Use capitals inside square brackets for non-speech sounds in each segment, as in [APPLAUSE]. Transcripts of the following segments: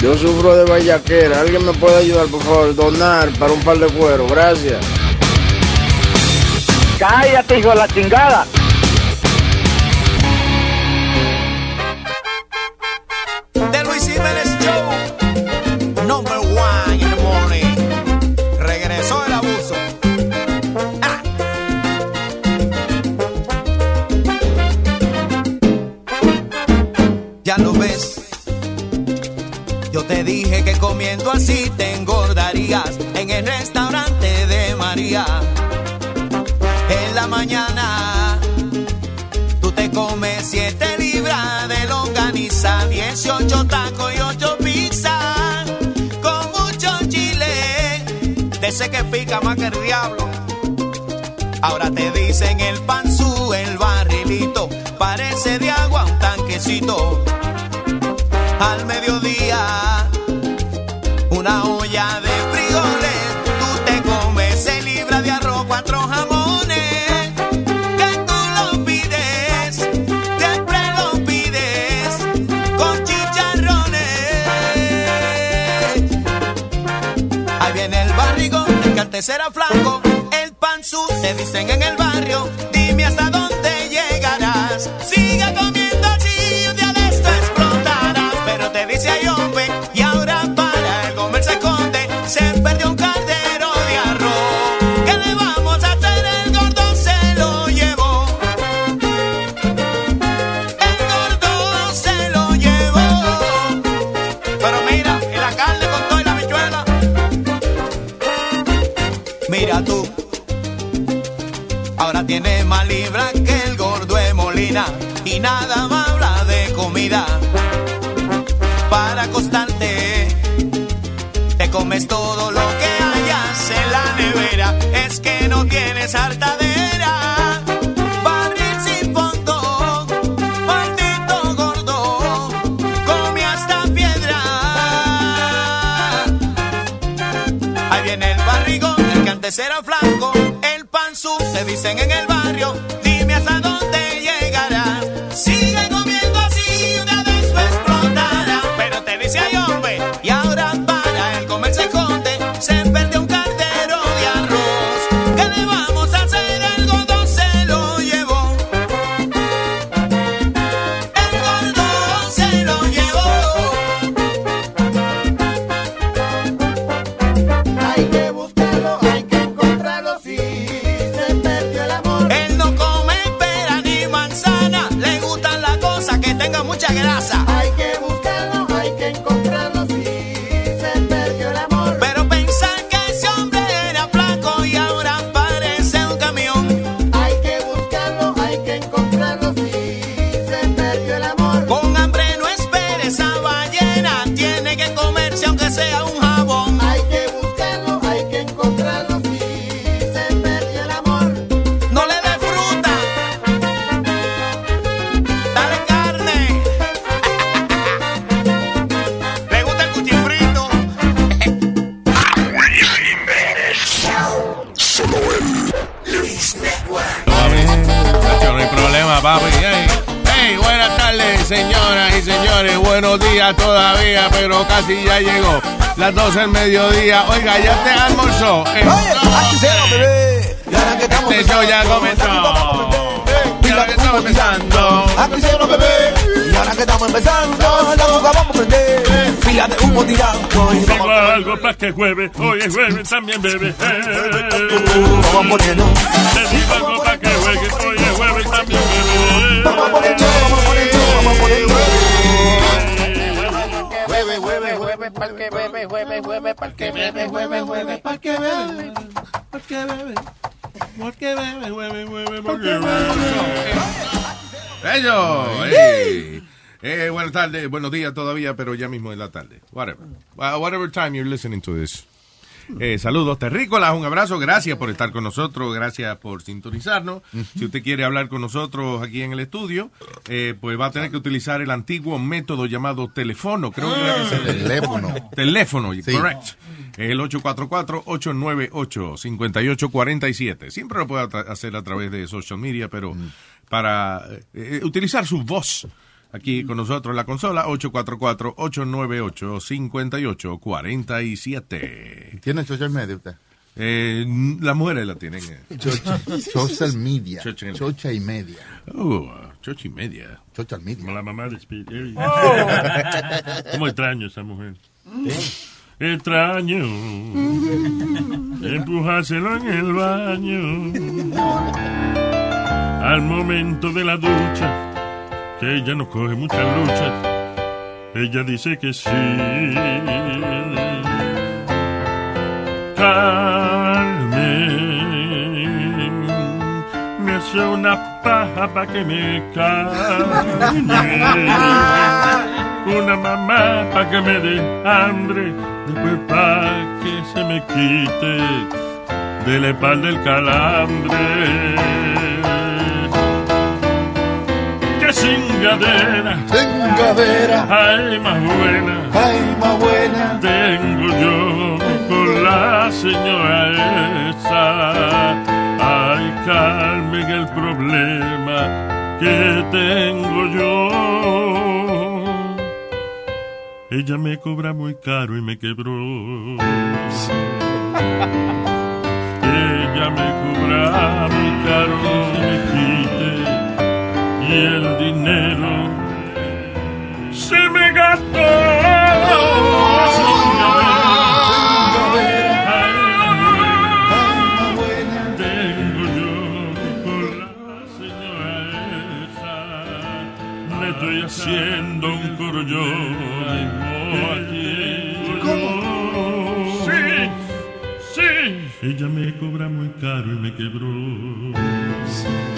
Yo sufro de vallaquera. ¿Alguien me puede ayudar, por favor? Donar para un par de cuero. Gracias. Cállate, hijo de la chingada. El restaurante de María. En la mañana tú te comes siete libras de longaniza, 18 tacos y 8 pizzas con mucho chile, de ese que pica más que el diablo. Ahora te dicen el panzú, el barrilito, parece de agua un tanquecito. Al mediodía, una olla panzú, casi ya llegó. Las 12 del mediodía. Oiga, ya te almorzó. Eh, Este show ya comenzó. Y ahora que estamos empezando. Aquí se bebé. Y ahora que estamos empezando, la boca vamos a prender. Fila de humo tirando y Tengo algo para que jueves, hoy es jueves también bebe. vamos poniendo. Te digo algo para que juegues, hoy es jueves también bebe. Vamos poniendo, vamos poniendo, vamos poniendo. Pa'l que bebe, jueves, jueves, pa'l que bebe, jueves, jueves, pa'l que bebe, pa'l que bebe, pa'l que bebe, jueves, jueves, pa'l que bebe. Hey. Eh, buenas tardes, buenos días todavía, pero ya mismo es la tarde. Whatever. Uh, whatever time you're listening to this. Eh, saludos, terrícolas, un abrazo, gracias por estar con nosotros, gracias por sintonizarnos. Si usted quiere hablar con nosotros aquí en el estudio, eh, pues va a tener que utilizar el antiguo método llamado teléfono, creo que es el Teléfono. Teléfono, Sí. correct. El 844-898-5847. Siempre lo puede hacer a través de social media, pero para eh, utilizar su voz aquí con nosotros en la consola, 844-898-5847. ¿Tiene social media usted? Eh, las mujeres la tienen. Chocha, [LAUGHS] social media. Chocha. Chocha y media. Uh, chocha y media. Social media. Como la mamá de Speedy. Oh. ¿Cómo extraño esa mujer? Extraño [LAUGHS] empujárselo en el baño al momento de la ducha que ella no coge muchas luchas ella dice que sí. Carmen me hace una paja pa' que me calme. Una mamá pa' que me dé hambre, después pa' que se me quite de la espalda el calambre. ¡Qué cingadera! ¡Cingadera! ¡Ay, más buena! ¡Ay, más buena! Tengo yo con la señora esa. ¡Ay, Carmen, el problema que tengo yo! Ella me cobra muy caro y me quebró. [LAUGHS] Ella me cobra muy caro y me quite. Y el dinero se me gastó. Estoy haciendo un coro yo mismo aquí. ¿Cómo? Sí, sí. Ella me cobra muy caro y me quebró. Ella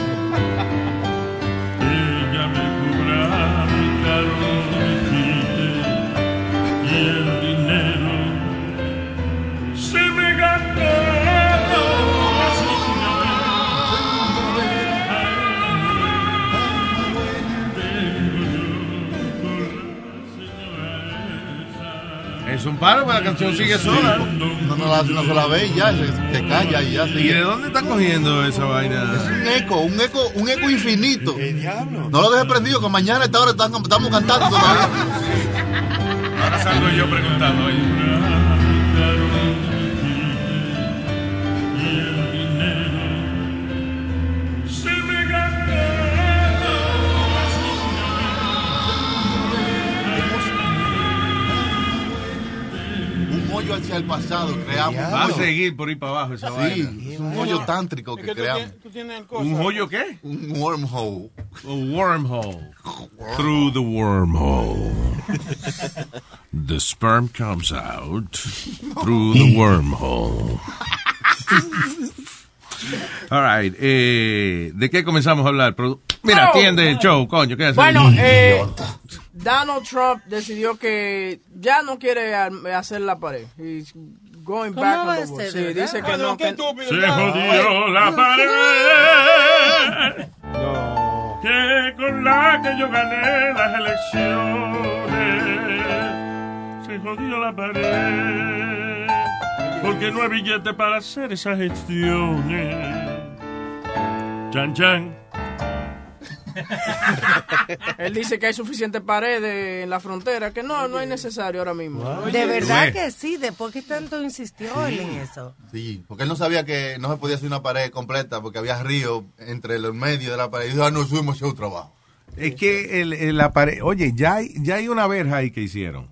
un paro, pero la canción sigue sola. No, no la hace una sola vez y ya, se, se calla y ya ¿Y sigue. de dónde está cogiendo esa vaina? Un eco, un eco, un eco infinito. No lo dejes prendido, que mañana a esta hora estamos cantando todavía. Ahora salgo yo preguntando, oye. Hacia el pasado creamos. Va a seguir por ahí para abajo esa vaina. Sí, es un hoyo tántrico que creamos. ¿Un hoyo qué? Un wormhole. A wormhole. Through the wormhole. The sperm comes out through the [LAUGHS] wormhole. [LAUGHS] [LAUGHS] All right. Eh, ¿De qué comenzamos a hablar? Mira, No. atiende el show, coño. ¿qué haces? Bueno, eh, Donald Trump decidió que ya no quiere hacer la pared. He's going ¿Cómo back va on the wall. ser, Sí, dice que no. no, que-. Se jodió la pared. Que con la que yo gané las elecciones. Se jodió la pared. Porque no hay billete para hacer esas gestiones. Chan, chan. [LAUGHS] Él dice que hay suficiente paredes en la frontera, que no, no es necesario ahora mismo. De verdad que sí, después que tanto insistió él en eso. Sí, porque él no sabía que no se podía hacer una pared completa porque había río entre los medios de la pared. Y dijo, ah, no, subimos ese trabajo. Es que el, el- la pared, oye, ya hay, ya hay una verja ahí que hicieron.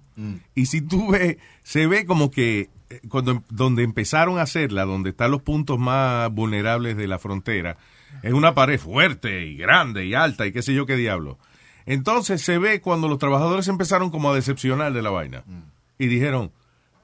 Y si tú ves, se ve como que cuando donde empezaron a hacerla, donde están los puntos más vulnerables de la frontera, es una pared fuerte y grande y alta y qué sé yo qué diablo. Entonces se ve cuando los trabajadores empezaron como a decepcionar de la vaina. Y dijeron,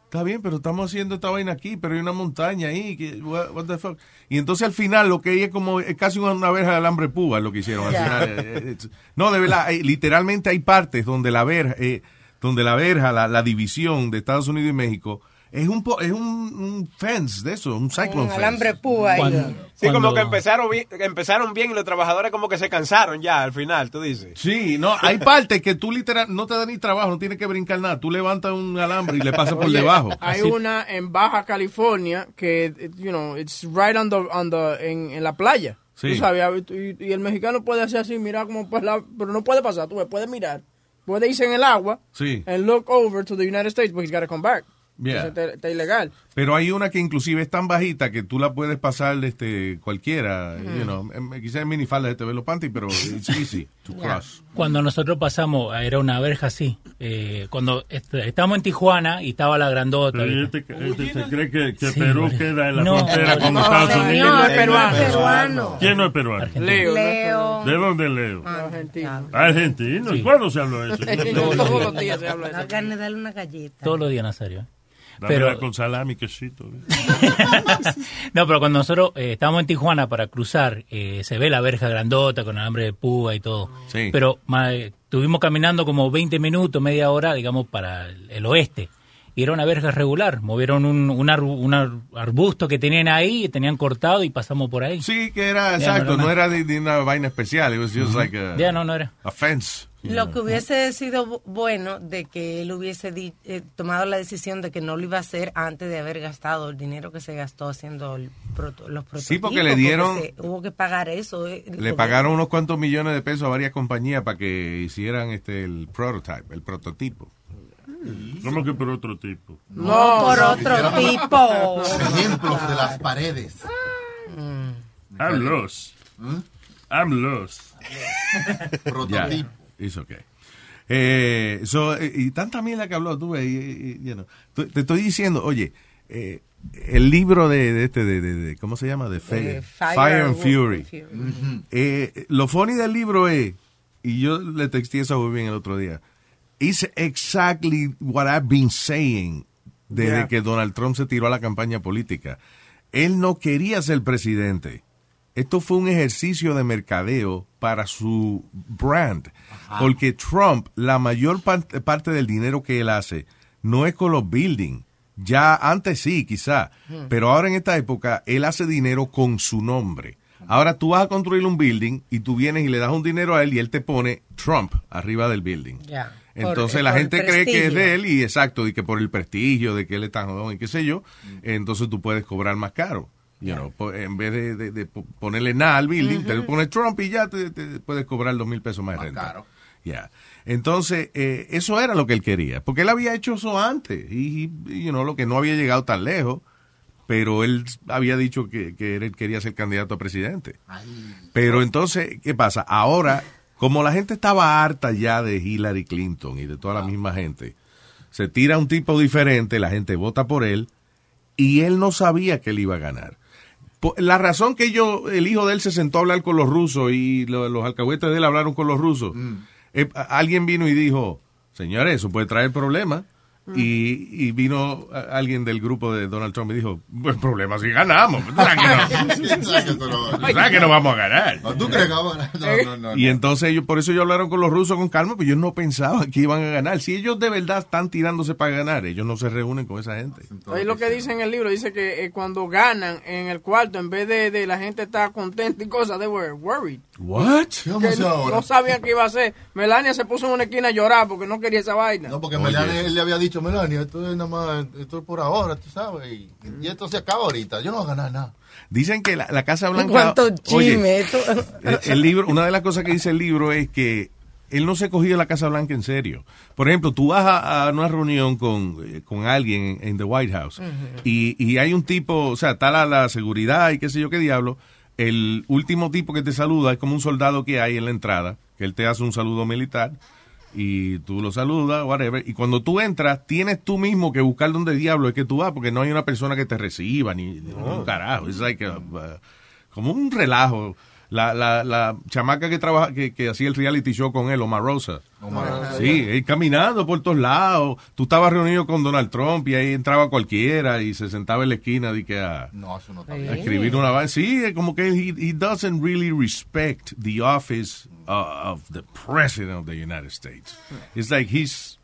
está bien, pero estamos haciendo esta vaina aquí, pero hay una montaña ahí, que, what, what the fuck. Y entonces al final lo que hay es como, es casi una verja de alambre púa lo que hicieron al Ya. final. eh, eh, it's- no, de verdad, hay- literalmente hay partes donde la verja, eh, donde la verja, la, la división de Estados Unidos y México, es un, po- es un, un fence de eso, un cyclone Un fence. alambre púa ahí. Sí, como que empezaron bien, empezaron bien y los trabajadores como que se cansaron ya al final, tú dices. Sí, no, hay [LAUGHS] partes que tú literal no te da ni trabajo, no tienes que brincar nada. Tú levantas un alambre y le pasas por Oye, debajo. Hay una en Baja California que, you know, it's right on the, on the, en, en la playa. Sí. Tú sabes, y, y el mexicano puede hacer así, mirar como por la, pero no puede pasar, tú ves, puede mirar. Puede irse en el agua Sí. and look over to the United States, but he's got to come back. Yeah. Entonces, Está, está ilegal. Pero hay una que inclusive es tan bajita que tú la puedes pasar este cualquiera, Mm. you know, em- quizás en minifalda de TV los panty, pero it's easy to cross. Cuando nosotros pasamos, era una verja así. Eh, cuando est- estábamos en Tijuana y estaba la grandota. Pero este, este se cree que, que Sí, Perú vale. queda en la No, frontera con no, Estados señor, Unidos. no es peruano. Peruano. ¿Quién no es peruano? Leo. Leo. ¿De dónde Leo? Argentino. Argentino. ¿Y cuándo se habló de eso? [LAUGHS] Todos los días se habla de eso. de darle una galleta. Todos los días, Nazario. Pero, con salami, quesito. [LAUGHS] no, pero cuando nosotros eh, estábamos en Tijuana para cruzar, eh, se ve la verja grandota con alambre de púa y todo. Sí. Pero ma, estuvimos caminando como 20 minutos, media hora, digamos, para el, el oeste. Y era una verja regular. Movieron un, un, ar- un ar- arbusto que tenían ahí, tenían cortado y pasamos por ahí. Sí, que era Ya, exacto, no era de, de una vaina especial, it was just like a, Ya, no, no era. a fence. Lo que hubiese sido bu- bueno de que él hubiese di- eh, tomado la decisión de que no lo iba a hacer antes de haber gastado el dinero que se gastó haciendo el proto- los prototipos. Sí, porque le dieron- se- hubo que pagar eso. eh, Le pagaron unos cuantos millones de pesos a varias compañías para que hicieran este el prototype, el prototipo. ¿Cómo que por otro tipo? No, por otro tipo. Ejemplos de las paredes. I'm lost. I'm lost. Ya, it's okay. Eh, so, eh, y tanta mierda que habló, tú ves, y- y- you know. Te estoy diciendo, oye, eh, el libro de, de este, de, de- de- ¿cómo se llama? De Fe- Eh, Fire, Fire and and Fury. Fury. Eh, lo funny del libro es, y yo le texté eso muy bien el otro día, it's exactly what I've been saying desde Yeah. que Donald Trump se tiró a la campaña política. Él no quería ser presidente. Esto fue un ejercicio de mercadeo para su brand. Porque Trump, la mayor par- parte del dinero que él hace no es con los buildings. Ya antes sí, quizá. Hmm. Pero ahora en esta época, él hace dinero con su nombre. Ahora tú vas a construir un building y tú vienes y le das un dinero a él y él te pone Trump arriba del building. Entonces Por- la por gente cree que es de él y exacto, y que por el prestigio de que él es tan jodón y qué sé yo, entonces tú puedes cobrar más caro. You know, en vez de, de- de po- ponerle nada al building, te Ujú. pones Trump y ya te, te puedes cobrar dos mil pesos más de renta. Entonces, eh, eso era lo que él quería, porque él había hecho eso antes y, y, you know, lo que no había llegado tan lejos, pero él había dicho que, que él quería ser candidato a presidente. Pero entonces, ¿qué pasa? Ahora, como la gente estaba harta ya de Hillary Clinton y de toda la misma gente, se tira un tipo diferente, la gente vota por él y él no sabía que él iba a ganar. Po- La razón que yo, el hijo de él se sentó a hablar con los rusos y lo- los alcahuetes de él hablaron con los rusos, eh, a- alguien vino y dijo, señores, eso puede traer problemas. Y, y vino alguien del grupo de Donald Trump y dijo, pues problema si ganamos. ¿Verdad que no? [LAUGHS] ¿Verdad [LAUGHS] que no vamos a ganar? ¿Tú crees que vamos a ganar? No, no, no. Y entonces ellos, por eso ellos hablaron con los rusos con calma, pero ellos no pensaban que iban a ganar. Si ellos de verdad están tirándose para ganar, ellos no se reúnen con esa gente. Ahí lo que dice en el libro, dice que eh, cuando ganan en el cuarto, en vez de, de la gente estar contenta y cosas, they were worried. What? Que no, no sabían qué iba a hacer. Melania se puso en una esquina a llorar porque no quería esa vaina. No, porque Melania, él le había dicho, Melania, esto es nada más, esto es por ahora, tú sabes, y, y esto se acaba ahorita, yo no voy a ganar nada. Dicen que la, la Casa Blanca... ¿Cuánto Oye, chisme? Esto- el, el libro, una de las cosas que dice el libro es que él no se cogió la Casa Blanca en serio. Por ejemplo, tú vas a, a una reunión con, eh, con alguien en, en the White House y, y hay un tipo, o sea, está la, la seguridad y qué sé yo qué diablo. El último tipo que te saluda es como un soldado que hay en la entrada, que él te hace un saludo militar y tú lo saludas, whatever. Y cuando tú entras, tienes tú mismo que buscar dónde diablo es que tú vas, porque no hay una persona que te reciba, ni, ni un carajo. Es like a- uh, como un relajo. La, la, la chamaca que trabaja, que, que hacía el reality show con él, Omar Rosa. Omar Rosa. Sí, él caminando por todos lados. Tú estabas reunido con Donald Trump y ahí entraba cualquiera y se sentaba en la esquina de que a, No, eso no está a bien. escribir una vaina. Sí, es como que he, he doesn't really respect the office uh, of the president of the United States. It's like he's,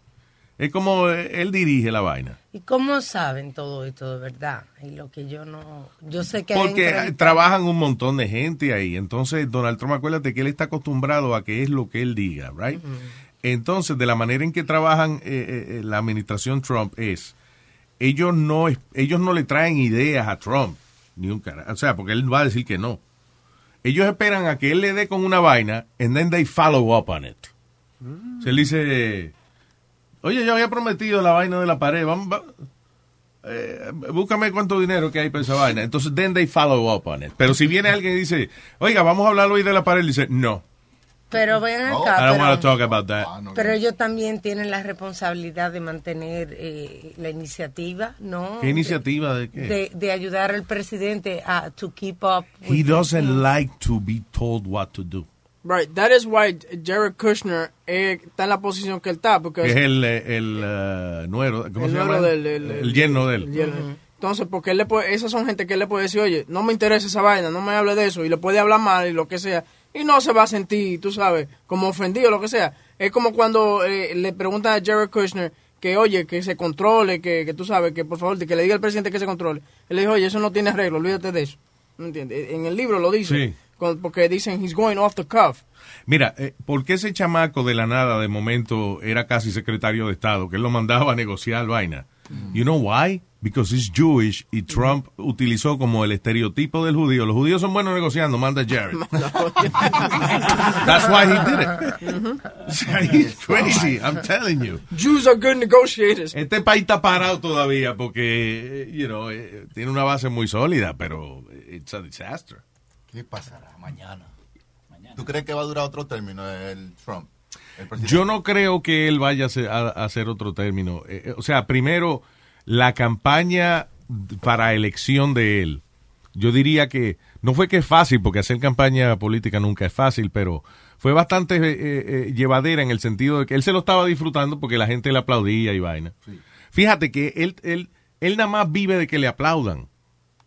es como eh, él dirige la vaina. ¿Y cómo saben todo esto de verdad? Y lo que yo no... Yo sé que Porque trabajan un montón de gente ahí. Entonces, Donald Trump, acuérdate que él está acostumbrado a que es lo que él diga, right? Entonces, de la manera en que trabajan eh, eh, la administración Trump es, ellos no, ellos no le traen ideas a Trump, ni un cara. O sea, porque él va a decir que no. Ellos esperan a que él le dé con una vaina, and then they follow up on it. O sea, él dice, oye, yo había prometido la vaina de la pared, vamos, va- eh, búscame cuánto dinero que hay para esa vaina. Entonces, then they follow up on it. Pero si viene alguien y dice, oiga, vamos a hablar hoy de la pared, dice, no, Pero ven I acá, don't want to pero, talk about that. pero ellos también tienen la responsabilidad de mantener eh, la iniciativa, ¿no? ¿Qué iniciativa de qué? De, de ayudar al presidente a to keep up. He doesn't like to be told what to do. Right, that is why Jared Kushner eh, está en la posición que él está, porque Que es el, el nuero, ¿cómo el se llama? del- el- el yerno de él. el yerno. Entonces, porque él le puede, esas son gente que él le puede decir, oye, no me interesa esa vaina, no me hable de eso, y le puede hablar mal y lo que sea, y no se va a sentir, tú sabes, como ofendido o lo que sea. Es como cuando eh, le preguntan a Jared Kushner que, oye, que se controle, que, que tú sabes, que por favor, que le diga al presidente que se controle. Él le dijo, oye, eso no tiene arreglo, olvídate de eso. ¿No entiendes? En el libro lo dice, Sí. Porque dicen, he's going off the cuff. Mira, eh, ¿por qué ese chamaco de la nada de momento era casi secretario de Estado? Que él lo mandaba a negociar vaina. You know why? Because he's Jewish y Trump utilizó como el estereotipo del judío. Los judíos son buenos negociando, manda Jared. [LAUGHS] [LAUGHS] That's why he did it. [LAUGHS] He's crazy, I'm telling you. Jews are good negotiators. Este país está parado todavía porque, eh, you know, eh, tiene una base muy sólida, pero it's a disaster. ¿Qué pasará mañana? ¿Tú crees que va a durar otro término el Trump? El? Yo no creo que él vaya a hacer, a- a hacer otro término. Eh, eh, o sea, primero, la campaña para elección de él, yo diría que no fue que es fácil, porque hacer campaña política nunca es fácil, pero fue bastante eh, eh, llevadera en el sentido de que él se lo estaba disfrutando porque la gente le aplaudía y vaina. Fíjate que él, él, él nada más vive de que le aplaudan.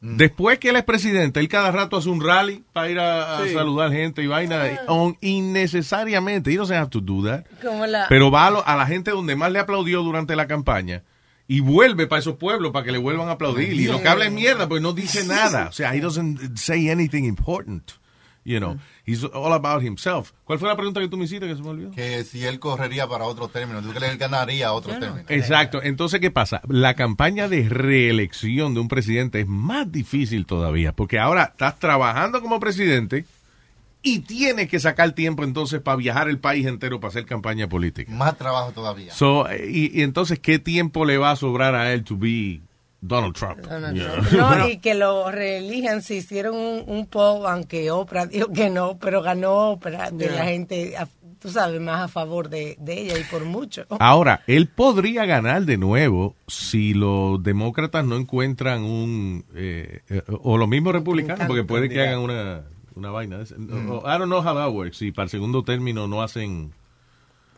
Después que él es presidente, él cada rato hace un rally para ir a, a Sí. saludar gente y vaina, on- innecesariamente. He doesn't have to do that. Como la- Pero va a, lo- a la gente donde más le aplaudió durante la campaña y vuelve para esos pueblos para que le vuelvan a aplaudir. Y lo que habla es mierda, pues no dice nada. O sea, he doesn't say anything important. You know, he's all about himself. ¿Cuál fue la pregunta que tú me hiciste que se me olvidó? Que si él correría para otro término, ¿tú crees que él ganaría otro término? Exacto. Entonces, ¿qué pasa? La campaña de reelección de un presidente es más difícil todavía, porque ahora estás trabajando como presidente y tienes que sacar tiempo entonces para viajar el país entero para hacer campaña política. Más trabajo todavía. So, eh, y, y entonces, ¿qué tiempo le va a sobrar a él to be Donald Trump? Donald Trump. No, y que lo reelijan, se hicieron un, un poll, aunque Oprah [LAUGHS] dijo que no, pero ganó Oprah, de Yeah. la gente, a- tú sabes, más a favor de, de ella y por mucho. Ahora, él podría ganar de nuevo si los demócratas no encuentran un... eh, eh, o los mismos republicanos, porque puede que hagan una, una vaina. No, I don't know how that works. Si para el segundo término no hacen...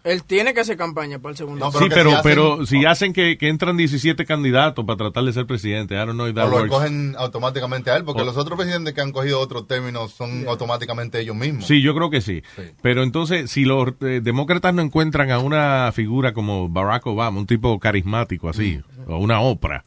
Él tiene que hacer campaña para el segundo. sí, pero, pero si hacen que, que entran 17 candidatos para tratar de ser presidente, I don't know if that O lo works. escogen automáticamente a él, porque O- los otros presidentes que han cogido otros términos son automáticamente ellos mismos. Sí, yo creo que sí. Pero entonces, si los eh, demócratas no encuentran a una figura como Barack Obama, un tipo carismático así, o una Oprah,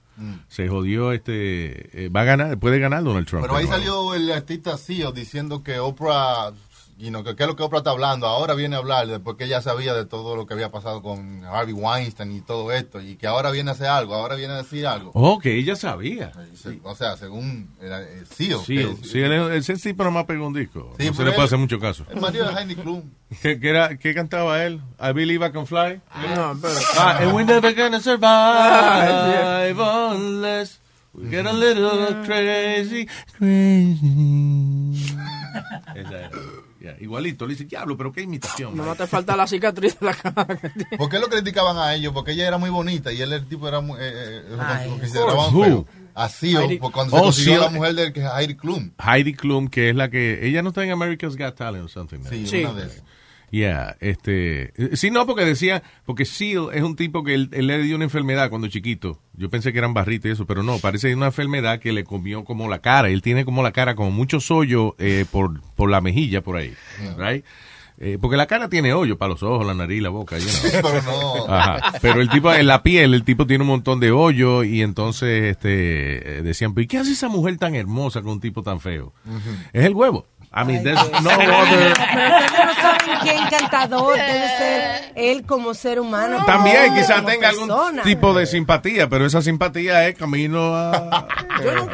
se jodió este... eh, va a ganar, puede ganar Donald Trump. Pero ahí salió el artista CEO diciendo que Oprah, you know, que qué es lo que Oprah está hablando. Ahora viene a hablar después que ella sabía de todo lo que había pasado con Harvey Weinstein y todo esto. Y que ahora viene a hacer algo, ahora viene a decir algo. Oh, que ella sabía. Sí, o sea, según el, el CEO. Sí, que- sí, él, ese tipo nomás pegó un disco. Sí, no se pero le puede él- hacer mucho caso. El marido de Heidi Klum. [LAUGHS] ¿Qué, qué era, ¿Qué cantaba él? I Believe I Can Fly. No, pero... Ah, and we're never gonna survive unless we get a little crazy, crazy. [LAUGHS] Esa era. Yeah, igualito, le dice, diablo, pero qué imitación. No man". te falta la cicatriz de la cara. que. [LAUGHS] ¿Por qué lo criticaban a ellos? Porque ella era muy bonita y él el tipo era muy, eh, eh, lo Ay, consideraban Who? feo. Cuando se Oh, consiguió sí, la eh. mujer del que es Heidi Klum. Heidi Klum, que es la que. Ella no está en America's Got Talent o something. ¿no? Sí, Sí. una de esas. Yeah, este. eh, Sí, no, porque decía. Porque Seal es un tipo que él, él le dio una enfermedad cuando chiquito. Yo pensé que eran barritas y eso, pero no, parece una enfermedad que le comió como la cara. Él tiene como la cara, como muchos hoyos eh, por, por la mejilla, por ahí. Right? Eh, porque la cara tiene hoyo para los ojos, la nariz, la boca. you know. [LAUGHS] Pero no. Ajá. Pero el tipo, en la piel, el tipo tiene un montón de hoyo y entonces este, eh, decían, ¿pero ¿y qué hace esa mujer tan hermosa con un tipo tan feo? Es el huevo. I mean, there's no other... [LAUGHS] Pero ustedes no saben qué encantador debe ser él como ser humano. También quizás tenga algún tipo de simpatía, pero esa simpatía es camino a...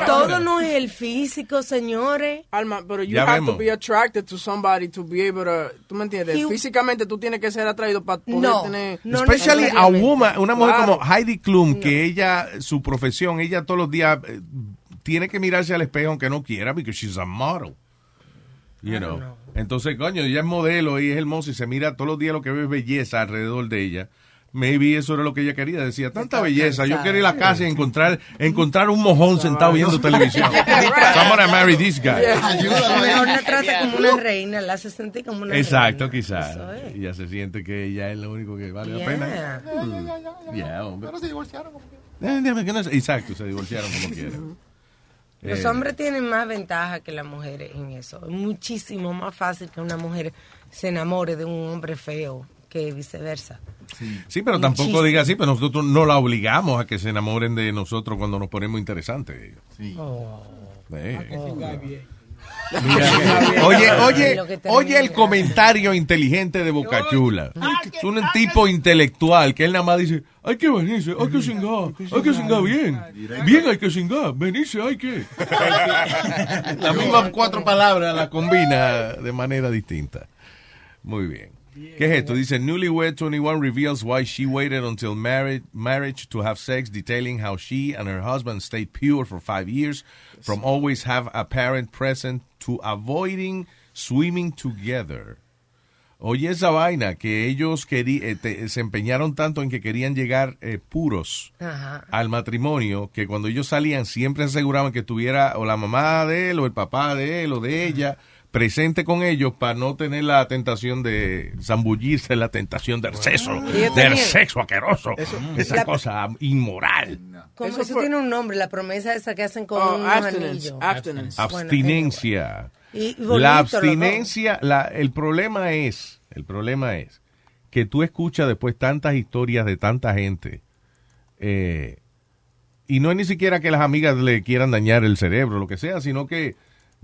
Todo no es el físico, señores. Alma, pero you Ya have vemos. to be attracted to somebody to be able to, ¿tú me entiendes? Físicamente tú tienes que ser atraído para poder No, tener... Especially a woman, una mujer Claro. como Heidi Klum, que ella, su profesión, ella todos los días eh, tiene que mirarse al espejo aunque no quiera, porque she's a model. You know. Entonces, coño, ella es modelo y es hermosa y se mira todos los días lo que ve es belleza alrededor de ella. Maybe eso era lo que ella quería. Decía, tanta belleza. Yo quiero ir a la casa y encontrar, encontrar un mojón sentado viendo televisión. [LAUGHS] I'm gonna marry this guy. Mejor la trata como una reina, la hace sentir como una Exacto, reina. quizás. Ya se siente que ella es lo único que vale la Yeah. pena. Mm. Yeah, hombre. Pero se divorciaron. como Eh, no Exacto, se divorciaron como [LAUGHS] quieran. Los Eh, hombres tienen más ventaja que las mujeres en eso. Es muchísimo más fácil que una mujer se enamore de un hombre feo que viceversa. Sí, pero tampoco diga así, pero nosotros no la obligamos a que se enamoren de nosotros cuando nos ponemos interesantes. Sí. Eh. Mira, [LAUGHS] oye, oye, oye el comentario inteligente de Bocachula. Es un tipo intelectual que él nada más dice, hay que venirse, hay que singar, hay que singar bien. Bien hay que singar, venirse hay que. [LAUGHS] Las mismas cuatro palabras las combina de manera distinta. Muy bien. ¿Qué es esto? Dice, Newlywed 21 reveals why she waited until marriage, marriage to have sex, detailing how she and her husband stayed pure for five years, from always have a parent present to avoiding swimming together. Oye esa vaina, que ellos querí- eh, te- se empeñaron tanto en que querían llegar eh, puros Ajá. al matrimonio, que cuando ellos salían siempre aseguraban que tuviera o la mamá de él, o el papá de él, o de ella, presente con ellos para no tener la tentación de zambullirse en la tentación del sexo, del sexo asqueroso, esa La- cosa inmoral. Como Eso eso, fue- tiene un nombre, la promesa esa que hacen con Oh, abstinence, abstinence. Bueno, Abstinencia. Y- y bonito la abstinencia, la, el problema es, el problema es que tú escuchas después tantas historias de tanta gente eh, y no es ni siquiera que las amigas le quieran dañar el cerebro, lo que sea, sino que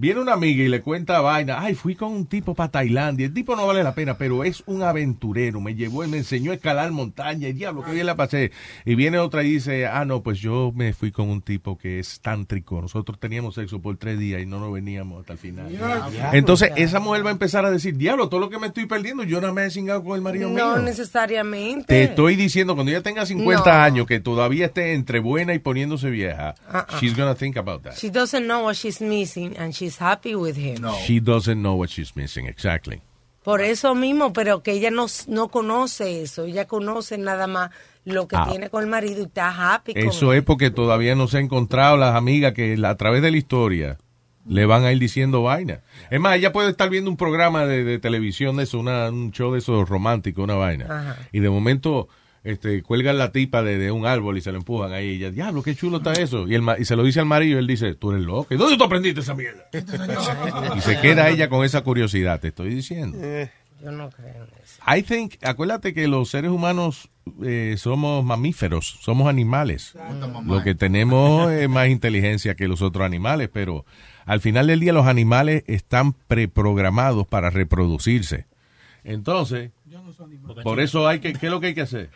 viene una amiga y le cuenta vaina, ay, fui con un tipo para Tailandia, el tipo no vale la pena, pero es un aventurero, me llevó, me enseñó a escalar montaña, y diablo, que bien la pasé. Y viene otra y dice, ah, no, pues yo me fui con un tipo que es tántrico, nosotros teníamos sexo por tres días y no nos veníamos hasta el final. Entonces, esa mujer va a empezar a decir, diablo, todo lo que me estoy perdiendo, yo no me he cingado con el marido No mío. necesariamente. Te estoy diciendo, cuando ella tenga 50 No. años, que todavía esté entre buena y poniéndose vieja, Uh-uh. she's gonna think about that. She doesn't know what she's missing and she's happy with him. She doesn't know what she's missing, exactly. Por eso mismo, pero que ella no, no conoce eso. Ella conoce nada más lo que Ah. tiene con el marido y está happy con Eso él. es porque todavía no se ha encontrado las amigas que a través de la historia le van a ir diciendo vaina. Es más, ella puede estar viendo un programa de, de televisión de eso, una- un show de eso romántico, una vaina. Ajá. Y de momento este, cuelgan la tipa de, de un árbol y se la empujan ahí. Y ella, diablo, qué chulo está eso. Y, el, y se lo dice al marido y él dice, tú eres loco. ¿Y dónde tú aprendiste esa mierda? [LAUGHS] y se queda ella con esa curiosidad, te estoy diciendo. Yo no creo en eso. I think, acuérdate que los seres humanos eh, somos mamíferos, somos animales. Lo que tenemos es [LAUGHS] más inteligencia que los otros animales, pero al final del día los animales están preprogramados para reproducirse. Entonces, por eso hay que, ¿qué es lo que hay que hacer?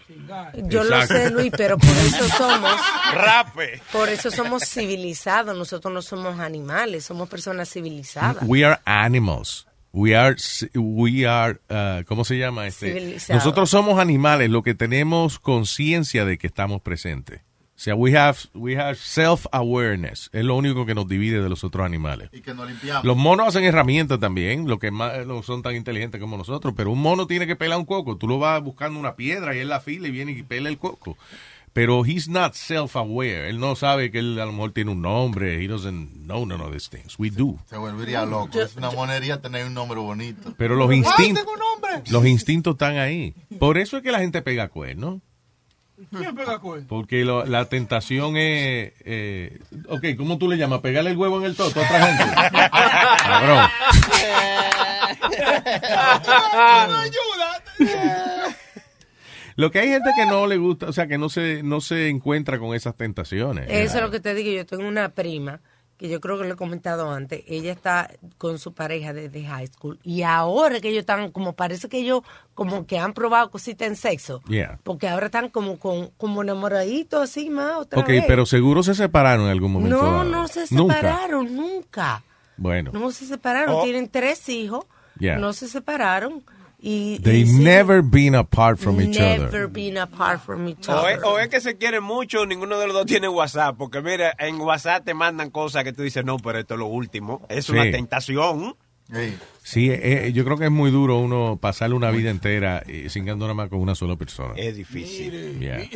Yo lo Exacto. sé, Luis, pero por eso somos... Rape. Por eso somos civilizados. Nosotros no somos animales, somos personas civilizadas. We are animals. We are, we are, uh, ¿cómo se llama? Este? Civilizados. Nosotros somos animales, lo que tenemos conciencia de que estamos presentes. O sea, we have, we have self-awareness. Es lo único que nos divide de los otros animales. Y que nos limpiamos. Los monos hacen herramientas también, lo que más no son tan inteligentes como nosotros, pero un mono tiene que pelar un coco. Tú lo vas buscando una piedra y él la fila y viene y pela el coco. Pero he's not self-aware. Él no sabe que él a lo mejor tiene un nombre. He doesn't know none of these things. We do. Se volvería loco. Es una monería tener un nombre bonito. Pero los ¡Ay, instintos, tengo un nombre! los instintos están ahí. Por eso es que la gente pega cuernos. ¿Quién pega cuerno? Porque lo- la tentación es... Eh, ok, ¿cómo tú le llamas? ¿Pegarle el huevo en el toto a otra gente? [LAUGHS] Cabrón. [LAUGHS] Lo que hay gente que no le gusta, o sea, que no se, no se encuentra con esas tentaciones. Eso es lo que te digo. Yo tengo una prima que yo creo que lo he comentado antes. Ella está con su pareja desde high school y ahora que ellos están, como parece que ellos como que han probado cositas en sexo. Yeah. Porque ahora están como con como enamoraditos así más otra Ok, vez. pero seguro se separaron en algún momento. no, no se Nunca. separaron nunca. Bueno. No se separaron. Oh. Tienen tres hijos. Yeah. No se separaron. Y, They y never been apart from each never other. been apart from each O other. es, o es que se quieren mucho, ninguno de los dos tiene WhatsApp, porque mira, en WhatsApp te mandan cosas que tú dices, no, pero esto es lo último, es Sí. una tentación. Sí, eh, yo creo que es muy duro uno pasarle una vida entera eh, cingando nada más con una sola persona. Es difícil. Yeah.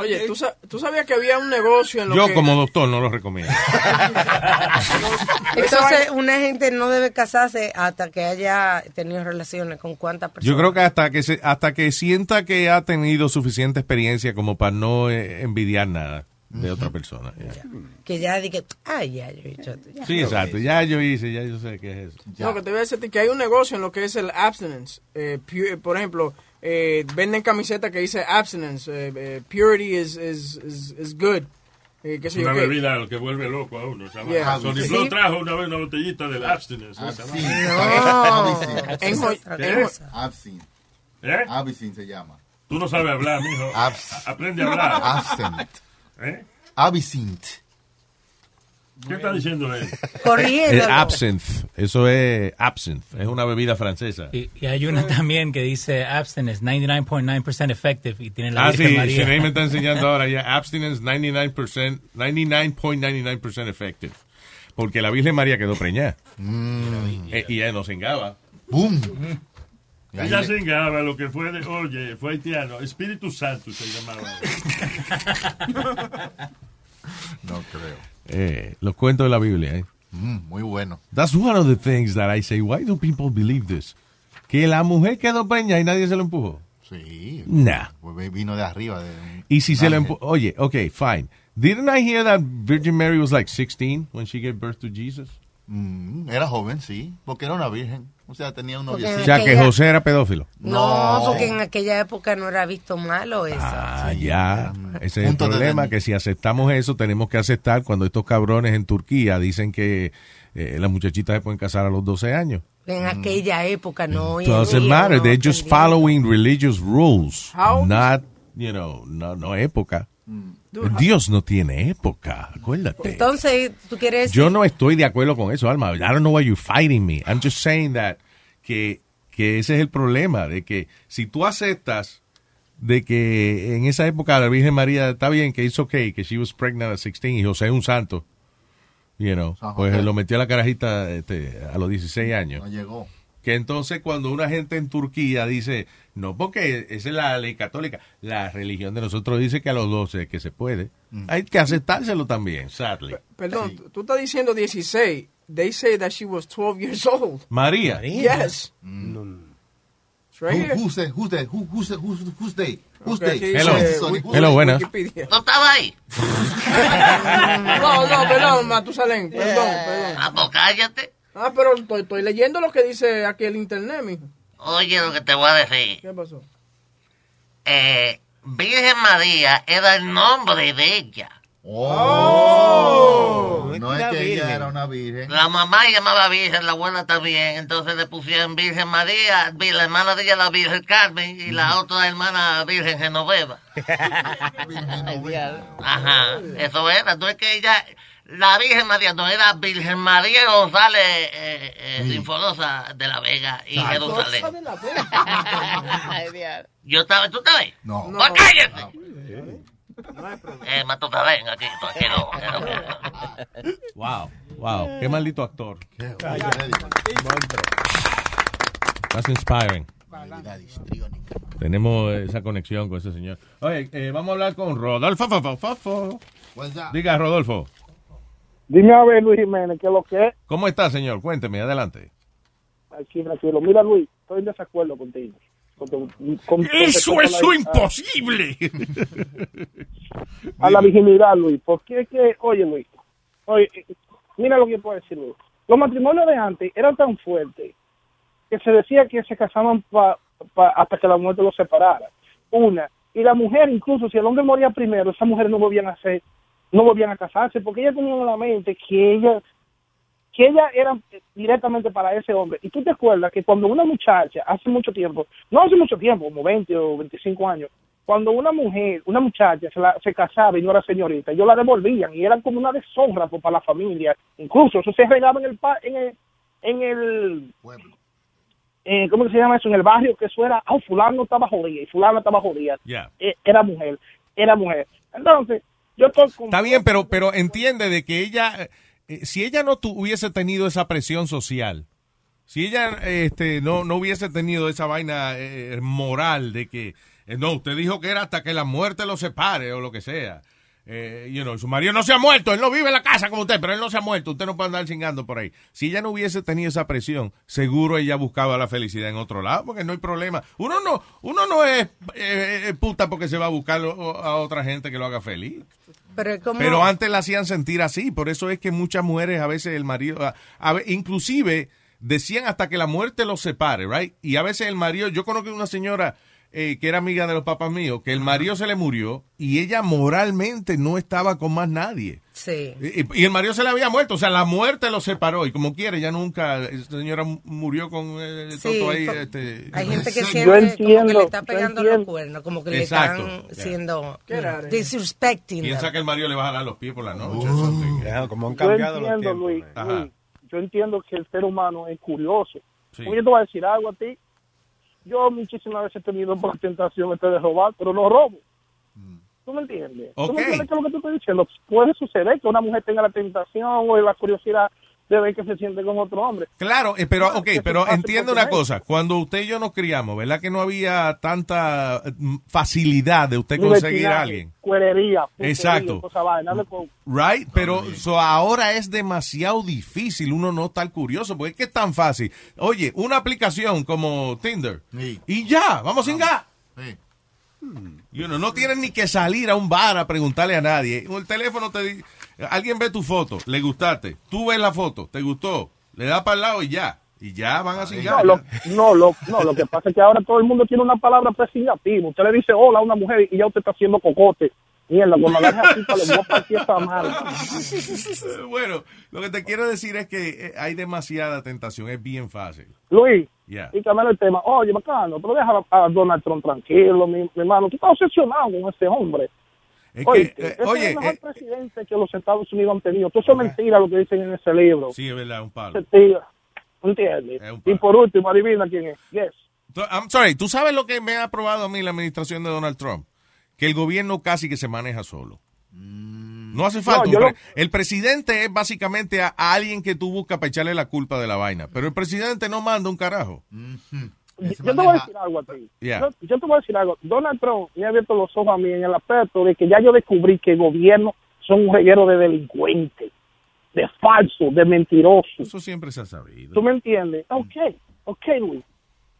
Oye, ¿tú, tú sabías que había un negocio en lo Yo que... como doctor no lo recomiendo. [LAUGHS] Entonces, una gente no debe casarse hasta que haya tenido relaciones con cuántas personas. Yo creo que hasta que se, hasta que sienta que ha tenido suficiente experiencia como para no eh, envidiar nada de otra persona. yeah. Que ya diga, ay, ya, yo he hecho esto. ya". Sí, exacto. Ya yo hice, ya yo sé qué es eso. No, que te voy a decir que hay un negocio en lo que es el abstinence. Eh, pu- por ejemplo, eh, venden camisetas que dice abstinence. eh, eh, purity is, is, is, is good. Eh, qué Es una qué. bebida lo que vuelve loco a uno. Yeah. Sony Sí. Flow trajo una vez una botellita del abstinence. jo- en jo- Absinthe. ¿Eh? Absinthe se llama. Tú no sabes hablar, mijo. Abs- Aprende a hablar. Absinthe. ¿Eh? Absinthe. ¿Qué está diciendo él? [LAUGHS] El absinthe. Eso es absinthe. Es una bebida francesa. Y, y hay una también que dice abstinence, 99.9% effective, y tiene la Ah, Virgen sí, María. Sinead me está enseñando [LAUGHS] ahora ya. Abstinence 99%, 99.99% effective. Porque la Virgen María quedó preñada. Eh, y ella no cingaba. ¡Boom! Ella cingaba lo que fue de, oye, fue haitiano. Espíritu Santo se llamaba. [LAUGHS] No creo. Eh, los cuentos de la Biblia. eh. Mm, muy bueno. That's one of the things that I say. Why do people believe this? Que la mujer quedó preñada y nadie se lo empujó. Sí. Nah. Pues vino de arriba. De, Y si se le Ángel. empujó. Oye, okay, fine. Didn't I hear that Virgin Mary was like 16 when she gave birth to Jesus? Mm, era joven, sí. Porque era una virgen. O sea, tenía un noviecito. O sea, que José era pedófilo. No, porque en aquella época no era visto malo eso. Ah, ya. Ese es el problema, que si aceptamos eso, tenemos que aceptar cuando estos cabrones en Turquía dicen que eh, las muchachitas se pueden casar a los 12 años. En aquella época no. hoy en Doesn't matter. no, They're just following religious rules. How? Not, you know, no, no época. Mm. Dios no tiene época, acuérdate. Entonces, tú quieres decir Yo no estoy de acuerdo con eso, Alma. I don't know why you're fighting me. I'm just saying that que, que ese es el problema, de que si tú aceptas de que en esa época la Virgen María está bien, que hizo okay, que she was pregnant at 16 y José es un santo, you know, pues lo metió a la carajita este, a los 16 años. No llegó. Que entonces cuando una gente en Turquía dice, no, porque esa es la ley católica, la religión de nosotros dice que a los 12 que se puede, hay que aceptárselo también, sadly. Perdón, tú- tú estás diciendo 16. They say that she was 12 years old. María. Yes. Right Who- here. who's they? Who's they? Who- Who's? Who's who's they? Who's Okay, they? aquí Hello. dice Hello, buenas. ¿Tú estabas ahí? [LAUGHS] No, no, perdón, Matusalén, perdón, [LAUGHS] perdón. Ah, pues cállate. Ah, pero estoy, estoy leyendo lo que dice aquí el internet, mijo. Oye, lo que te voy a decir. ¿Qué pasó? Eh, Virgen María era el nombre de ella. Oh. No es que ella era una virgen. La mamá llamaba Virgen, la abuela también. Entonces le pusieron Virgen María, la hermana de ella la Virgen Carmen y la otra hermana [LAUGHS] Virgen Genoveva. Ajá, eso era. No es que ella, la Virgen María, no era Virgen María González eh, eh, Sinforosa de la Vega y Jerusalén. [LAUGHS] Yo estaba, ¿tú estabas ahí? No. Pues cállate. Eh, Matusalén, aquí, tranquilo. Wow, wow, qué maldito actor. That's inspiring. Tenemos esa conexión con ese señor. Oye, eh, vamos a hablar con Rodolfo. Fo, fo, fo, fo. Diga, Rodolfo. Dime a ver, Luis Jiménez, ¿qué es lo que es? ¿Cómo está, señor? Cuénteme, adelante. Aquí, tranquilo. Mira, Luis, estoy en desacuerdo contigo. Con tu- con- con Eso es la- imposible. A la virginidad, Luis. Porque es que, oye, Luis, oye, mira lo que puedo decir, Luis. Los matrimonios de antes eran tan fuertes que se decía que se casaban pa- pa- hasta que la muerte los separara. Una. Y la mujer, incluso si el hombre moría primero, esas mujeres no volvían a hacer, no volvían a casarse, porque ellas tenían en la mente que ellas que ella era directamente para ese hombre. Y tú te acuerdas que cuando una muchacha, hace mucho tiempo, no hace mucho tiempo, como 20 o 25 años, cuando una mujer, una muchacha se, la- se casaba y no era señorita, ellos la devolvían y eran como una deshonra pues, para la familia. Incluso eso se regaba en el, en el, en el eh, ¿cómo se llama eso? En el barrio, que eso era, ah, fulano estaba jodida y fulano estaba jodida. Eh, era mujer, era mujer. Entonces, yo estoy. Está bien, pero, pero entiende de que ella, eh, si ella no hubiese tenido esa presión social, si ella este, no, no hubiese tenido esa vaina eh, moral de que, eh, no, usted dijo que era hasta que la muerte lo separe o lo que sea. Eh, you su marido no se ha muerto, él no vive en la casa como usted, pero él no se ha muerto, usted no puede andar chingando por ahí. Si ella no hubiese tenido esa presión, seguro ella buscaba la felicidad en otro lado, porque no hay problema. Uno no, uno no es eh, eh, puta porque se va a buscar a otra gente que lo haga feliz. Pero, antes la hacían sentir así, por eso es que muchas mujeres a veces el marido, a- a ve- inclusive decían hasta que la muerte los separe, right? Y a veces el marido, yo conozco una señora eh, que era amiga de los papás míos, que el marido se le murió y ella moralmente no estaba con más nadie. Sí. Y, y el marido se le había muerto, o sea, la muerte los separó y como quiere, ya nunca, esa señora murió con eh, el Sí, toto ahí. este, Hay gente que Yo siente como que entiendo, le está yo pegando los entiendo. cuernos, como que le Exacto, están ya. siendo Qué raro. disrespecting. Piensa que el marido le va a jalar los pies por la noche. Como han yo cambiado los entiendo, tiempos. Luis, yo entiendo que el ser humano es curioso. Sí. Yo te voy a decir algo a ti, yo muchísimas veces he tenido por la tentación este de robar, pero no robo. ¿Tú me entiendes? ¿Tú Ok. me entiendes qué es lo que te estoy diciendo? Puede suceder que una mujer tenga la tentación o la curiosidad de ver que se siente con otro hombre. Claro, eh, pero, No, ok, pero entiende una cosa. Cuando usted y yo nos criamos, ¿verdad que no había tanta eh, facilidad de usted conseguir a alguien? Cuerería, Exacto. cosa con- Right, pero so, ahora es demasiado difícil uno no estar curioso, porque es que es tan fácil. Oye, una aplicación como Tinder y ya, vamos sin gas. Y uno no tiene ni que salir a un bar a preguntarle a nadie. El teléfono te dice, alguien ve tu foto, le gustaste, tú ves la foto, te gustó, le da para el lado y ya. Y ya van a sin gas. No lo, no, lo, no, lo que pasa es que ahora todo el mundo tiene una palabra presignativa. Usted le dice hola a una mujer y ya usted está haciendo cocote. Mierda, cuando la deja así, le voy a partir bueno, lo que te quiero decir es que eh, hay demasiada tentación, es bien fácil. Luis, Ya. y cambiar el tema. Oye, bacano, pero deja a Donald Trump tranquilo, mi, mi hermano. Tú estás obsesionado con ese hombre. Es oye, que, eh, oye, es el mejor eh, presidente que los Estados Unidos han tenido. Todo eso es mentira lo que dicen en ese libro. sí, es verdad, un palo. Ese tío, ¿Entiendes? Y por último, adivina quién es. Yes. I'm sorry, ¿tú sabes lo que me ha aprobado a mí la administración de Donald Trump? Que el gobierno casi que se maneja solo. No hace falta. No, un pre- lo- El presidente es básicamente a, a alguien que tú buscas para echarle la culpa de la vaina. Pero el presidente no manda un carajo. Yo te voy a decir algo a ti. Yeah. Yo, yo te voy a decir algo. Donald Trump me ha abierto los ojos a mí en el aspecto de que ya yo descubrí que el gobierno son un reguero de delincuentes, de falsos, de mentirosos. Eso siempre se ha sabido. ¿Tú me entiendes? Ok, ok, Luis.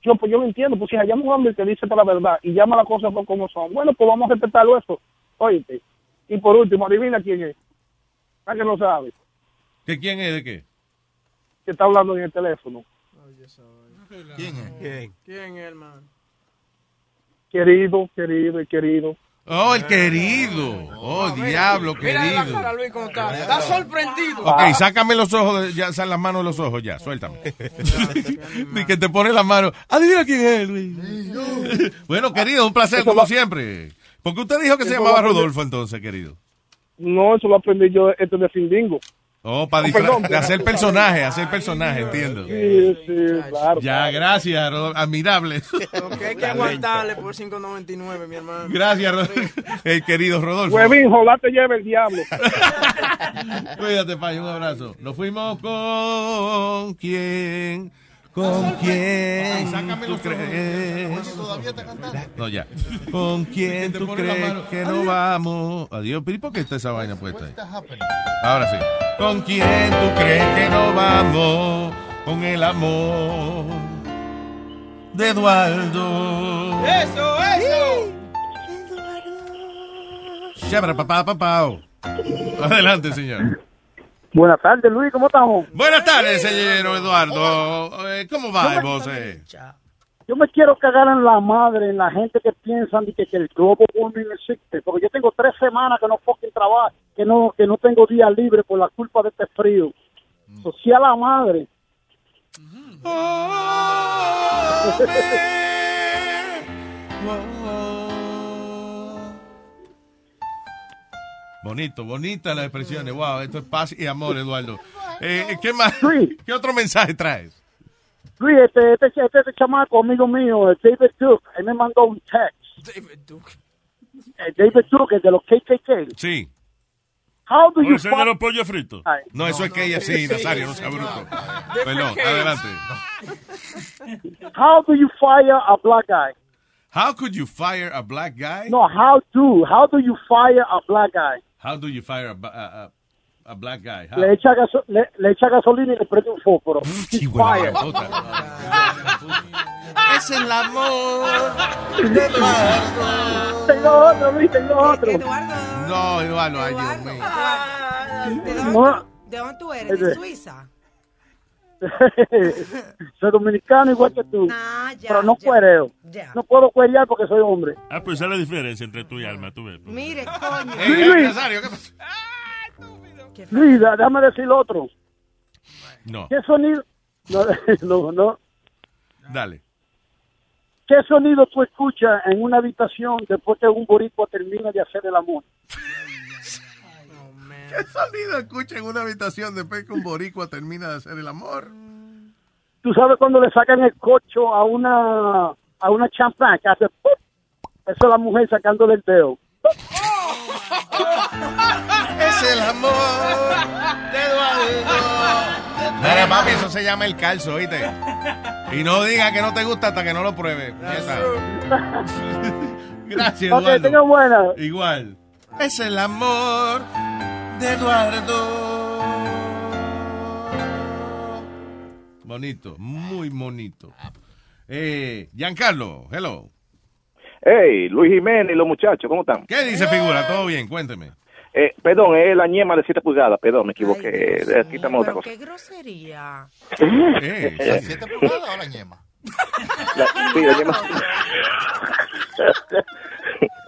Yo, pues yo lo entiendo, pues si hallamos un hombre que dice toda la verdad y llama las cosas por como son, bueno, pues vamos a respetarlo eso. Oíste. Y por último, adivina quién es. ¿A que no sabe? ¿Que quién es de qué? Que está hablando en el teléfono. ¿Quién es? ¿Quién es, hermano? Querido, querido y querido. Oh, el querido. Oh, diablo, Mira la querido. cara, Luis, cómo está. Está sorprendido. Ok, sácame los ojos, de- ya, sal las manos de los ojos, ya, suéltame. [LAUGHS] Ni que te pone las manos. Adivina quién es, Luis. bueno, querido, un placer como siempre. ¿Por qué usted dijo que se llamaba Rodolfo entonces, querido? No, eso lo aprendí yo este de Findingo. Oh, para Oh, perdón, de hacer personaje, hacer personaje, entiendo. Sí, sí, claro. Ya, gracias, Rodolfo. Admirable. Porque hay que aguantarle por 5.99, mi hermano. Gracias, Rodolfo. [LAUGHS] El querido Rodolfo. Huevín, jodá te lleva el diablo. [LAUGHS] Cuídate, Pay, un abrazo. Nos fuimos con quién? ¿Con quién tú crees? No, ya. ¿Con quién tú crees que no vamos? Adiós, pero ¿y por qué está esa vaina puesta ahí? Ahora sí. ¿Con quién tú crees que no vamos? Con el amor de Eduardo. Eso, eso. Chévere, papá, papá. Adelante, señor. Buenas tardes, Luis, ¿cómo estamos? Buenas tardes, señor Eduardo. Eh, ¿Cómo va, vos? eh? Yo me quiero cagar en la madre, en la gente que piensan de que, que el global warming existe, porque yo tengo tres semanas que no fucking trabajo, que no, que no tengo día libre por la culpa de este frío. Social la madre. [LAUGHS] Bonito, bonita las expresiones. Wow, esto es paz y amor, Eduardo. Eh, ¿Qué más? [LAUGHS] ¿Qué otro mensaje traes? Luis, este, este, este, este chamaco, amigo mío, David Duke, él me mandó un text. David Duke. David Duke, el de los KKK. Sí. How do you ¿Ese de los pollos fritos? No, eso es que ella sí, Nazario, no sea bruto. Perdón, adelante. How do you fire a black guy? How could you fire a black guy? No, how do, how do you fire a black guy? How do you fire a, ba- a, a- a black guy? How? Le echa, gaso- le, le echa gasolina y le prende un fósforo. He's fired. [LAUGHS] Es el amor Tengo otro, Luis, tengo otro. No, Eduardo, ay, Dios mío. ¿De dónde, ¿De dónde tú eres? ¿De. Suiza? [LAUGHS] soy dominicano igual que tú. Ah, ya, pero no ya, cuereo. ya. No puedo cuerear porque soy hombre. Ah, pues esa es la diferencia entre tú y Alma, tú ves. Mire, coño. Sí, Luis. Nazario, ¿qué pasa? Luis, déjame decir otro. No, ¿Qué sonido? No, [LAUGHS] no, no. dale. ¿Qué sonido tú escuchas en una habitación después que un boricua termina de hacer el amor? [LAUGHS] ¿Qué sonido escucha en una habitación después que un boricua termina de hacer el amor? Tú sabes cuando le sacan el cocho a una a una champán que hace ¡pum! Eso es la mujer sacándole el dedo. [LAUGHS] Es el amor de Eduardo. Mira, papi, eso se llama el calzo, ¿oíste? Y no diga que no te gusta hasta que no lo pruebe. puñeta. Gracias, [LAUGHS] Eduardo. tenga buena. Igual. Es el amor de Eduardo. Bonito, muy bonito. Eh, Giancarlo, hello. Hey, Luis Jiménez y los muchachos, ¿cómo están? ¿Qué dice figura? ¿Todo bien? Cuénteme. Eh, perdón, es la ñema de 7 pulgadas, perdón, me equivoqué. Eh, Aquí estamos otra cosa. qué grosería. [LAUGHS] Eh, ¿Siete pulgadas o la ñema? [LAUGHS] La- sí, la ñema. [LAUGHS]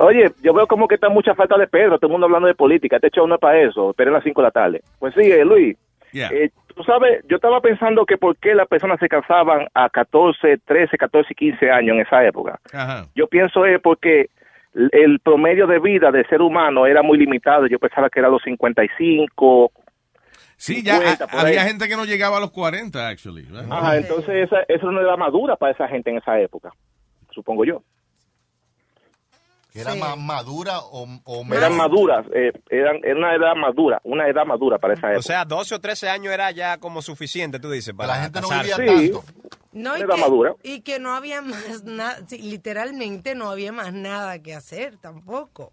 Oye, yo veo como que está mucha falta de Pedro, todo el mundo hablando de política. Este show no es para eso, esperen las 5 de la tarde. Pues sí, eh, Luis. Yeah. eh, tú sabes, yo estaba pensando que por qué las personas se casaban a 14, 13, 14 y 15 años en esa época. Ajá. Yo pienso es porque el- promedio de vida del ser humano era muy limitado. Yo pensaba que era los 55. Sí, ya 50, ha- por había ahí. gente que no llegaba a los 40, actually. Ajá, entonces esa, eso no era madura para esa gente en esa época, supongo yo. ¿Que era más madura o, o Eran maduras, eh, eran, era una edad madura, una edad madura para esa época. O sea, 12 o 13 años era ya como suficiente, tú dices, para La gente no vivía Sí. tanto. No, y Era que, madura. y que no había más nada, sí, literalmente no había más nada que hacer tampoco.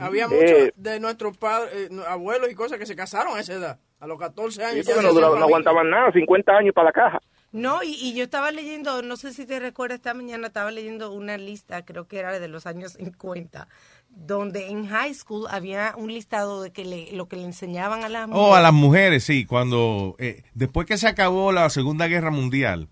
Había Eh, muchos de nuestros padres, eh, abuelos y cosas que se casaron a esa edad, a los 14 Sí, años. ya no, no aguantaban nada, 50 años para la caja. No, y, y yo estaba leyendo, no sé si te recuerdas, esta mañana estaba leyendo una lista, creo que era de los años 50, donde en high school había un listado de que le, lo que le enseñaban a las Oh, a las mujeres, sí. Cuando, eh, después que se acabó la Segunda Guerra Mundial,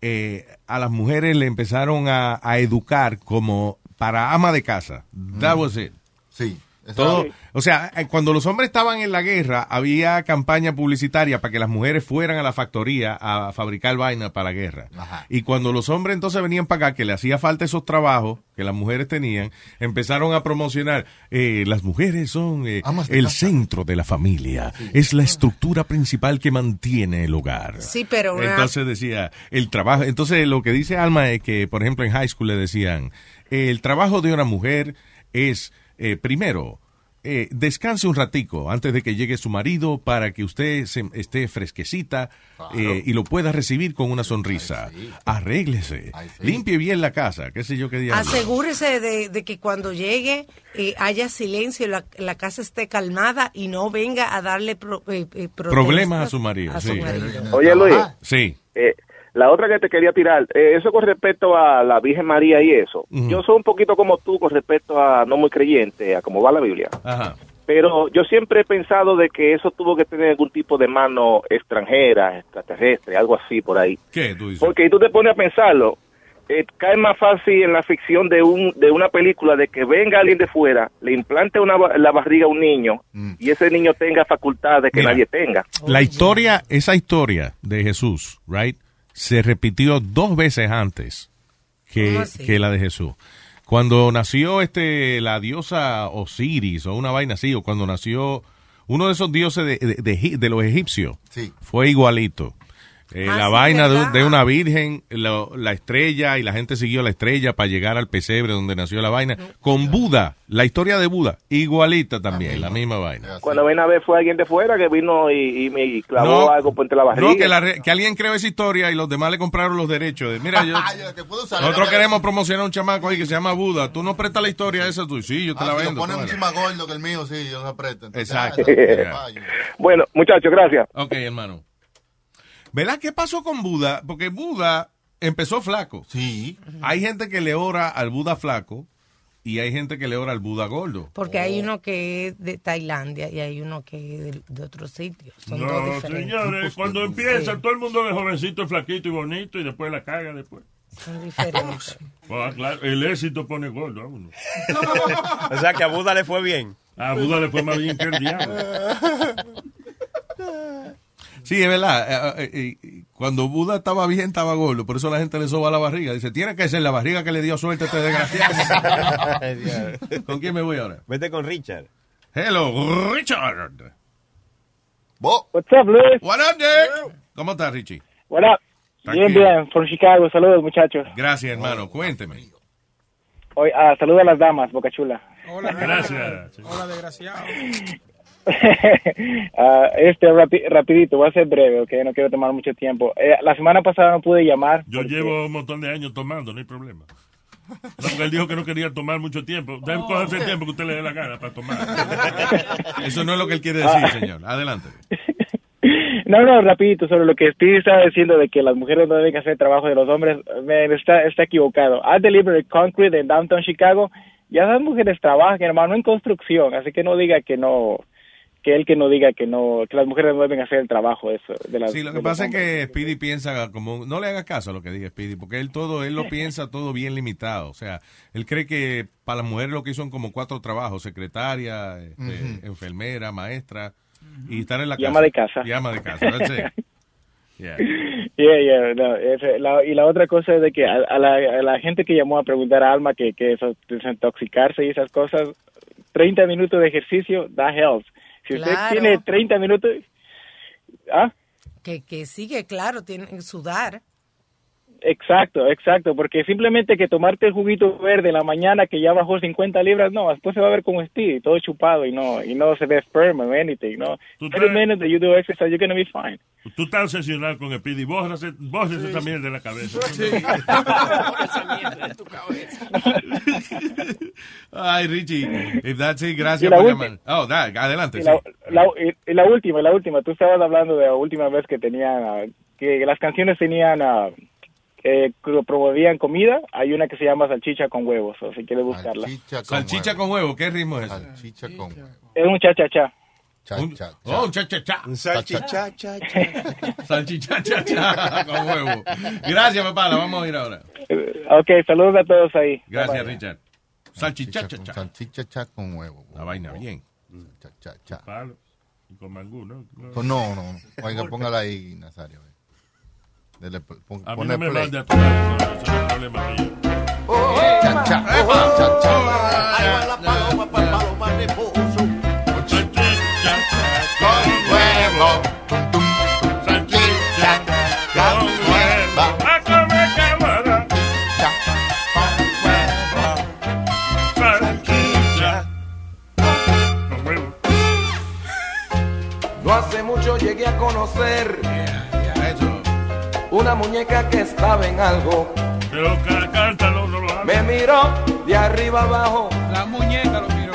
eh, a las mujeres le empezaron a, a educar como para ama de casa. That was it. Sí. Todo, o sea, eh, cuando los hombres estaban en la guerra, había campaña publicitaria para que las mujeres fueran a la factoría a fabricar vainas para la guerra. Ajá. Y cuando los hombres entonces venían para acá, que le hacía falta esos trabajos que las mujeres tenían, empezaron a promocionar, eh, las mujeres son eh, el casa. centro de la familia, es la estructura principal que mantiene el hogar. Sí, pero una- Entonces decía, el trabajo, entonces lo que dice Alma es que, por ejemplo, en high school le decían, el trabajo de una mujer es, eh, primero, eh, descanse un ratico antes de que llegue su marido para que usted se- esté fresquecita eh, y lo pueda recibir con una sonrisa. Arréglese, limpie bien la casa, qué sé yo qué diablo. Asegúrese de, de que cuando llegue eh, haya silencio, la, la casa esté calmada y no venga a darle pro- eh, eh, Problemas a su marido. a su sí. marido. Oye, Luis. Sí. La otra que te quería tirar, eh, eso con respecto a la Virgen María y eso. Yo soy un poquito como tú con respecto a no muy creyente, a cómo va la Biblia. Ajá. Pero yo siempre he pensado de que eso tuvo que tener algún tipo de mano extranjera, extraterrestre, algo así por ahí. ¿Qué tú dices? Porque tú te pones a pensarlo, eh, cae más fácil en la ficción de un de una película de que venga alguien de fuera, le implante una, la barriga a un niño y ese niño tenga facultades que Mira. nadie tenga. La historia, esa historia de Jesús, right, se repitió dos veces antes que, que la de Jesús. Cuando nació este la diosa Osiris o una vaina así, o cuando nació uno de esos dioses de, de- de Egip- de los egipcios, fue igualito. Eh, Ah, la sí, vaina de, una virgen, lo- la estrella, y la gente siguió la estrella para llegar al pesebre donde nació la vaina. Con Buda, la historia de Buda, igualita también, la misma vaina. Cuando ven a ver fue alguien de fuera que vino y, y me clavó No, algo por entre la barriga. No, que, la re- que alguien creó esa historia y los demás le compraron los derechos. De, Mira, yo, [LAUGHS] nosotros queremos promocionar a un chamaco ahí que se llama Buda. Tú no prestas la historia esa, tú. Sí, yo te Ah, la si lo vendo. ponen tómala. mucho más gordo que el mío, sí, yo se apreto. Entonces, Exacto. Yeah. [LAUGHS] Bueno, muchachos, gracias. Ok, hermano. ¿Verdad qué pasó con Buda? Porque Buda empezó flaco. Sí. Hay gente que le ora al Buda flaco y hay gente que le ora al Buda gordo. Porque hay uno que es de Tailandia y hay uno que es de, de otro sitio. Son dos No, diferentes. señores, cuando empieza, todo el mundo es jovencito, flaquito y bonito y después la caga después. Son diferentes. [LAUGHS] Ah, claro, el éxito pone gordo a uno. [LAUGHS] O sea que a Buda le fue bien. A Buda le fue más bien que el diablo. [LAUGHS] Sí, es verdad. Eh, eh, eh, cuando Buda estaba bien, estaba gordo. Por eso la gente le soba la barriga. Dice, tiene que ser la barriga que le dio suerte a este desgraciado. [LAUGHS] ¿Con quién me voy ahora? Vete con Richard. Hello, Richard. What's up, Luis? What up, Dick? ¿Cómo estás, Richie? What up? Bien, bien, from Chicago. Saludos, muchachos. Gracias, hermano. Cuénteme. Hoy, ah, saludos a las damas, Boca Chula. Hola, Gracias. Hola, desgraciado. [LAUGHS] Ah, este, rapi- rapidito, voy a ser breve, ok, no quiero tomar mucho tiempo. Eh, la semana pasada no pude llamar. Yo llevo un montón de años tomando, no hay problema. [LAUGHS] No, porque él dijo que no quería tomar mucho tiempo. Debe cogerse el tiempo que usted le dé la gana para tomar. [LAUGHS] Eso no es lo que él quiere decir, señor. Adelante. No, no, rapidito, sobre lo que Steve estaba diciendo de que las mujeres no deben hacer el trabajo de los hombres, man, está, está equivocado. I delivered concrete en downtown Chicago, ya las mujeres trabajan, hermano, en construcción, así que no diga que no, que él que no diga que no, que las mujeres no deben hacer el trabajo eso de las Sí, lo que pasa es que Speedy piensa como... No le hagas caso a lo que diga Speedy, porque él todo, él lo [LAUGHS] piensa todo bien limitado. O sea, él cree que para las mujeres lo que son como cuatro trabajos, secretaria, este, enfermera, maestra, y estar en la Y casa. ama de casa. Y ama de casa, that's it. Yeah. [LAUGHS] Yeah, yeah, no, ese- la- y la otra cosa es de que a, a la, a la gente que llamó a preguntar a Alma que, que eso, desintoxicarse y esas cosas, 30 minutos de ejercicio da health. Si usted Claro. tiene 30 minutos, ¿ah? Que, que sigue, claro, tienen que sudar. Exacto, exacto, porque simplemente que tomarte el juguito verde en la mañana que ya bajó 50 libras, no, después se va a ver como Steve, todo chupado y no y no se ve sperm or anything, no. Tú 30 traes- minutes that you do exercise, you're gonna be fine. Tú estás obsesionado con el Speedy. Bórrase, bórrese esa mierda de la cabeza. Ay, Richie, if that's it, gracias la por llamar. Oh, da, adelante. Y sí. la, la- y- y la última, la última, tú estabas hablando de la última vez que tenían, ah, que las canciones tenían, ah, eh, promovían comida, hay una que se llama salchicha con huevos, o si quieres buscarla. Salchicha con huevo, ¿qué ritmo es? Salchicha con huevo. Es un cha-cha-cha. Un- Oh, un cha-cha-cha. Un salchicha, cha, [LAUGHS] Salchicha, cha-cha [LAUGHS] con huevo. Gracias, papá, la vamos a ir ahora. Eh, Ok, saludos a todos ahí. Gracias. Richard. Salchicha, cha, cha. Salchicha cha con huevo. La vaina bien. Cha, cha, cha. Con mangú, ¿no? No, no. Oiga, póngala ahí, Nazario. Dele, pon, A mí no me mande a tu lado, eso no es problema mío. Cha, cha, cha, cha. Ahí va la paloma, pa' paloma reposo. Salchicha con huevo. Salchicha con huevo. A comer cámara. Salchicha con No hace mucho llegué a conocer una muñeca que estaba en algo. Pero cántalo, no lo. Me miró de arriba abajo. La muñeca lo miró.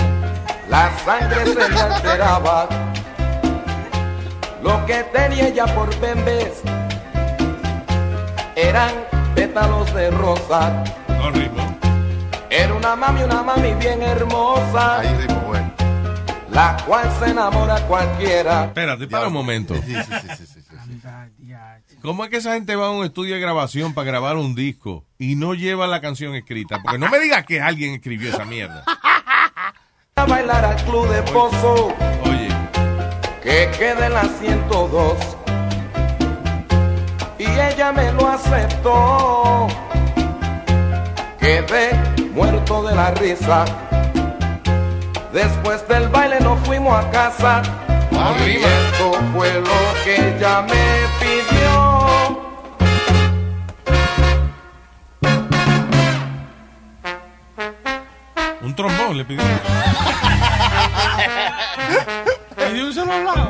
La sangre se me alteraba. Lo que tenía ella por bembes eran pétalos de rosa. No ritmo. Era una mami, una mami bien hermosa. Ahí ritmo bueno. La cual se enamora cualquiera. Espérate, para un momento. ¿Cómo es que esa gente va a un estudio de grabación para grabar un disco y no lleva la canción escrita? Porque no me digas que alguien escribió esa mierda. A bailar al club de pozo. Oye. Que quede la 102. Y ella me lo aceptó. Quedé muerto de la risa. Después del baile nos fuimos a casa. Y esto fue lo que ella me pidió. Un trombón le pidió. [LAUGHS] Y de un solo lado.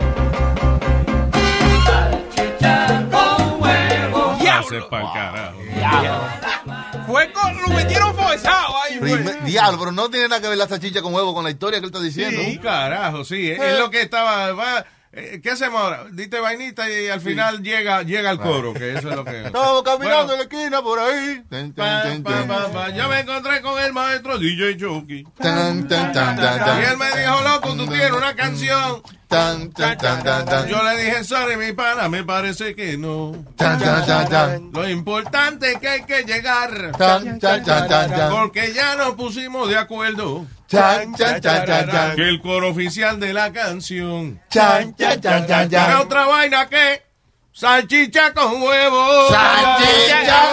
Fue con, lo metieron forzado ahí, güey. Diablo, pero no tiene nada que ver la salchicha con huevo con la historia que él está diciendo. Un carajo, sí. Es, es lo que estaba. va, eh, ¿Qué hacemos ahora? Dite vainita y al final llega llega el coro, que eso es lo que. [LAUGHS] Estamos caminando Bueno, en la esquina por ahí. Ten, ten, pa, ten, pa, ten. pa, pa. Yo me encontré con el maestro DJ Chucky. Y él me dijo, loco, tú tienes una canción. Tan, tan, tan, tan, tan. Yo le dije, sorry, mi pana, me parece que no. Lo importante es que hay que llegar. Porque ya nos pusimos de acuerdo. Chan, chan, chan, chan, chan. Que el coro oficial de la canción. Chan, chan, chan, chan, Era otra vaina que salchicha con huevo. Salchicha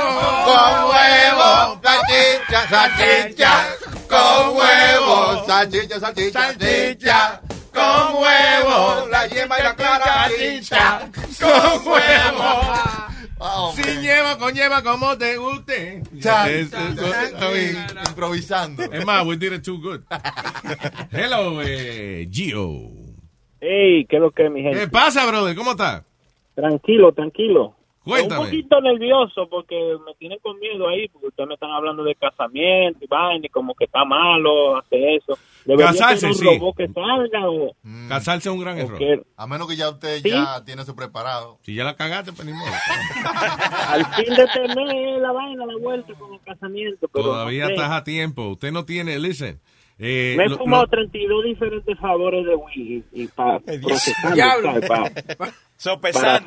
con huevo. Salchicha, salchicha con huevo. Salchicha, salchicha, salchicha con huevo. La yema y la clara. Salchicha con huevo. Sin lleva con lleva como te guste. Chan, Es- chan, es- chan, I mean, chan. Improvisando. Es más, we did it too good. [LAUGHS] Hello, eh, Gio. Ey, ¿qué es lo que es, mi gente? ¿Qué pasa, brother? ¿Cómo está? Tranquilo, tranquilo. Cuéntame. Un poquito nervioso porque me tienen con miedo ahí, porque ustedes me están hablando de casamiento y vaina, y como que está malo hacer eso. ¿Debería Casarse, sí. robot que salga o...? Casarse es un gran error. A menos que ya usted ¿Sí? ya tiene eso preparado. Si ya la cagaste, pues ni modo. [LAUGHS] Al fin de tener la vaina, la vuelta con el casamiento, pero Todavía no sé. estás a tiempo. Usted no tiene, listen. Eh, Me he lo- fumado lo- 32 diferentes sabores de whisky y [LAUGHS] para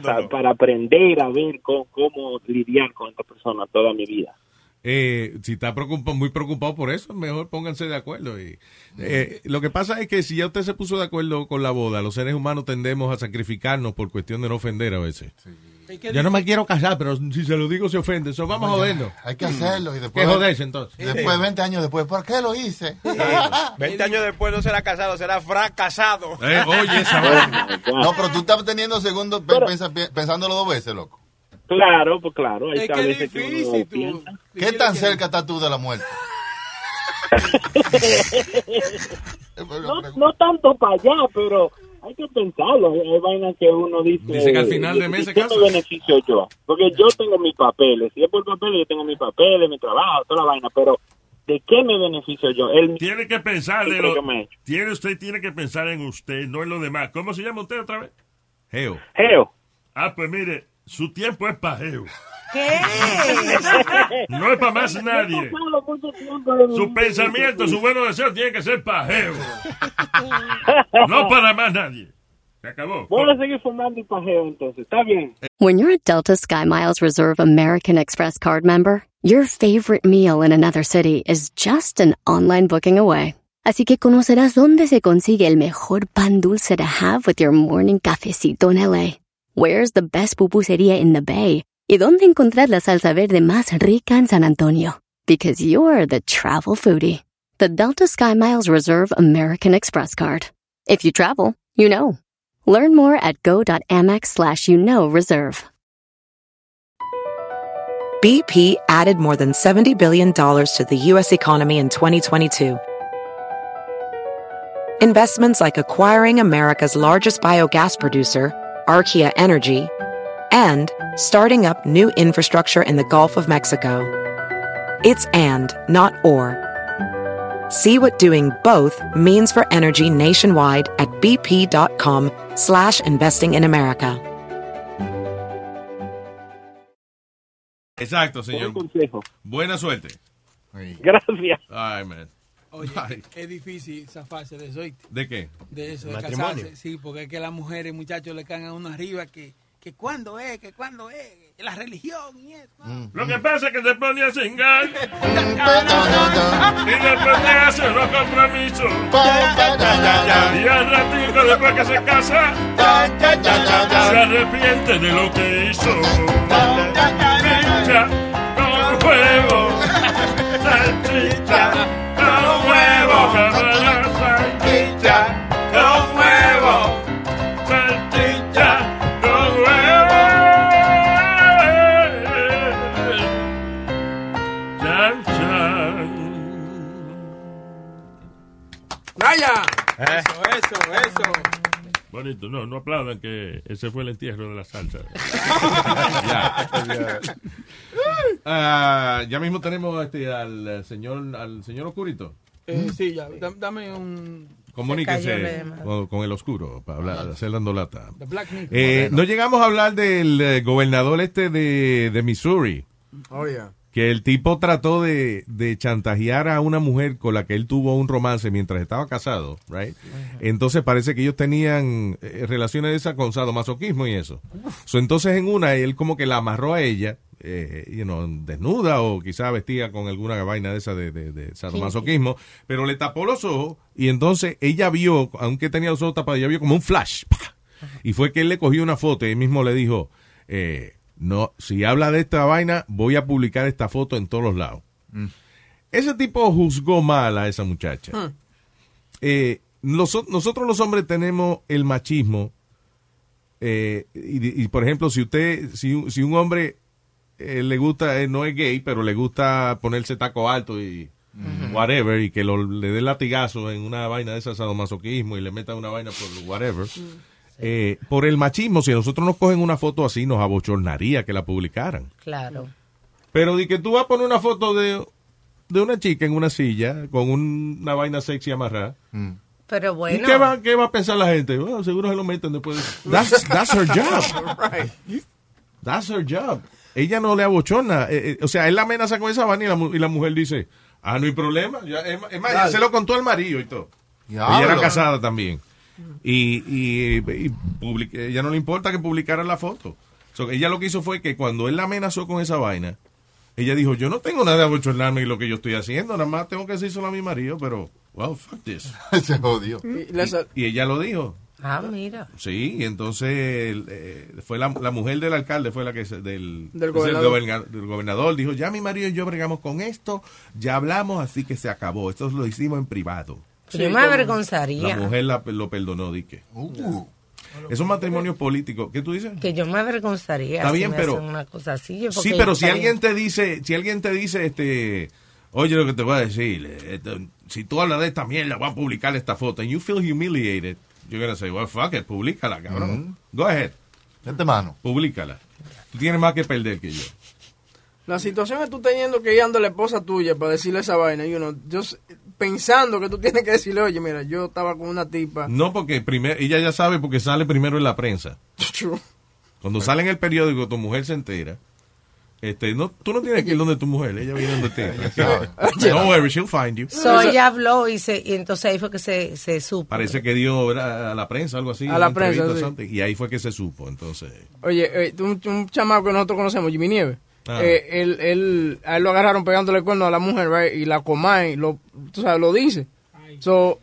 para, para aprender a ver cómo, cómo lidiar con esta persona toda mi vida. eh, si está preocupa- muy preocupado por eso, mejor pónganse de acuerdo. Y, eh, lo que pasa es que si ya usted se puso de acuerdo con la boda, los seres humanos tendemos a sacrificarnos por cuestión de no ofender a veces. Yo no me quiero casar, pero si se lo digo se ofende. Eso vamos a jodernos. Hay que hacerlo. Y después, ¿Qué joderse entonces? Después, 20 años después, ¿por qué lo hice? 20 años después no será casado, será fracasado. Eh, oye, esa [LAUGHS] No, pero tú estás teniendo segundos pe- pensa- pe- pensándolo dos veces, loco. Claro, pues claro. Hay Es que que veces que uno piensa. ¿Qué tan cerca estás tú de la muerte? [LAUGHS] no, no tanto para allá, pero hay que pensarlo. Hay, vainas que uno dice. Al final de mes ¿qué me beneficio yo? Porque yo tengo mis papeles. Si es por papeles, yo tengo mis papeles, mi trabajo, toda la vaina. Pero, ¿de qué me beneficio yo? El, Tiene que pensar de lo, he tiene usted tiene que pensar en usted, no en lo demás. ¿Cómo se llama usted otra vez? Geo. Geo. Ah, pues mire, su tiempo es para Geo. ¿Qué? [LAUGHS] No es para más nadie. Su pensamiento, su buen deseo tiene que ser para [LAUGHS] Geo. No para más nadie. Se acabó. Voy a seguir fumando pajeo entonces. Está bien. When you're a Delta SkyMiles Reserve American Express card member, your favorite meal in another city is just an online booking away. Así que conocerás dónde se consigue el mejor pan dulce to have with your morning cafecito en LA. Where's the best pupusería in the Bay? Y dónde encontrar la salsa verde más rica en San Antonio. Because you're the travel foodie. The Delta SkyMiles Reserve American Express card. If you travel, you know. Learn more at go.amex slash you know reserve. BP added more than $70 billion to the U.S. economy in 2022. Investments like acquiring America's largest biogas producer, Archaea Energy, and starting up new infrastructure in the Gulf of Mexico. It's and, not or. See what doing both means for energy nationwide at bp.com slash investing in America. Exacto, señor. Buen consejo. Buena suerte. Gracias. Ay, man. Oye, Ay. es difícil zafarse de eso. ¿oíste? ¿De qué? De eso, de Matrimonio. casarse. Sí, porque es que las mujeres, muchachos, le caen a uno arriba que, que cuándo es, que cuándo es, que la religión y eso. Lo que pasa es que se pone a cingar [LAUGHS] y después de hacer los compromisos. Y al ratito después que se casa, se arrepiente de lo que hizo. [LAUGHS] Salchicha con huevo, salchicha con huevo, salchicha con huevo, salchicha con huevo. Chan, chan. ¡Vaya! Eso, eso, eso. Bonito, no, no aplaudan que ese fue el entierro de la salsa. [LAUGHS] Ya. Ah, ya mismo tenemos este, al señor al señor Oscurito. Eh, sí, ya, dam- dame un... Comuníquese con, con el oscuro para hablar, hacer dando lata. Eh, no llegamos a hablar del eh, gobernador este de, de Missouri, Oh, yeah. Que el tipo trató de, de chantajear a una mujer con la que él tuvo un romance mientras estaba casado, right? Entonces parece que ellos tenían eh, relaciones de esas con sadomasoquismo y eso. So, entonces en una él como que la amarró a ella, eh, you know, desnuda o quizá vestida con alguna vaina de esa de, de, de sadomasoquismo, pero le tapó los ojos y entonces ella vio, aunque tenía los ojos tapados, ella vio como un flash. Y fue que él le cogió una foto y él mismo le dijo, eh, no, si habla de esta vaina, voy a publicar esta foto en todos los lados. Ese tipo juzgó mal a esa muchacha. Eh, noso- nosotros los hombres tenemos el machismo. eh, y, y, por ejemplo, si usted, si, un- si un hombre eh, le gusta, eh, no es gay, pero le gusta ponerse taco alto y whatever, y que lo, le dé latigazo en una vaina de esas sadomasoquismo y le meta una vaina por whatever. Eh, por el machismo, si a nosotros nos cogen una foto así, nos abochornaría que la publicaran. Claro. Pero di que tú vas a poner una foto de, de una chica en una silla con un- una vaina sexy amarrada. Pero ¿Y bueno. qué va, qué va a pensar la gente? Bueno, seguro se lo meten después. de- That's, that's her job. [LAUGHS] That's her job. Ella no le abochona. Eh, eh, o sea, él la amenaza con esa vaina y la, y la mujer dice, ah, no hay problema. Ya, es, es más, ya se lo contó al marido y todo. Diablo. Ella era casada también. Y, y, y public- ella no le importa que publicara la foto. So, ella lo que hizo fue que cuando él la amenazó con esa vaina, ella dijo, yo no tengo nada de abochornarme y lo que yo estoy haciendo, nada más tengo que decírselo a mi marido, pero, well, fuck this. [LAUGHS] Se jodió. Y, y ella lo dijo. Ah, mira. Sí, y entonces el, eh, fue la, la mujer del alcalde, fue la que se- del, Del es el gobernador. goberna- del gobernador, dijo, ya mi marido y yo bregamos con esto, ya hablamos, así que se acabó, esto lo hicimos en privado. Yo me avergonzaría. La mujer la- lo perdonó, dique. Esos matrimonios políticos, ¿qué tú dices? Que yo me avergonzaría. Está si bien, me pero- hacen Una cosa así, yo Sí, pero si alguien te dice, si alguien te dice, este, oye lo que te voy a decir, esto, si tú hablas de esta mierda, voy a publicar esta foto, and you feel humiliated, you're gonna say, well, fuck it, públicala, cabrón. Go ahead. Vete mano. Públicala. Tú tienes más que perder que yo. La situación es tú teniendo que ir a la esposa tuya para decirle esa vaina, you know, yo s- pensando que tú tienes que decirle, oye, mira, yo estaba con una tipa. No, porque primero, ella ya sabe porque sale primero en la prensa. Cuando sale en el periódico, tu mujer se entera. Este, no, tú no tienes que ir donde tu mujer, ella viene donde ti. [LAUGHS] No worry, she'll find you. So, ella habló y, se, y entonces ahí fue que se, se supo. Parece que dio ¿verdad? a la prensa, algo así. A la prensa, sí. Y ahí fue que se supo, entonces. Oye, eh, un, un chamaco que nosotros conocemos, Jimmy Nieves, Ah. eh, él, él, a él lo agarraron pegándole el cuerno a la mujer, right, y la Comay, lo, tú sabes, lo dice. So,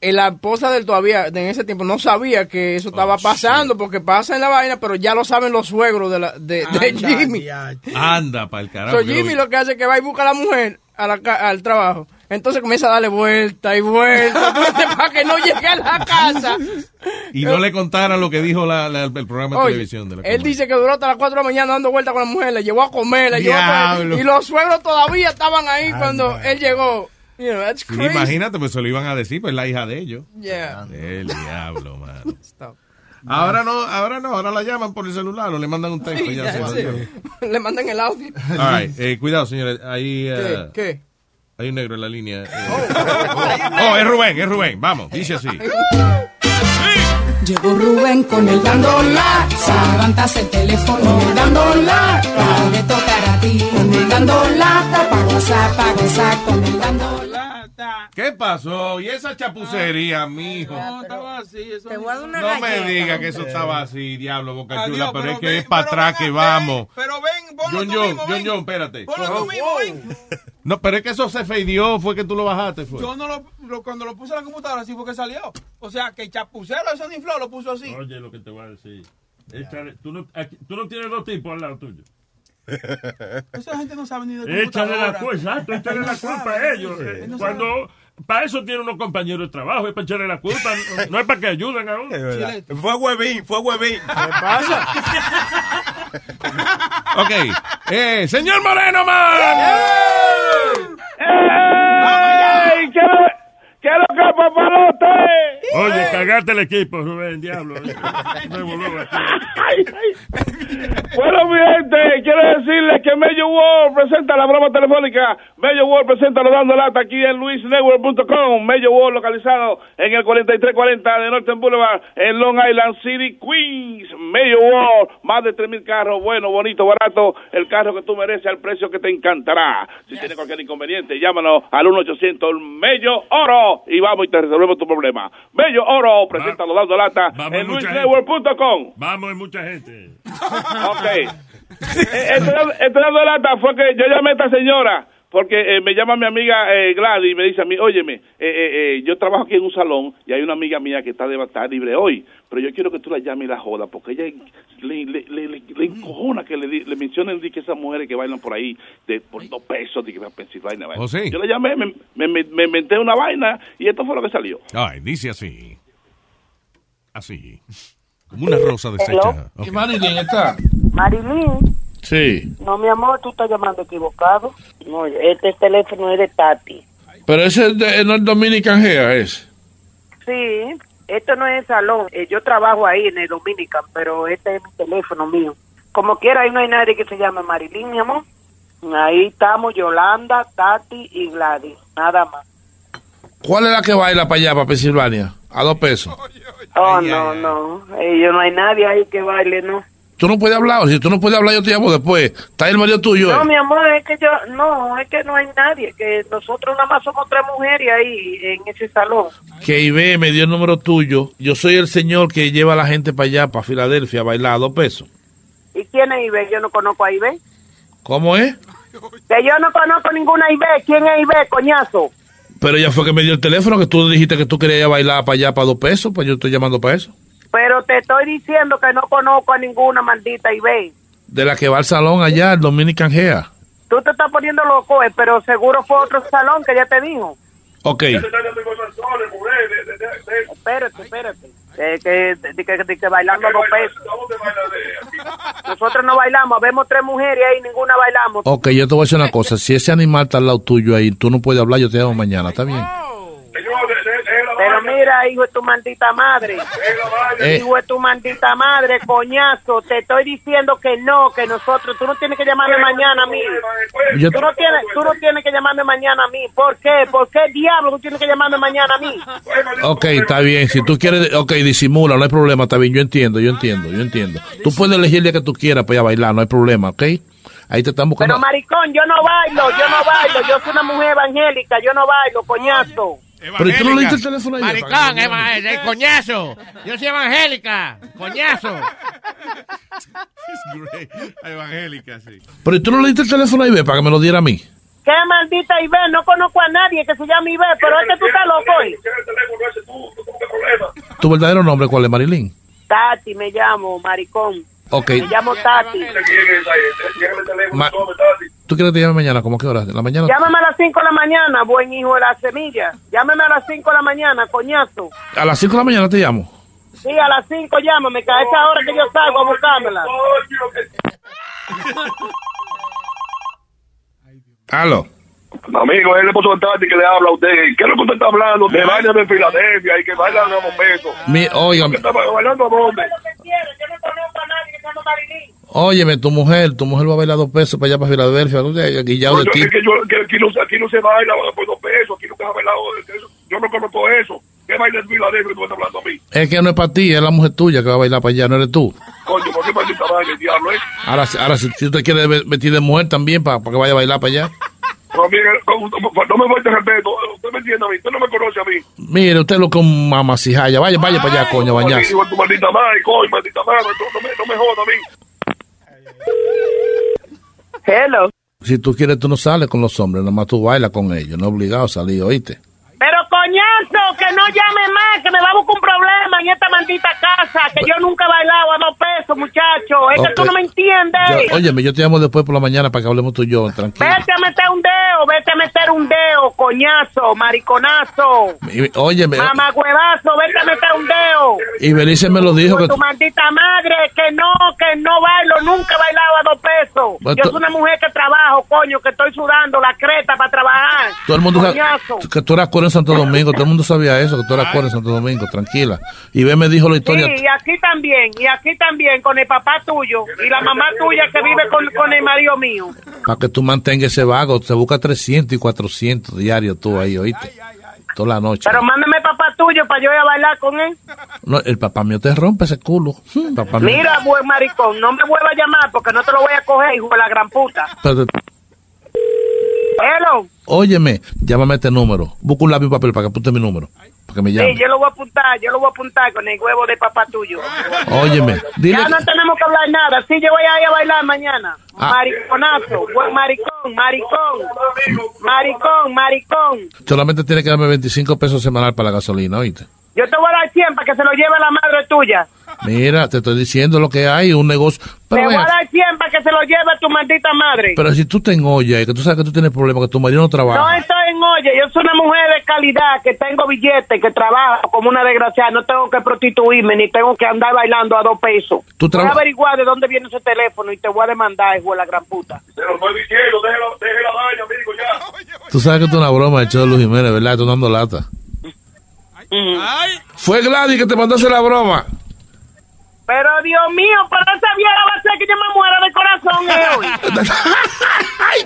eh, la esposa de él todavía, en ese tiempo, no sabía que eso estaba Oh, pasando, porque pasa en la vaina, pero ya lo saben los suegros de, la, de, de Jimmy. Anda, para el carajo. So, Jimmy lo que hace es que va y busca a la mujer a la ca- al trabajo. Entonces comienza a darle vuelta y vuelta [LAUGHS] para que no llegue a la casa. Y no le contaran lo que dijo la- la- el programa de Oye, televisión de la él dice que duró hasta las 4 de la mañana dando vueltas con la mujer, le llevó a comer, le llevó a Diablo. y los suegros todavía estaban ahí cuando él llegó. You know, that's Sí, crazy. imagínate, pues se lo iban a decir, pues la hija de ellos. Yeah. El diablo, mano. [LAUGHS] Stop. Ahora no, ahora no, ahora la llaman por el celular o le mandan un texto. Sí, ya ya, se sí. jodió. [LAUGHS] Le mandan el audio. All right, eh, cuidado, señores. Ahí, ¿Qué? eh, ¿Qué? Hay un negro en la línea. eh. Oh, es Rubén, es Rubén. Vamos, dice así. Llegó Rubén con el dando lata. Levantas el teléfono con el dando lata. Te tocará a ti con el dando lata. Pa' gozar, pa' gozar con el dando lata. ¿Qué pasó? ¿Y esa chapucería, mijo? No, estaba así. Eso Te voy a dar una No me galleta. diga que eso estaba así, diablo, boca Adiós, chula, pero, pero es que ven, es para atrás ven, que vamos. Pero ven, ponlo John tú John, mismo, John ven. John, espérate. Ponlo tú mismo, ven. No, pero es que eso se feidió, fue que tú lo bajaste, fue. Yo no lo, lo- cuando lo puse en la computadora así fue que salió. O sea, que el chapucero de Sony Flow lo puso así. Oye, lo que te voy a decir. Échale, tú, no, aquí- tú no tienes dos tipos al lado tuyo. Esa gente no sabe ni de Échale computadora. la culpa, exacto, échale la culpa a ellos. eh. Cuando, para eso tiene unos compañeros de trabajo, es para echarle la culpa, no, no es para que ayuden a uno. Fue huevín, fue huevín. ¿Qué pasa? Ok. Eh, señor Moreno, man. ¡Ey! ¿Qué qué lo que papalote? Oye, cagate el equipo, Rubén, diablo. [LAUGHS] Nuevo aquí. Bueno, mi gente, quiero decirles que Mello World presenta la broma telefónica. Mello World presenta lo dando lata aquí en luisnetwork.com. Mello World localizado en el 4340 de Norton Boulevard en Long Island City, Queens. Mello World, más de 3.000 carros, bueno, bonito, barato. El carro que tú mereces al precio que te encantará. Si tienes cualquier inconveniente, llámanos al 1-800 Mello Oro y vamos y te resolvemos tu problema. Mello Oro presenta lo dando lata Vamos, en luisnetwork.com. Vamos, hay mucha gente. Ok. [LAUGHS] Estoy dando- estoy dando lata fue que yo llamé a esta señora porque eh, me llama mi amiga eh, Gladys y me dice a mí, óyeme, eh, eh, eh, yo trabajo aquí en un salón y hay una amiga mía que está de estar libre hoy, pero yo quiero que tú la llames y la joda porque ella le, le, le, le- le encojona que le, di- le mencionen di que esas mujeres que bailan por ahí de, por dos pesos, de que van a Pensilvania. vaina. ¿Oh, sí? Yo la llamé, me, me, me, me inventé una vaina y esto fue lo que salió. Ay, dice así. Así. Como una rosa deshecha. Ok. ¿Y Marilyn está? Marilyn, Sí. no, mi amor, tú estás llamando equivocado. No, este teléfono es de Tati. Pero ese es de, no es Dominican Hair, es. Sí, esto no es el salón. Eh, yo trabajo ahí en el Dominican, pero este es mi teléfono mío. Como quiera, ahí no hay nadie que se llame Marilyn, mi amor. Ahí estamos Yolanda, Tati y Gladys. Nada más. ¿Cuál es la que baila para allá, para Pensilvania? A dos pesos. Oh, no, no. Eh, yo no hay nadie ahí que baile, no. Tú no puedes hablar, o si tú no puedes hablar, yo te llamo después. Está el marido tuyo. No, eh. mi amor, es que yo, no, es que no hay nadie, que nosotros nada más somos tres mujeres ahí en ese salón. Que Ibe me dio el número tuyo. Yo soy el señor que lleva a la gente para allá, para Filadelfia, a bailar a dos pesos. ¿Y quién es Ibe? Yo no conozco a Ibe. ¿Cómo es? Que yo no conozco ninguna Ibe. ¿Quién es Ibe, coñazo? Pero ella fue que me dio el teléfono, que tú dijiste que tú querías bailar para allá para dos pesos, pues yo estoy llamando para eso. Pero te estoy diciendo que no conozco a ninguna maldita Ibe. De la que va al salón allá, el Dominican Hair. Tú te estás poniendo loco, eh, pero seguro fue otro salón que ya te dijo. Ok. Espérate, espérate. Eh, que, de, que, de que bailando a dos pesos. Nosotros no bailamos, vemos tres mujeres ahí, ninguna bailamos. Ok, yo te voy a decir una cosa. Si ese animal está al lado tuyo ahí, tú no puedes hablar, yo te llamo mañana, ¿está bien? Pero mira, hijo de tu maldita madre. Eh. Hijo de tu maldita madre, coñazo. Te estoy diciendo que no, que nosotros, tú no tienes que llamarme mañana a mí. Yo- Tú no tienes, tú no tienes que llamarme mañana a mí. ¿Por qué? ¿Por qué diablo tú tienes que llamarme mañana a mí? Ok, está bien. Si tú quieres, ok, disimula, no hay problema, está bien. Yo entiendo, yo entiendo, yo entiendo. Tú puedes elegir el día que tú quieras para ir a bailar, no hay problema, ¿ok? Ahí te están buscando. Pero maricón, yo no bailo, yo no bailo. Yo soy una mujer evangélica, yo no bailo, coñazo. Pero ¿y tú no le diste el teléfono a ella? Maricón, eva- eh, coñazo. Yo soy evangélica. Coñazo. Evangélica, sí. Pero ¿y tú no le diste el teléfono a Ibe para que me lo diera a mí? Qué maldita Ibe, no conozco a nadie que se llame Ibe, pero es que tú estás loco hoy. ¿Tu verdadero nombre cuál es, Marilyn? Tati me llamo, maricón. Ok. Me llamo Tati. Ma- ¿Tú quieres que te llame mañana? ¿Cómo qué hora? ¿En la mañana? Llámame a las 5 de la mañana, buen hijo de la semilla. Llámame a las 5 de la mañana, coñazo. A las 5 de la mañana te llamo. Sí, a las 5 llámame, que a esa hora que yo salgo a buscármela. Aló. Amigo, él le puso tarde que le habla a usted. ¿Qué es lo que usted está hablando? De baile de Filadelfia y que bailan a los pesos. Mi, óigame, ¿Qué está bailando a dónde? Óyeme, tu mujer, tu mujer va a bailar dos pesos para allá para Filadelfia, tú sabes, guillado No, de yo- ti. es que, yo, que aquí, no, aquí no se baila por dos pesos, aquí nunca se ha bailado eso. Yo no conozco eso. ¿Qué baile de Filadelfia tú estás hablando a mí? Es que no es para ti, es la mujer tuya que va a bailar para allá, no eres tú. Coño, ¿por qué maldita el diablo, eh? Ahora, ahora si, si usted quiere ve- vestir de mujer también para, para que vaya a bailar para allá. Pero mire, no, no- no me falte respeto. Usted me entiende a mí. Usted no me conoce a mí. Mire, usted lo que es un mamacijaya. Vaya, vaya para allá, coño, bañarse. Tu maldita madre, coño, maldita madre. No, no me, no me joda a mí. Hello. Si tú quieres, tú no sales con los hombres, nada más tú bailas con ellos. No es obligado a salir, ¿oíste? Coñazo, que no llame más, que me va a buscar un problema en esta maldita casa, que yo nunca he bailado a dos pesos, muchacho. Es que tú no me entiendes. Yo, óyeme, yo te llamo después por la mañana para que hablemos tú y yo, tranquilo. Vete a meter un dedo, vete a meter un dedo, coñazo, mariconazo, Y- óyeme, mamagüevazo, vete a meter un dedo. y Belice me lo dijo Con que... tu maldita madre, que no, que no bailo, nunca he bailado a dos pesos. Pues Yo tú- soy una mujer que trabajo, coño, que estoy sudando la creta para trabajar. Todo el mundo Coñazo. que tú eras coro en Santo Domingo, [LAUGHS] todo el mundo sabía eso, que tú eras coro en Santo Domingo, tranquila. Y ve me dijo la Sí, historia, y aquí también, y aquí también, con el papá tuyo y la mamá tuya que vive con, con el marido mío. para que tú mantengas ese vago, se busca 300 y 400 diarios tú ahí, ¿oíste? Toda la noche. Pero mándame papá tuyo para yo ir a bailar con él. No, el papá mío te rompe ese culo. [LAUGHS] Papá mío. Mira, buen maricón, no me vuelva a llamar porque no te lo voy a coger, hijo de la gran puta. Pero- Hello. óyeme, llámame este número. Busca un lápiz y papel para que apunte mi número. Para que me llame. Sí, yo lo voy a apuntar, yo lo voy a apuntar con el huevo de papá tuyo. Óyeme, dile Ya no tenemos que hablar nada. Sí, yo voy a ir a bailar mañana. Ah. Mariconazo, buen maricón, maricón, maricón, maricón. solamente tiene que darme 25 pesos semanal para la gasolina, ¿oíste? Yo te voy a dar 100 para que se lo lleve la madre tuya. Mira, te estoy diciendo lo que hay, un negocio. Pero, te voy a dar 100 para que se lo lleve tu maldita madre. pero si tú te engollas y que tú sabes que tú tienes problemas, que tu marido no trabaja. No estoy en oye, yo soy una mujer de calidad, que tengo billetes, que trabajo como una desgraciada, no tengo que prostituirme, ni tengo que andar bailando a dos pesos. Tú voy a averiguar de dónde viene ese teléfono y te voy a demandar, hijo de la gran puta. Se lo estoy diciendo, deje la, deje la vaina, amigo, ya. Tú sabes que esto es una broma de Luis Jiménez, ¿verdad? Tú dando lata. Fue Gladys que te mandó hacer la broma. Pero Dios mío, pero esa vieja va a hacer que yo me muera de corazón eh, hoy.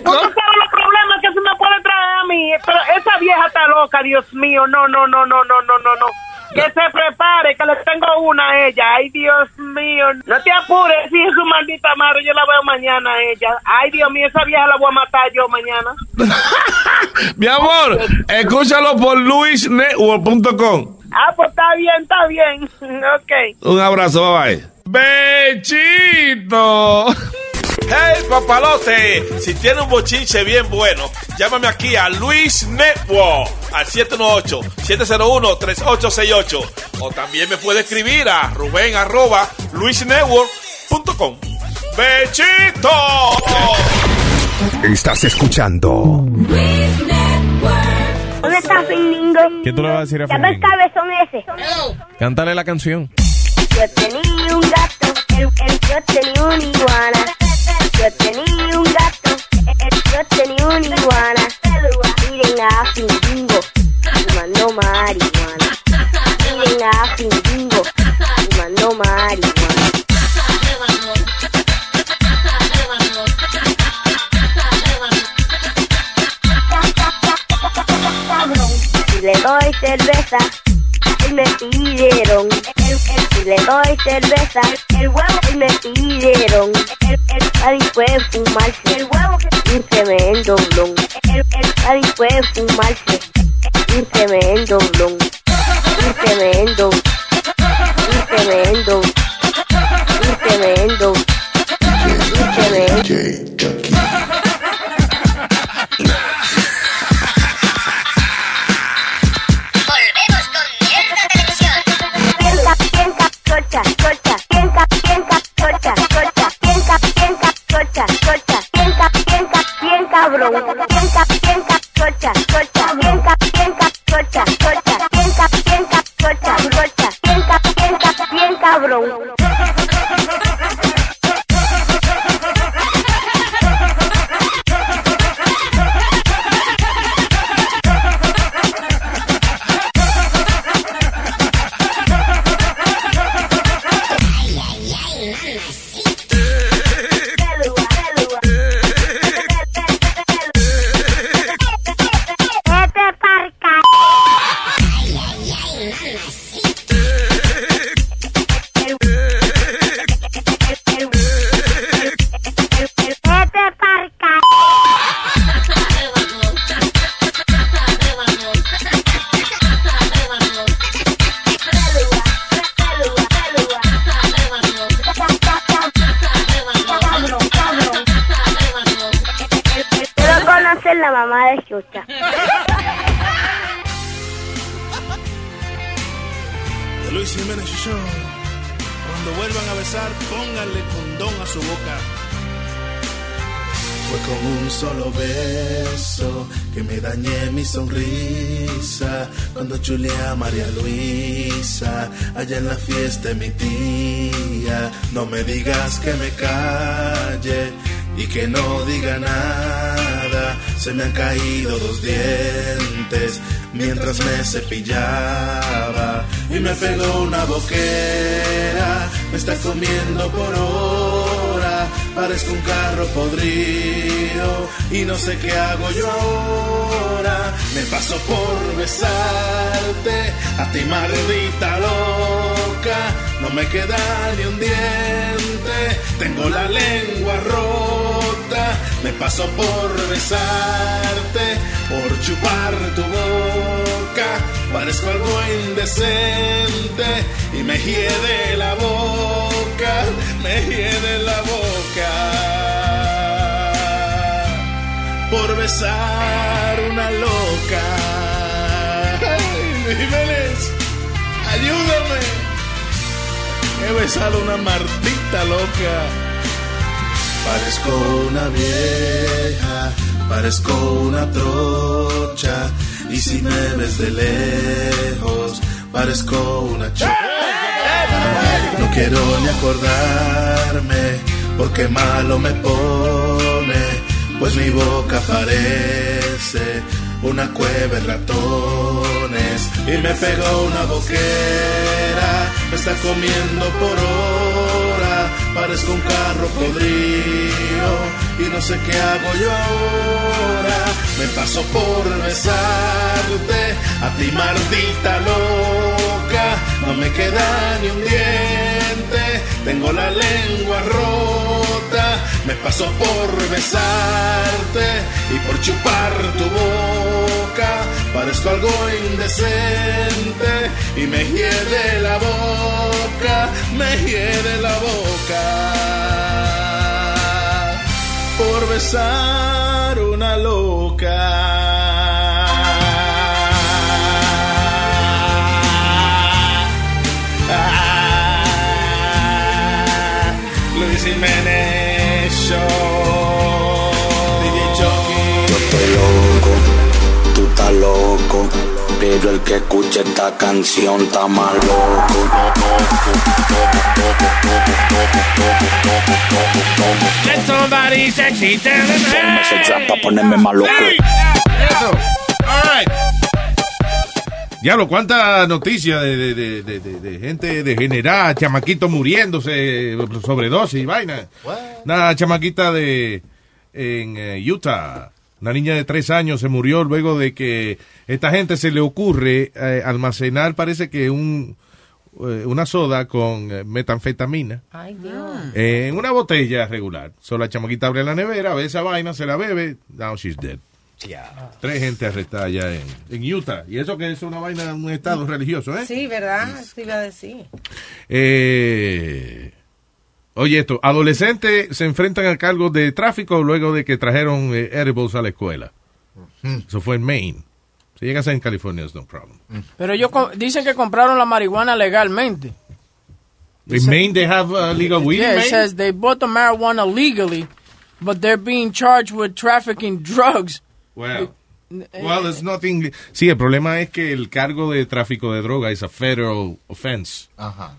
¿Tú sabes los problemas que se me puede traer a mí? Pero esa vieja está loca, Dios mío. No, no, no, no, no, no, no, no. Que se prepare, que le tengo una a ella. Ay, Dios mío. No te apures, si es su maldita madre, yo la veo mañana a ella. Ay, Dios mío, esa vieja la voy a matar yo mañana. [LAUGHS] Mi amor, escúchalo por luisnetwork.com. Ah, pues está bien, está bien. [LAUGHS] Ok. Un abrazo, bye bye. ¡Bechito! Hey, papalote, si tiene un bochinche bien bueno, llámame aquí a Luis Network al 718-701-3868. O también me puede escribir a Rubén arroba luisnetwork.com. ¡Bechito! Estás escuchando ¿Dónde está Findingo? ¿Qué tú le vas a decir a Llama el cabezón ese. Cántale la canción. Yo tenía un gato, el, el, yo tenía una iguana. Yo tenía un gato, el, el, yo tenía una iguana. Miren a Findingo, fumando marihuana. Miren a Findingo, fumando marihuana. Le doy cerveza, él me pidieron. El, el, si le doy cerveza, el huevo, él me pidieron. El, el Cadi fue fumarse, el huevo, un tremendo blon. El, el Cadi fue fumarse, un tremendo blon. Un tremendo, un piensa, chocha, sonrisa cuando chulé a María Luisa allá en la fiesta de mi tía. No me digas que me calle y que no diga nada. Se me han caído dos dientes mientras me cepillaba y me pegó una boquera. Me está comiendo por hora. Parezco un carro podrido y no sé qué hago yo. Me paso por besarte a ti maldita loca. No me queda ni un diente, tengo la lengua rota. Me paso por besarte, por chupar tu boca. Parezco algo indecente y me hiede la boca, me hiede la boca. Por besar una loca. Ay, Jiménez, ayúdame. He besado una martita loca. Parezco una vieja, parezco una trocha. Y si me ves de lejos, parezco una chica. No quiero ni acordarme, porque malo me pone, pues mi boca parece una cueva de ratones. Y me pegó una boquera, me está comiendo por hora, parezco un carro podrido y no sé qué hago yo ahora. Me paso por besarte, a ti maldita loca, no me queda ni un diente, tengo la lengua rota. Me paso por besarte y por chupar tu boca, parezco algo indecente y me hiede la boca, me hiede la boca por besar una loca. Show. DJ Chucky. Yo estoy loco, tú estás loco, pero el que escuche esta canción está más loco. Let somebody sexy tell hey. ponerme más loco. Eso. All right. Diablo, cuánta noticia de, de, de, de, de- de gente degenerada, chamaquitos muriéndose, sobredosis y vaina. Una chamaquita de en eh, Utah, una niña de tres años se murió luego de que esta gente se le ocurre eh, almacenar, parece que un eh, una soda con metanfetamina Ay, Dios. eh, en una botella regular. Solo la chamaquita abre la nevera, ve esa vaina, se la bebe, now she's dead. Tres gente arrestada ya en, en Utah. Y eso que es una vaina, un estado religioso, ¿eh? Sí, ¿verdad? Eso iba a decir. Eh, oye, esto, adolescentes se enfrentan al cargo de tráfico luego de que trajeron eh, edibles a la escuela. Eso fue en Maine. Si llegas en California, es no problem. Pero ellos dicen que compraron la marihuana legalmente. In Maine, they have uh, legal weed in Yeah, it says they bought the marijuana legally, but they're being charged with trafficking drugs. Well, well, there's nothing. Sí, el problema es que el cargo de tráfico de droga es a federal offense. Ajá.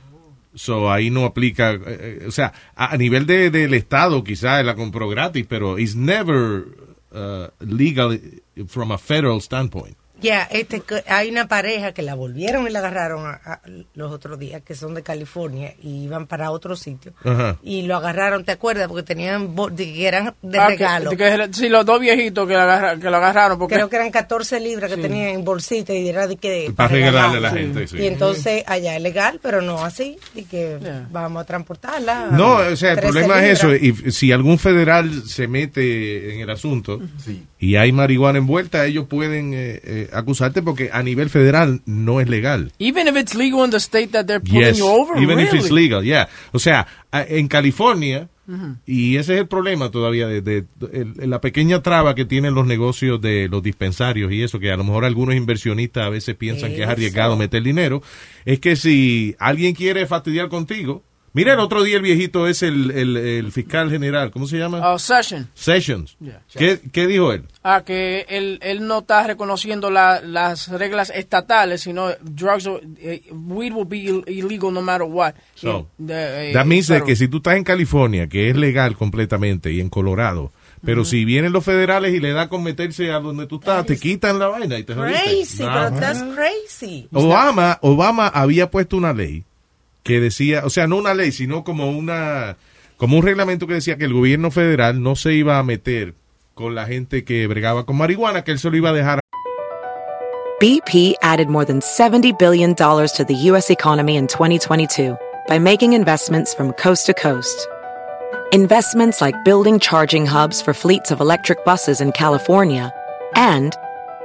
So ahí no aplica, eh, eh, o sea, a, a nivel de, del estado quizás la compró gratis, pero it's never uh, legal from a federal standpoint. Ya, este, que- hay una pareja que la volvieron y la agarraron a- a- los otros días, que son de California y iban para otro sitio. Ajá. Y lo agarraron, ¿te acuerdas? Porque tenían, que eran de Ah, regalo. que- sí, los dos viejitos que, la agarra- que lo agarraron. Porque Creo que eran 14 libras que Sí. tenían en bolsita y era de que... Para regalarle a la Sí. gente, sí. Y entonces allá es legal, pero no así, y que vamos a transportarla. No, o sea, el 13 problema es eso. Y si algún federal se mete en el asunto y hay marihuana envuelta, ellos pueden eh, eh, acusarte porque a nivel federal no es legal. even if it's legal in the state that they're pulling Yes, you over, even if it's legal, yeah. O sea, en California, Y ese es el problema todavía de, la pequeña traba que tienen los negocios de los dispensarios y eso, que a lo mejor algunos inversionistas a veces piensan que es arriesgado meter dinero, es que si alguien quiere fastidiar contigo, mira el otro día el viejito es el, el, el fiscal general, ¿cómo se llama? Oh, Session. Sessions. Yeah. ¿Qué, ¿Qué dijo él? Ah, que él, él no está reconociendo la- las reglas estatales, sino drugs, eh, weed will be ill- illegal no matter what. So, De- eh, That means de pero- que si tú estás en California, que es legal completamente, y en Colorado, pero si vienen los federales y le da con meterse a donde tú estás, te quitan la vaina y te jodiste. Crazy, Ajá. pero that's crazy. Obama, Obama había puesto una ley que decía, o sea, no una ley, sino como una como un reglamento que decía que el gobierno federal no se iba a meter con la gente que bregaba con marihuana, que él se lo iba a dejar BP added more than $70 billion to the U.S. economy in 2022 by making investments from coast to coast. Investments like building charging hubs for fleets of electric buses in California and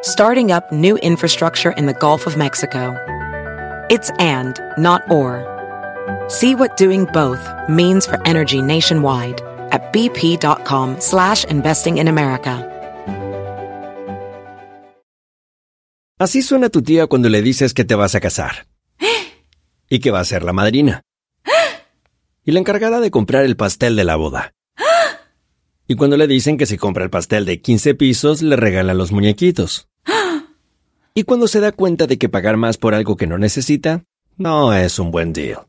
starting up new infrastructure in the Gulf of Mexico. It's and, not or. See what doing both means for energy nationwide at bp.com slash investing in America. Así suena tu tía cuando le dices que te vas a casar. [GASPS] Y que va a ser la madrina. [GASPS] Y la encargada de comprar el pastel de la boda. [GASPS] Y cuando le dicen que si compra el pastel de 15 pisos, le regalan los muñequitos. Y cuando se da cuenta de que pagar más por algo que no necesita, no es un buen deal.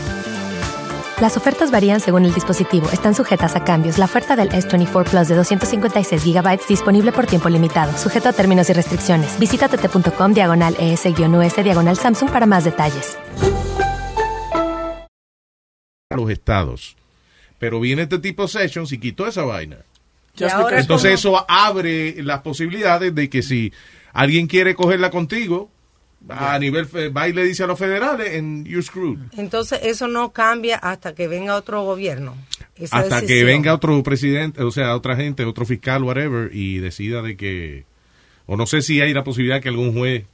Las ofertas varían según el dispositivo. Están sujetas a cambios. La oferta del S24 Plus de 256 GB disponible por tiempo limitado, sujeto a términos y restricciones. Visita tt.com diagonal ES-US diagonal Samsung para más detalles. a los estados. Pero viene este tipo de sessions y quitó esa vaina. Entonces eso abre las posibilidades de que si alguien quiere cogerla contigo, a nivel, va y le dice a los federales, and you're screwed. Entonces eso no cambia hasta que venga otro gobierno. Esa Hasta que venga otro presidente, o sea, otra gente, otro fiscal, whatever, y decida de que, o no sé si hay la posibilidad que algún juez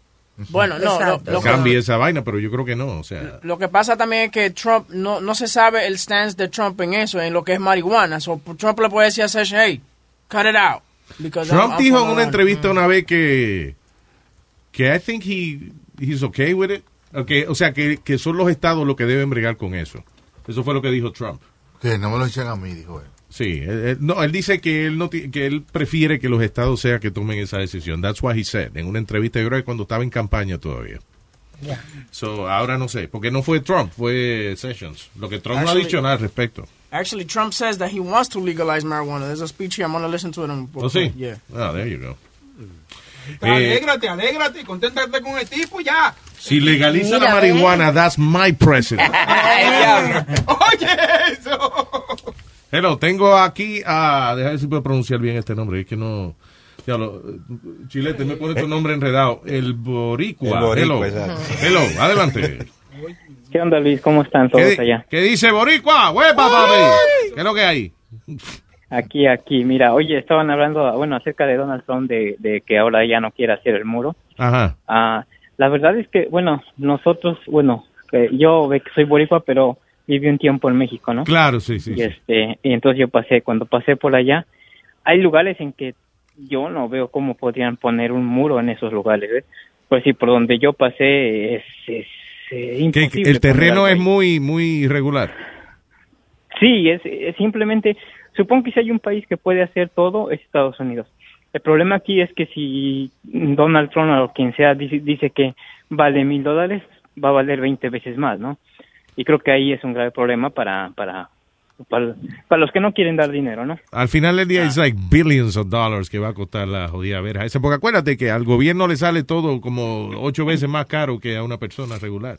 Bueno, no, lo, lo que- cambie esa vaina, pero yo creo que no, o sea. Lo que pasa también es que Trump, no, no se sabe el stance de Trump en eso, en lo que es marihuana. So, Trump le puede decir a Session, hey, cut it out. I'm- Trump I'm dijo en una entrevista una vez que que I think he he's okay with it. Okay, o sea, que, que son los estados los que deben bregar con eso. Eso fue lo que dijo Trump. Que no me lo echen a mí, dijo él. Sí, él- él- no, él dice que él no que él prefiere que los estados sean que tomen esa decisión. That's what he said en una entrevista yo creo que cuando estaba en campaña todavía. So, ahora no sé, porque no fue Trump, fue Sessions. Lo que Trump no ha Actually- dicho nada al respecto. Actually, Trump says that he wants to legalize marijuana. There's a speech here. I'm going to listen to it. ¿Oh, sí? Yeah. Ah, there you go. Eh, Alégrate, alégrate, conténtate con el tipo ya. si legaliza Mira, la marihuana, that's my president. [LAUGHS] Oye, eso. Hello, tengo aquí a. Deja ver si puedo pronunciar bien este nombre. Es que no. Diablo, Chilete, me pone tu nombre enredado. El Boricua. El Boricua, Hello. Hello, adelante. ¿Qué onda, Luis? ¿Cómo están ¿Qué, todos allá? qué dice Boricua? ¡Huepa, papi! ¿Qué es lo que hay? Aquí, aquí. Mira, oye, estaban hablando, bueno, acerca de Donald Trump, de, de que ahora ya no quiere hacer el muro. Ajá. Ah, la verdad es que, bueno, nosotros, bueno, que yo soy boricua, pero viví un tiempo en México, ¿no? Claro, sí, sí. Y sí. este, y entonces yo pasé, cuando pasé por allá, hay lugares en que yo no veo cómo podrían poner un muro en esos lugares, ¿ves? Pues sí, por donde yo pasé es, es, eh, Que- imposible. que el terreno es muy, muy irregular. Sí, es, es simplemente, supongo que si hay un país que puede hacer todo, es Estados Unidos. El problema aquí es que si Donald Trump o quien sea dice, dice que vale mil dólares, va a valer 20 veces más, ¿no? Y creo que ahí es un grave problema para, para, para, para los que no quieren dar dinero, ¿no? Al final del día es like billions of dollars que va a costar la jodida verja esa. Porque acuérdate que al gobierno le sale todo como ocho veces más caro que a una persona regular.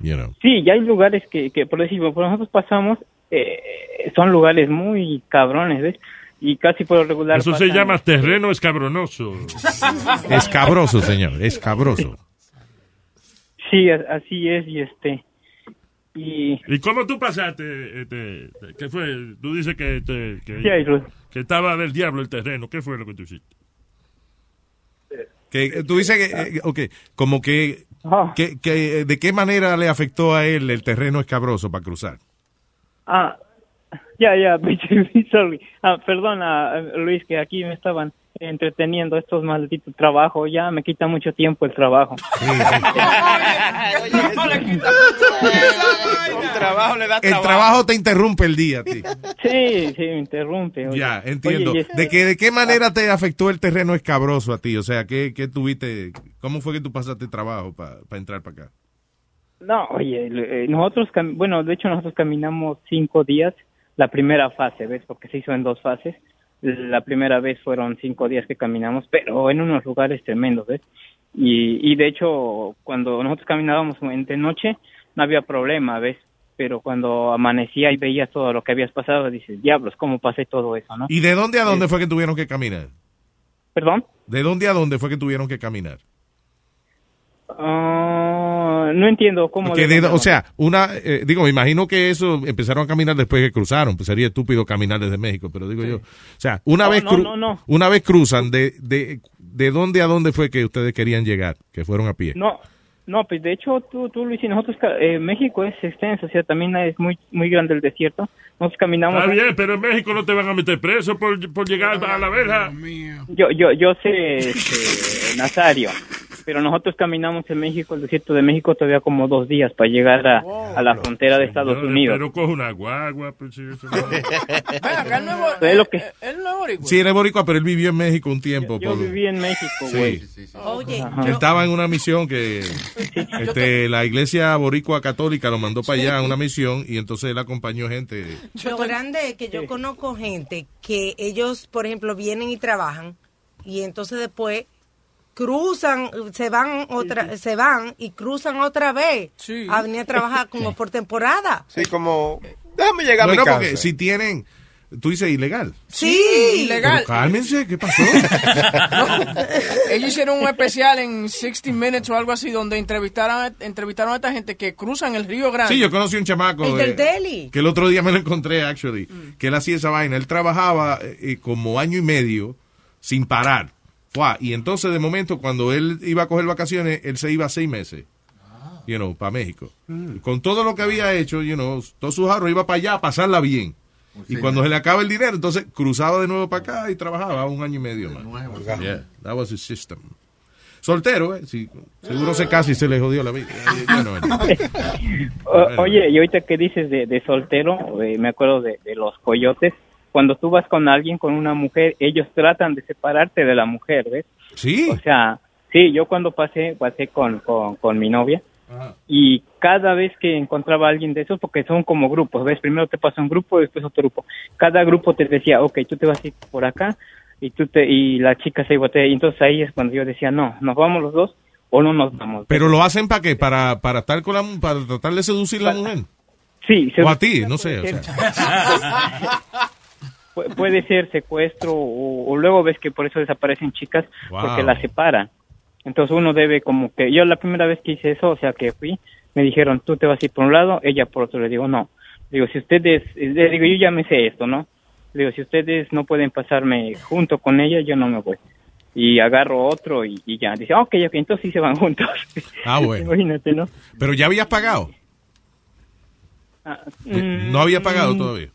You know. Sí, y hay lugares que, que por decir, por nosotros pasamos, eh, son lugares muy cabrones, ¿ves? y casi por lo regular. Eso se llama terreno escabronoso. [LAUGHS] Escabroso, señor, escabroso. Sí, a- así es, y este. Y. ¿Y cómo tú pasaste? Este, ¿Qué fue? Tú dices que, te- que, Sí, estaba del diablo el terreno. ¿Qué fue lo que tú hiciste? Que, eh, tú dices que, eh, ok, como que, que, que, ¿de qué manera le afectó a él el terreno escabroso para cruzar? Ah, ya, ya, [LAUGHS] sorry. Ah, perdona, Luis, que aquí me estaban entreteniendo estos malditos trabajos. Ya me quita mucho tiempo el trabajo. [LAUGHS] trabajo le da El trabajo te interrumpe el día, tío. Sí, sí, me interrumpe. oye. Ya, entiendo. Este- ¿De, qué, ¿De qué manera te afectó el terreno escabroso a ti? O sea, ¿qué, qué tuviste? ¿Cómo fue que tú pasaste trabajo para entrar para acá? No, oye, eh, nosotros, bueno, de hecho nosotros caminamos cinco días la primera fase, ¿ves? Porque se hizo en dos fases. La primera vez fueron cinco días que caminamos, pero en unos lugares tremendos, ¿ves? Y, y de hecho, cuando nosotros caminábamos en- de noche, no había problema, ¿ves? Pero cuando amanecía y veías todo lo que habías pasado, dices, diablos, ¿cómo pasé todo eso, no? ¿Y de dónde a dónde fue que tuvieron que caminar? ¿Perdón? ¿De dónde a dónde fue que tuvieron que caminar? Ah, no entiendo cómo... De o sea, una, eh, digo, me imagino que eso empezaron a caminar después que cruzaron, pues sería estúpido caminar desde México, pero digo yo, o sea, una No, vez no, cru- no, no. una vez cruzan, de, de, ¿de dónde a dónde fue que ustedes querían llegar? Que fueron a pie. No, no, pues de hecho tú, tú Luis, y nosotros, ca- eh, México es extenso, o sea, también es muy muy grande el desierto. Nosotros caminamos... Está bien, pero en México no te van a meter preso por, por llegar a la verja. Yo, yo, yo sé, este, Nazario, pero nosotros caminamos en México, el desierto de México, todavía como dos días para llegar a, a la frontera de Estados Yo, Unidos. Pero cojo una guagua. Pues, sí, eso no. [LAUGHS] Acá, él no es bo- Es lo que- él- él no es boricua. Sí, era boricua, pero él vivió en México un tiempo. Yo por- viví en México, Sí. güey. Oye, que estaba en una misión que este, la iglesia boricua católica lo mandó para allá a una misión y entonces él acompañó gente. Lo grande es que yo conozco gente que ellos, por ejemplo, vienen y trabajan y entonces después cruzan, se van otra, se van y cruzan otra vez a venir a trabajar como por temporada. Sí, como, déjame llegar Bueno, a mi casa. porque si tienen, tú dices ilegal. Sí, ilegal. Pero cálmense, ¿qué pasó? [LAUGHS] Ellos hicieron un especial en 60 Minutes o algo así donde entrevistaron, entrevistaron a esta gente que cruzan el Río Grande. Sí, yo conocí un chamaco. El del eh, Delhi. Que el otro día me lo encontré, actually. Que él hacía esa vaina. Él trabajaba eh, como año y medio sin parar. Fua, Y entonces, de momento, cuando él iba a coger vacaciones, él se iba seis meses. You know, para México. Con todo lo que había hecho, you know, todos sus ahorros, iba para allá a pasarla bien. Y cuando se le acaba el dinero, entonces cruzaba de nuevo para acá y trabajaba un año y medio más. Yeah, that was his system. Soltero, ¿eh? Sí, seguro se casi se le jodió la vida. Bueno, bueno. [LAUGHS] O- oye, y ahorita que dices de, de soltero, eh, me acuerdo de, de los coyotes. Cuando tú vas con alguien, con una mujer, ellos tratan de separarte de la mujer, ¿ves? Sí. O sea, sí, yo cuando pasé, pasé con, con, con mi novia y cada vez que encontraba a alguien de esos, porque son como grupos, ¿ves? Primero te pasa un grupo, después otro grupo. Cada grupo te decía, ok, tú te vas a ir por acá y tú te, y la chica se iba a y entonces ahí es cuando yo decía, no, nos vamos los dos o no nos vamos. Pero lo hacen para qué? Para, para estar con la para tratar de seducir a la mujer. Sí, O a ti, no sé. O sea. [LAUGHS] Pu- puede ser secuestro o, o luego ves que por eso desaparecen chicas Wow. porque las separan. Entonces uno debe como que yo la primera vez que hice eso, o sea que fui, me dijeron tú te vas a ir por un lado, ella por otro. Le digo no. Le digo si ustedes, le digo yo ya me sé esto, ¿no? Le digo si ustedes no pueden pasarme junto con ella, yo no me voy. Y agarro otro y, y ya. Dice, ok, ok, entonces sí se van [LAUGHS] juntos. Ah, bueno. Imagínate, ¿no? Pero ya habías pagado. Ah, No había pagado todavía.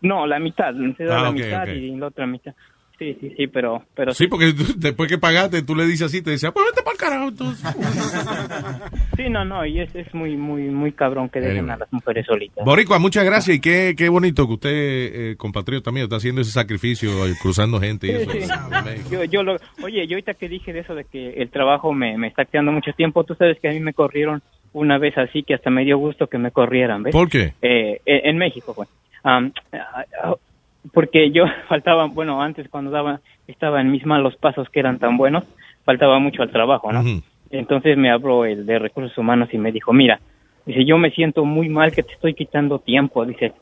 No, la mitad, se da Ah, la mitad y la otra mitad. Sí, sí, sí, pero... pero Sí, porque tú- después que pagaste, tú le dices así, te decía, pues vete para el carajo entonces. [LAUGHS] Sí, no, no, y es, es muy, muy, muy cabrón que dejen a las mujeres solitas. Boricua, muchas gracias y qué, qué bonito que usted, eh, compatriota mío, está haciendo ese sacrificio, eh, cruzando gente y Sí, eso. sí. [LAUGHS] Yo, yo lo, oye, yo ahorita que dije de eso de que el trabajo me, me está quedando mucho tiempo, tú sabes que a mí me corrieron una vez así que hasta me dio gusto que me corrieran, ¿ves? ¿Por qué? Eh, en en México, pues. Ah, ah, porque yo [LAUGHS] faltaba, bueno, antes cuando daba, estaba en mis malos pasos que eran tan buenos, faltaba mucho al trabajo, ¿no? Entonces me habló el de recursos humanos y me dijo, mira, dice, yo me siento muy mal que te estoy quitando tiempo, dice,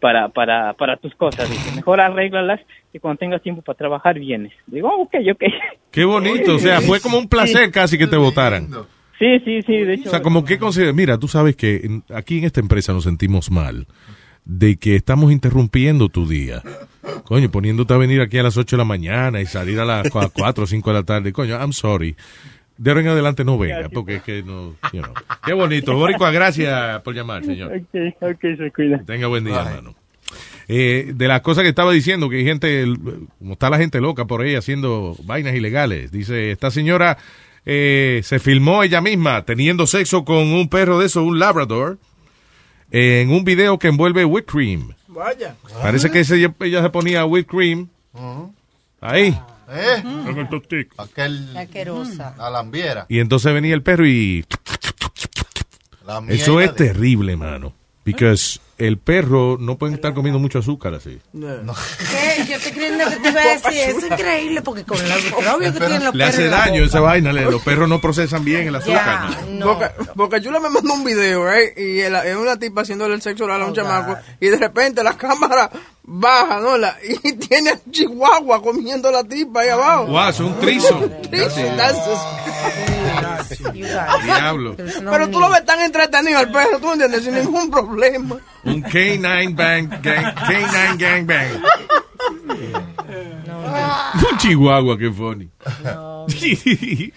para, para, para tus cosas. Dice, mejor arréglalas y cuando tengas tiempo para trabajar vienes. Digo, "Oh, ok, ok. [LAUGHS] Qué bonito, o sea, fue como un placer Sí. casi que te votaran. Sí, sí, sí, de hecho. O sea, como que considera, mira, tú sabes que en- aquí en esta empresa nos sentimos mal de que estamos interrumpiendo tu día. Coño, poniéndote a venir aquí a las 8 de la mañana y salir a las 4 o 5 de la tarde. Coño, I'm sorry. De ahora en adelante no venga, porque es que no, you know. Qué bonito. Boricua, gracias por llamar, señor. Ok, ok, se cuida. Tenga buen día, hermano. Eh, de las cosas que estaba diciendo, que hay gente, como está la gente loca por ahí haciendo vainas ilegales. Dice, esta señora eh, se filmó ella misma teniendo sexo con un perro de eso, un labrador, en un video que envuelve whipped cream. Vaya. Parece que ese- ella se ponía whipped cream ahí. ¿Eh? El tostico. Aquel. Asquerosa. La lambiera. Y entonces venía el perro y... La Eso es de- terrible, mano. Because el perro no puede estar comiendo mucho azúcar así. ¿Qué? Yo te [LAUGHS] creyendo que te iba a decir, es increíble porque con los microbios que tienen los Le perros hace en la daño esa vaina. le- los perros no procesan bien el azúcar. ¿no? Boca, Boca Chula me mandó un video, right? Y el- es una tipa haciéndole el sexo oral a un chamaco. Y de repente la cámara baja, ¿no? La, y [LAUGHS] tiene a Chihuahua comiendo la tipa ahí abajo. Wow, es un trizo. [LAUGHS] Trizo, that's Diablo. Pero tú lo ves tan entretenido al perro, ¿tú entiendes? Sin ningún problema. Un K9 bang, gang, K9 gang bang. [LAUGHS] Un chihuahua, qué funny. [LAUGHS]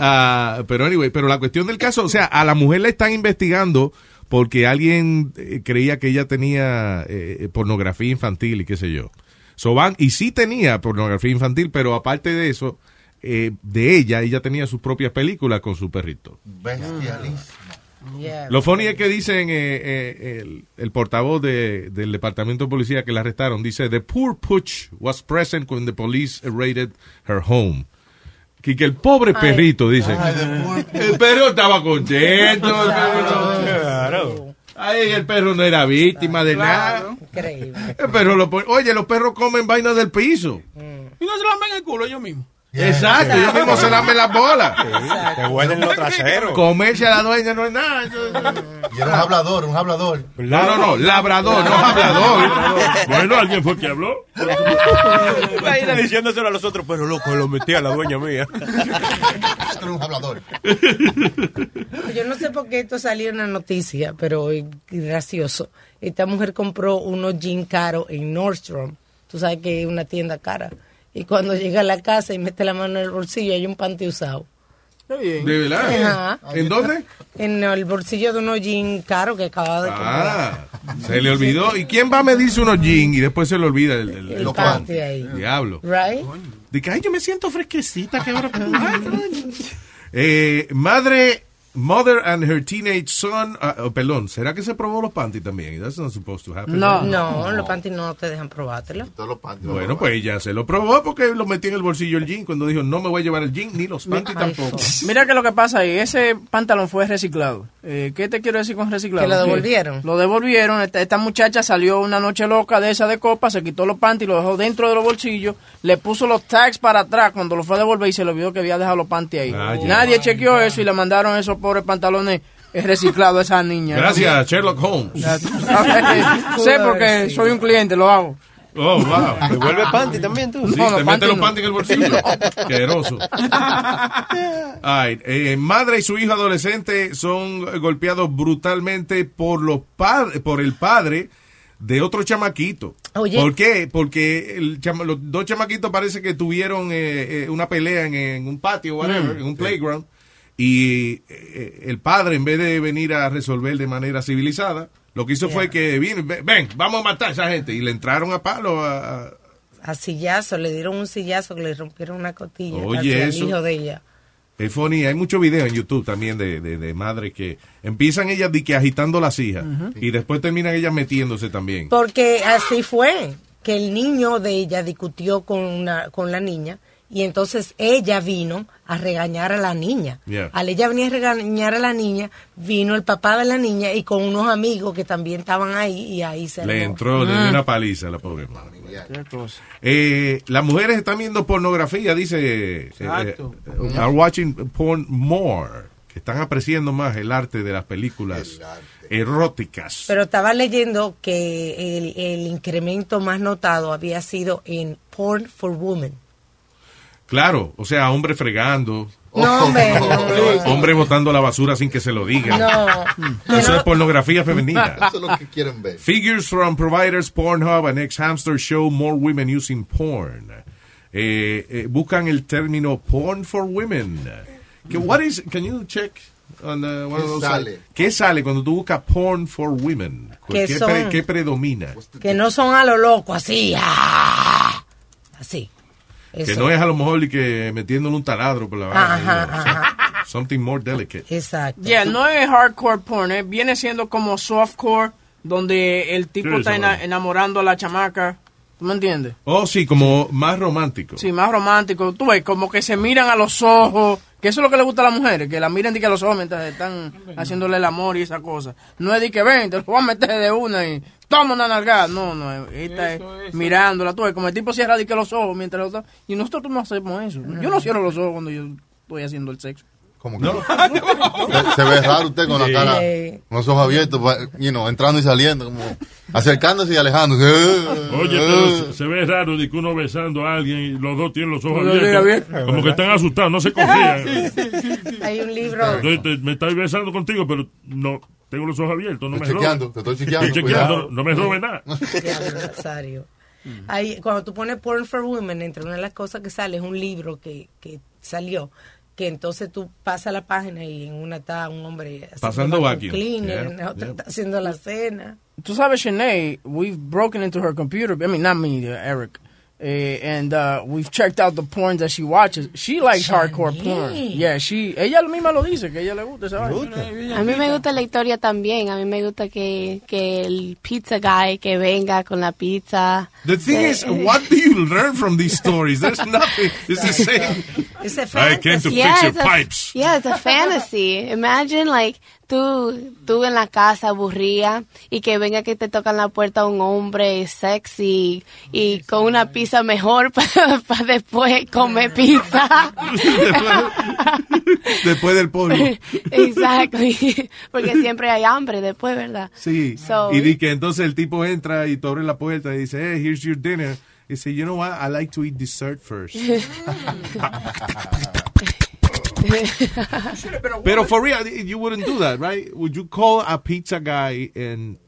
Ah, pero anyway, pero la cuestión del caso, o sea, a la mujer la están investigando porque alguien eh, creía que ella tenía eh, pornografía infantil y qué sé yo. So van, y sí tenía pornografía infantil, pero aparte de eso, eh, de ella, ella tenía sus propias películas con su perrito. Bestialísimo. Lo funny es que dicen eh, eh, el, el portavoz de- del departamento de policía que la arrestaron, dice, the poor pooch was present when the police raided her home. Que, que el pobre Ay. perrito, dice. [LAUGHS] El perro estaba contento. el perro no- Ay, el perro no era víctima de nada. Increíble. El perro lo Oye, los perros comen vainas del piso. Y no se lamen el culo ellos mismos. Exacto, ellos mismos se lamen las bolas. Te huelen los traseros. Comerse a la dueña no es nada. Y era un hablador, un hablador. No, no, no, labrador, no hablador. Bueno, alguien fue que habló. Imagina diciéndoselo a los otros, pero loco, lo metí a la dueña mía. Esto era un hablador. Yo no sé por qué esto salió en la noticia, pero es gracioso. Esta mujer compró unos jeans caros en Nordstrom. Tú sabes que es una tienda cara. Y cuando llega a la casa y mete la mano en el bolsillo, hay un panty usado. ¿De verdad? Ajá. ¿En dónde? En el bolsillo de unos jeans caros que acababa de comprar. Ah, se le olvidó. ¿Y quién va a medirse unos jeans y después se le olvida el, el, El los panty ahí. Diablo. Right? De que, ay, yo me siento fresquecita. Que [LAUGHS] ahora... eh, madre, mother and her teenage son. ah, oh, perdón, ¿será que se probó los panties también? That's not supposed to happen. No, no, los panties no te dejan probártelo. Bueno, pues ella se lo probó porque lo metió en el bolsillo el jean cuando dijo, no me voy a llevar el jean ni los panties tampoco. [LAUGHS] Mira que lo que pasa ahí, ese pantalón fue reciclado. Eh, ¿Qué te quiero decir con reciclado? ¿Que lo devolvieron? Lo devolvieron. Esta, esta muchacha salió una noche loca de esa de copa, se quitó los panties, lo dejó dentro de los bolsillos, le puso los tags para atrás cuando lo fue a devolver y se le olvidó que había dejado los panties ahí. Ah. Nadie chequeó eso y le mandaron esos pobres pantalones reciclados a esa niña. Gracias, Sherlock Holmes. sé porque soy un cliente, lo hago. Oh, wow. ¿Devuelve panty también tú? Sí, No, te mete los no. panties en el bolsillo. Queroso. Ay, eh, madre y su hijo adolescente son golpeados brutalmente por los padres, por el padre de otro chamaquito. Oye. ¿Por qué? Porque el chama- los dos chamaquitos parece que tuvieron eh, eh, una pelea en, en un patio, whatever, Mm. en un playground. Y eh, el padre, en vez de venir a resolver de manera civilizada, lo que hizo fue que vino, ven, vamos a matar a esa gente. Y le entraron a palo a- a, A sillazo, le dieron un sillazo que le rompieron una Oye, el eso. hijo de ella. Es funny, hay muchos videos en YouTube también de, de, de madres que empiezan ellas de que agitando las hijas Ujú. y después terminan ellas metiéndose también. Porque así fue, que el niño de ella discutió con, una, con la niña y entonces ella vino a regañar a la niña. Yeah. Al ella venir a regañar a la niña, vino el papá de la niña y con unos amigos que también estaban ahí y ahí se Le armó. entró, le dio Mm. una paliza a la pobre madre. Eh, las mujeres están viendo pornografía, dice. eh, Exacto. eh, are watching porn more. Que están apreciando más el arte de las películas eróticas. Pero estaba leyendo que el, el incremento más notado había sido en porn for women. Claro, o sea, hombre fregando. No, hombre, [LAUGHS] no, no. Hombre botando la basura sin que se lo digan. No. [LAUGHS] Eso es pornografía femenina. [LAUGHS] Eso es lo que quieren ver. Figures from providers Pornhub and ex-hamster show more women using porn. Eh, eh, buscan el término porn for women. Que, what is, can you check on the, one ¿Qué of those sale? ¿Qué sale cuando tú buscas porn for women? ¿Qué ¿Qué, pre- qué predomina? Que no son a lo loco, así. ah, Así. Que no es a lo mejor y que metiéndole un taladro por la. Ajá, ajá. Something more delicate. Exacto. Yeah, no es hardcore porn, eh, viene siendo como softcore, donde el tipo ¿Qué es está ena- enamorando a la chamaca. ¿Tú me entiendes? Oh, sí, como más romántico. Sí, más romántico. Tú ves, como que se miran a los ojos. Que eso es lo que le gusta a las mujeres, que la miren de que los ojos mientras están haciéndole el amor y esa cosa. No es de que ven, te lo voy a meter de una y toma una nalgada. No, no, esta es mirándola. Tú ves, como el tipo cierra de que los ojos mientras lo está. Y nosotros no hacemos eso. Yo no cierro los ojos cuando yo estoy haciendo el sexo. Como que no. [LAUGHS] Se, se ve raro usted con la cara, con los ojos abiertos, you know, entrando y saliendo, como acercándose y alejándose. [LAUGHS] Oye, pero se, se ve raro de que uno besando a alguien y los dos tienen los ojos abiertos. Como que están asustados, no se [LAUGHS] confían. Hay un libro. Me estoy besando contigo, pero no tengo los ojos abiertos. No Estoy me chequeando, te estoy chequeando, Estoy chequeando, no me robe nada. Diablo, Nazario. Hay- cuando tú pones Porn for Women, entre una de las cosas que sale es un libro que, que salió, que entonces tú pasas la página y en una está un hombre haciendo Pasando vacuum vacuum. cleaner, Yeah, en la otra yeah. está haciendo la cena. Tú sabes, Shanae, we've broken into her computer. I mean, not me, Eric. Eh, and uh, we've checked out the porn that she watches. She likes hardcore porn. Yeah, she, ella misma lo dice, que a ella le gusta esa vaina. A mí me gusta la historia también. A mí me gusta que, que el pizza guy que venga con la pizza. The thing Eh, is, what do you [LAUGHS] learn from these stories? There's nothing. It's the same. It's a I came to Yeah, fix your a- pipes. Yeah, it's a fantasy. Imagine like tú, tú en la casa aburrida y que venga que te toca en la puerta un hombre sexy y con una pizza mejor [LAUGHS] para después comer pizza. [LAUGHS] Después del pollo. Exactly. Porque siempre hay hambre después, ¿verdad? Sí. So- y di que entonces el tipo entra y tú abres la puerta y dice, hey, here's your dinner. Y dice, you know what? I like to eat dessert first. [LAUGHS] [LAUGHS] Pero for real, you wouldn't do that, right? Would you call a pizza guy and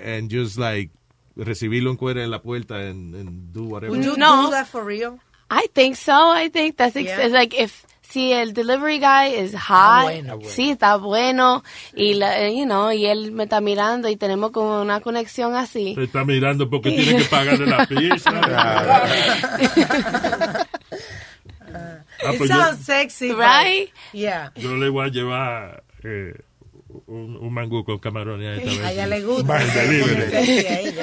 and just like recibirlo en cuera en la puerta and, and do whatever? Would you No. do that for real? I think so. I think that's ex- Yeah. it's like if si el delivery guy is hot, bueno. sí está bueno y la, eh, you know, y él me está mirando y tenemos como una conexión así. Se está mirando porque tiene que pagarle la pizza. [LAUGHS] [LAUGHS] Ah, It pues yo- sounds sexy, but- Right? Yeah. Yo le voy a llevar eh, un, un mangú con camarones [LAUGHS] a esta vez. A ella le gusta. Sexy.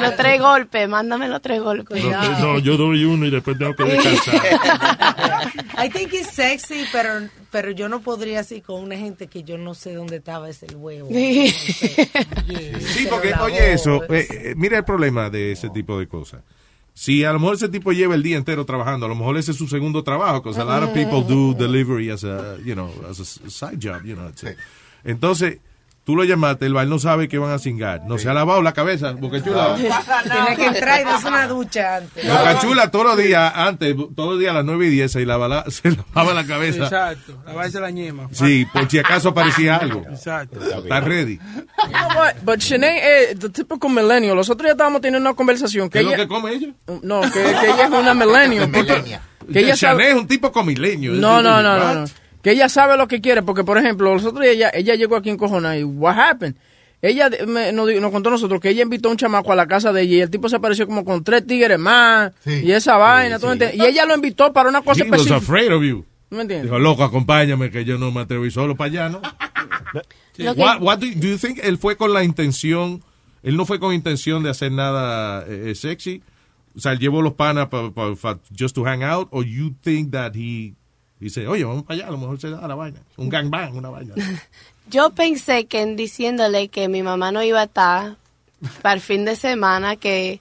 Los tres golpes, mándame los tres golpes. No, no, yo doy uno y después tengo que descansar. I think it's sexy, pero, pero yo no podría así con una gente que yo no sé dónde estaba ese huevo. Sí. Sí, porque, oye, eso, eh, eh, mira el problema de ese tipo de cosas. Si a lo mejor ese tipo lleva el día entero trabajando, a lo mejor ese es su segundo trabajo, because a lot of people do delivery as a, you know, as a side job, you know. Entonces, tú lo llamaste, el baile no sabe que van a cingar. No se ha lavado la cabeza, porque chula. Tiene que entrar y darse una ducha antes. Boca Chula todos los días, antes, todos los días a las 9 y 10 se lavaba la, [LAUGHS] se lavaba la cabeza. Exacto. Lavarse la ñema. Sí, por si acaso aparecía algo. Exacto. Está ready. You know what? But Shanae es the typical millennial. Los otros días estábamos teniendo una conversación. Que ¿Qué es lo ella, que come ella? No, que, que ella es una millennial. [LAUGHS] porque- que ella Chanel sabe, es un tipo comileño. no, no, no, no, no. Que ella sabe lo que quiere. Porque, por ejemplo, los otros días ella, ella llegó aquí en Cojona y what happened? Ella me- nos, nos contó a nosotros que ella invitó a un chamaco a la casa de ella y el tipo se apareció como con tres tigres más y esa vaina. ¿tú me entiendes? Y ella lo invitó para una cosa He was específica. afraid of you. ¿Tú me entiendes? Dijo, loco, acompáñame que yo no me atrevo a ir solo para allá, ¿no? [LAUGHS] What, what do, do you think él fue con la intención, él no fue con intención de hacer nada eh, sexy? O sea, él llevó los panas pa, pa- fa- just to hang out, or you think that he dice, oye, vamos para allá, a lo mejor se da la vaina. Un gangbang, una vaina. [LAUGHS] Yo pensé que en diciéndole que mi mamá no iba a estar para el fin de semana, que...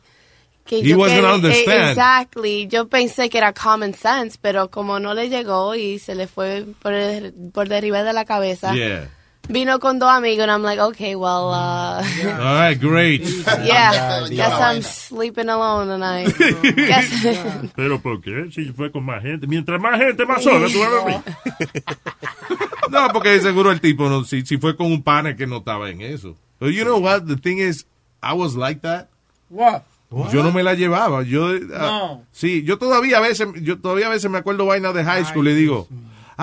que He yo wasn't quería- understand. Exactly. Yo pensé que era common sense, pero como no le llegó y se le fue por, el- por derriba de la cabeza, Yeah. Vino con dos amigos, and I'm like, okay, well, uh, [LAUGHS] All right, great. [LAUGHS] yeah, guess I'm sleeping alone tonight. [LAUGHS] Guess- Pero ¿por qué? Si fue con más gente. Mientras más gente, más sola tú vas a. No, porque seguro el tipo, no, si, si fue con un pana que no estaba en eso. But you know what? The thing is, I was like that. What? Yo no me la llevaba. Yo, ah, No. sí, yo todavía a veces, yo todavía a veces me acuerdo vainas de high school y digo,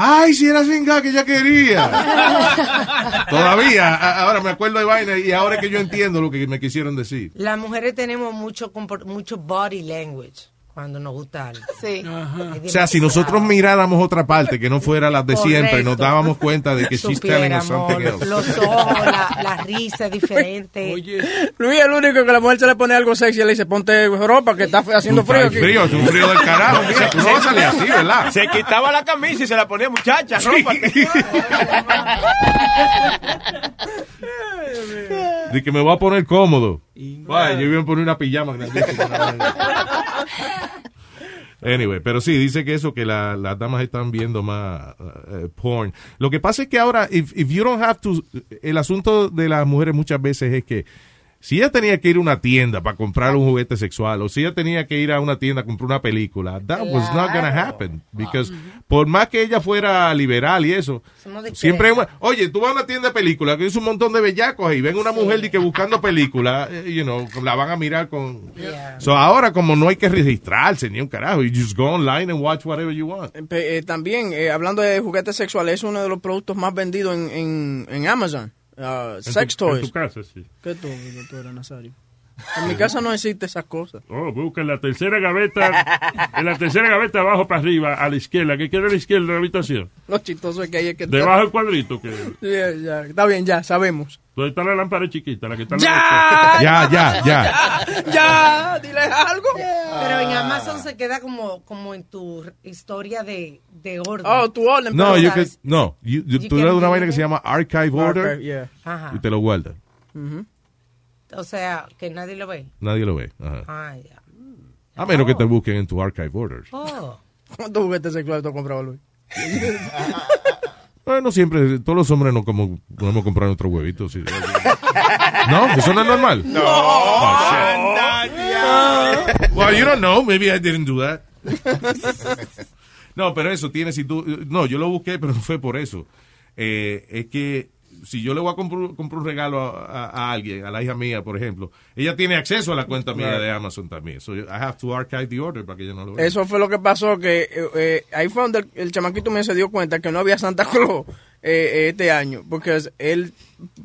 ay, si era singa que ella quería. [LAUGHS] todavía, a- ahora me acuerdo de vainas y ahora es que yo entiendo lo que me quisieron decir. Las mujeres tenemos mucho, mucho body language cuando nos gusta algo. [LAUGHS] Sí. O sea, si nosotros miráramos otra parte que no fuera las de siempre, nos dábamos cuenta de que she's telling us something Supiéramos, else. los ojos, la, la risa es diferente. [LAUGHS] Luis es el único que la mujer se le pone algo sexy y le dice, ponte ropa que está haciendo frío. aquí". frío, es un frío del carajo. Mira, tú no vas a salir así, ¿verdad? Se quitaba la camisa y se la ponía, muchacha, rómpate. [LAUGHS] De que me voy a poner cómodo. Vaya, yo iba a poner una pijama grandísima. Anyway, pero sí, dice que eso, que la- las damas están viendo más uh, porn. Lo que pasa es que ahora, if, if you don't have to, el asunto de las mujeres muchas veces es que si ella tenía que ir a una tienda para comprar un juguete sexual, o si ella tenía que ir a una tienda a comprar una película, that was not gonna happen. Because por más que ella fuera liberal y eso, siempre, oye, tú vas a una tienda de películas, que es un montón de bellacos ahí, ven una mujer y que buscando películas, eh, you know, la van a mirar con... So ahora como no hay que registrarse ni un carajo, you just go online and watch whatever you want. Eh, también, eh, hablando de juguetes sexuales, es uno de los productos más vendidos en, en, en Amazon. Uh, sex tu- toys. En tu casa, sí. ¿Qué tú, doctora Nazario? En mi casa no existe esas cosas. Oh, busca en la tercera gaveta, en la tercera gaveta abajo para arriba, a la izquierda. ¿Qué queda a la izquierda de la habitación? Lo chistoso es que ahí es que... Debajo del cuadrito. que Ya, ya, está bien, ya, sabemos. ¿Dónde está la lámpara chiquita? La que está en la ¡Ya! Ya, ya, ya. ¡Ya! Dile algo. Pero en Amazon se queda como, como en tu historia de, de orden. Oh, tu orden. No, pero yo sabes- que, no, you- you- You tú le das una vaina que se llama Archive Order Archive, yeah. Y te lo guarda. O sea, que nadie lo ve. Nadie lo ve. Ajá. Ah, ya. A menos que te busquen en tu Archive Orders. Oh. ¿Cuántos juguetes sexuales tú has comprado, Luis? [LAUGHS] Bueno, siempre, todos los hombres no, como, no hemos comprado nuestros huevitos. sí. [LAUGHS] ¿No? ¿Eso no es normal? No. Oh, shit. Well, you don't know. Maybe I didn't do that. [LAUGHS] No, pero eso tiene, si tú, no, yo lo busqué, pero no fue por eso. Eh, es que si yo le voy a comprar, comprar un regalo a, a- a alguien, a la hija mía, por ejemplo, ella tiene acceso a la cuenta mía de Amazon también. So I have to archive the order para que ella no lo vea. Eso fue lo que pasó, que eh, eh, ahí fue donde el, el chamaquito me se dio cuenta que no había Santa Claus eh, eh, este año, porque él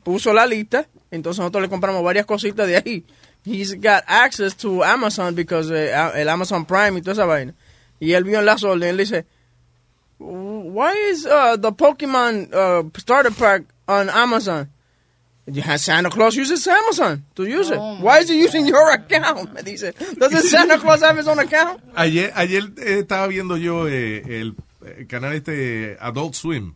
puso la lista, entonces nosotros le compramos varias cositas de ahí. He's got access to Amazon because eh, el Amazon Prime y toda esa vaina. Y él vio en las órdenes, él dice, why is uh, the Pokemon uh, starter pack on Amazon? You have Santa Claus uses Amazon to use it. Why is he using your account? Me dice, doesn't Santa Claus have his own account? [LAUGHS] Ayer, ayer eh, estaba viendo yo eh, el, canal este Adult Swim.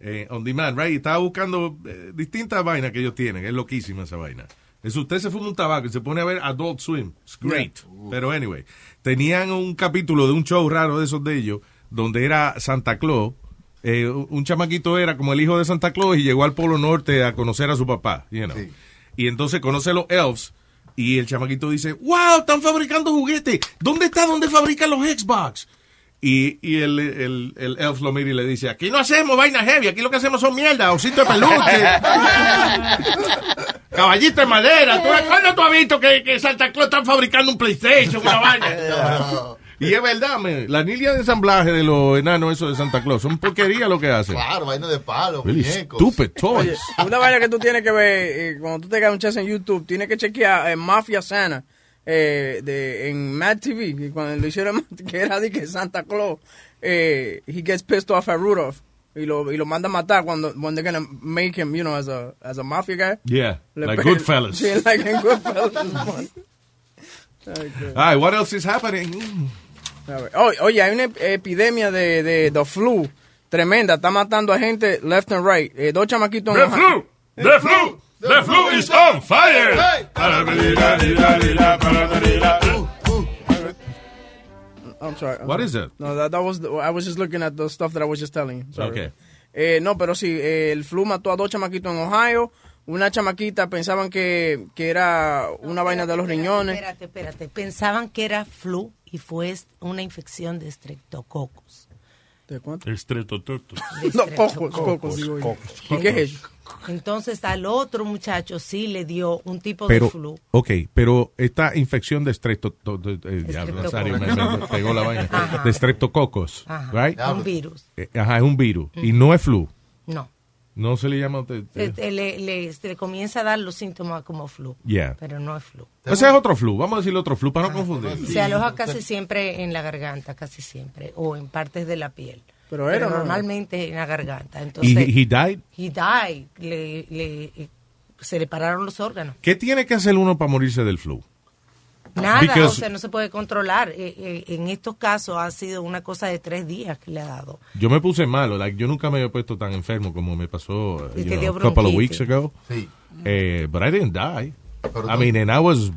Eh, on demand, right? Y estaba buscando eh, distintas vainas que ellos tienen. Es loquísima esa vaina. Es usted se fuma un tabaco y se pone a ver Adult Swim. It's great. Pero anyway, tenían un capítulo de un show raro de esos de ellos, donde era Santa Claus. Eh, un chamaquito era como el hijo de Santa Claus y llegó al Polo Norte a conocer a su papá, you know. Y entonces conoce a los elves y el chamaquito dice, wow, están fabricando juguetes. ¿Dónde está donde fabrican los Xbox? Y, y el, el, el elf lo mira y le dice, aquí no hacemos vaina heavy, aquí lo que hacemos son mierda, osito de peluche, [LAUGHS] caballito de madera. ¿Tú, ¿Cuándo tú has visto que, que Santa Claus está fabricando un PlayStation, una vaina? [LAUGHS] Y es verdad, man, la línea de ensamblaje de los enanos esos de Santa Claus son porquería lo que hacen. Claro, vaina de palo, Really muñecos. stupid toys. Oye, una vaina que tú tienes que ver, eh, cuando tú te un chance en YouTube, tienes que chequear eh, Mafia Santa eh, de, en Mad TV, que cuando lo hicieron, [LAUGHS] que era de que Santa Claus, eh, he gets pissed off at Rudolph. Y lo, y lo manda a matar cuando when they're gonna make him, you know, as a, as a mafia guy. Yeah, Le like Goodfellas. [LAUGHS] Sí, like in Goodfellas. Okay. [LAUGHS] Ay, what else is happening? A ver, Oye, oye, hay una ep- epidemia de, de, de flu tremenda. Está matando a gente left and right. Eh, dos chamaquitos. The en Ohio- flu, the flu, the flu is on fire. I'm sorry. What is it? No, that, that was the, I was just looking at the stuff that I was just telling you. Sorry. Okay. Eh, no, pero sí, eh, el flu mató a dos chamaquitos en Ohio. Una chamaquita pensaban que, que era una vaina de los riñones. Espérate, espérate. Pensaban que era flu y fue una infección de estreptococos. ¿De cuánto? Estreptococcus. No, cocos, cocos, digo yo. ¿Y qué es eso? Entonces al otro muchacho sí le dio un tipo Pero, de flu. ok, pero esta infección de estrepto, to- de- de- ya, Estreptococcus. Nazario, me, [LAUGHS] me- me pegó la vaina, de streptococos, Ajá, right? un virus. Eh, Ajá, es un virus. Y no es flu. No. Se le llama... te- te- Se- le, le- se le comienza a dar los síntomas como flu. Yeah. Pero no es flu. Ese es otro flu, vamos a decirle otro flu para no confundir. Se aloja casi siempre en la garganta, casi siempre, o en partes de la piel. Pero era, ¿no? normalmente en la garganta. ¿Y Entonces, he, he died? he died. Le- le- se le pararon los órganos. ¿Qué tiene que hacer uno para morirse del flu? Nada, Because- o sea, no se puede controlar. Eh, eh, en estos casos ha sido una cosa de tres días que le ha dado. Yo me puse malo, like, yo nunca me había puesto tan enfermo como me pasó a couple of weeks ago. Sí. Eh, but I didn't die. Pero I mean, and I was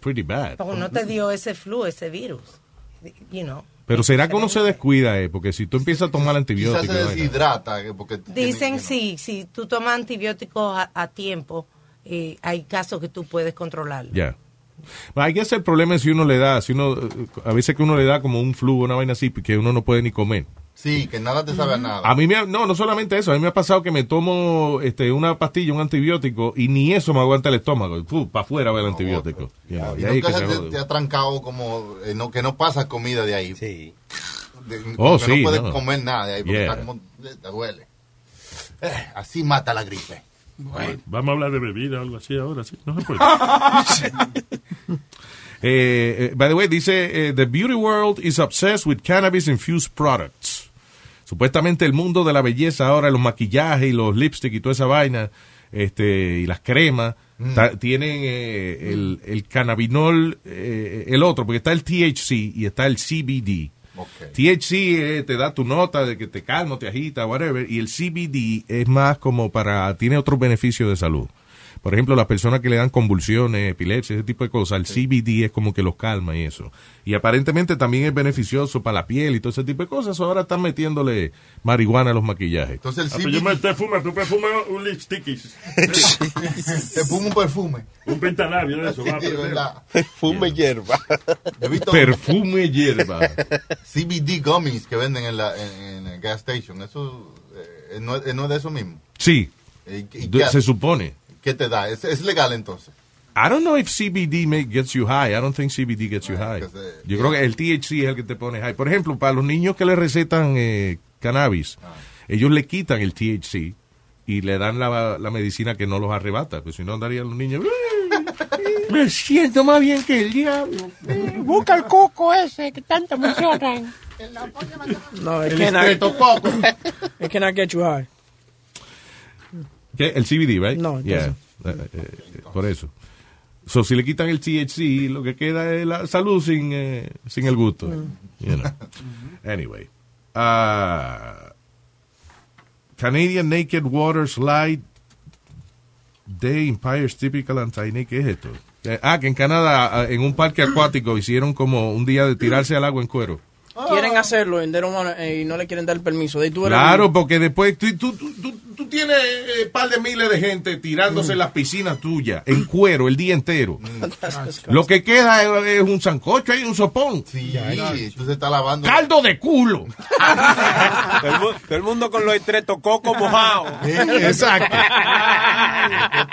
pretty bad. Porque no te dio ese flu, ese virus. You know. Pero será que uno se descuida, eh, porque si tú empiezas a tomar Quizás antibióticos... se deshidrata. eh, Porque Dicen sí, si tú tomas antibióticos a, a tiempo, eh, hay casos que tú puedes controlarlo. Ya. But I guess el problema es si uno le da, si uno, a veces que uno le da como un flu, una vaina así, que uno no puede ni comer. Sí, que nada te sabe a nada. A mí me ha- no, no solamente eso, a mí me ha pasado que me tomo este una pastilla, un antibiótico, y ni eso me aguanta el estómago. Para afuera va el antibiótico. Know, y Y ahí nunca que se te, te ha trancado como eh, no, que no pasa comida de ahí. Sí. Oh, que sí, no puedes no. comer nada de ahí porque Yeah. está como, eh, te duele. Eh, así mata la gripe. Vamos a hablar de bebida o algo así ahora, sí. No se puede. [LAUGHS] Eh, eh, by the way, dice, eh, the beauty world is obsessed with cannabis-infused products. Supuestamente el mundo de la belleza ahora, los maquillajes y los lipstick y toda esa vaina, este, y las cremas, Mm. tienen eh, el, el cannabinol, el otro, porque está el THC y está el CBD. THC eh, te da tu nota de que te calma, te agita, whatever, y el CBD es más como para, tiene otros beneficios de salud. Por ejemplo, las personas que le dan convulsiones, epilepsia, ese tipo de cosas, el CBD es como que los calma y eso. Y aparentemente también es beneficioso para la piel y todo ese tipo de cosas. Ahora están metiéndole marihuana a los maquillajes. Entonces el Ah, pero yo me te fuma, tú perfumas un lipstickies. [LAUGHS] Te fumo un perfume. Un pentalabio de eso. va Sí, aprender. ¿verdad? Fume hierba. Perfume hierba. [LAUGHS] CBD gummies que venden en la en, en el gas station. Eso eh, no, es- no es de eso mismo. Sí, ¿Y, y de- qué, se supone. Qué te da? ¿Es, es legal entonces? I don't know if CBD make, gets you high. I don't think CBD gets you high. Yo creo que el THC es el que te pone high. Por ejemplo, para los niños que le recetan eh, cannabis, ellos le quitan el THC y le dan la, la medicina que no los arrebata. Pues si no andarían los niños. Me siento más bien que el diablo. Busca el coco ese que tanto mencionan. [LAUGHS] No, es El que. [LAUGHS] Es que get you high. ¿Qué? El CBD, right? No, Yeah. Eh, eh, por eso. So, si le quitan el THC, lo que queda es la salud sin, eh, sin el gusto. You know. Anyway. Uh, Canadian Naked Water Slide Day Empire's Typical Anti ¿Qué es esto? Eh, ah, que en Canadá, en un parque acuático, hicieron como un día de tirarse al agua en cuero. Quieren hacerlo eh, y no le quieren dar el permiso. Claro, porque después tú, tú, tú, tú- tú tienes un par de miles de gente tirándose en las piscinas tuyas, en cuero, el día entero. Lo que queda es, es un sancocho y un sopón. Sí, tú se está lavando. ¡Caldo de culo! [LAUGHS] todo, el, mu- todo el mundo con los estreptococos mojados. Exacto.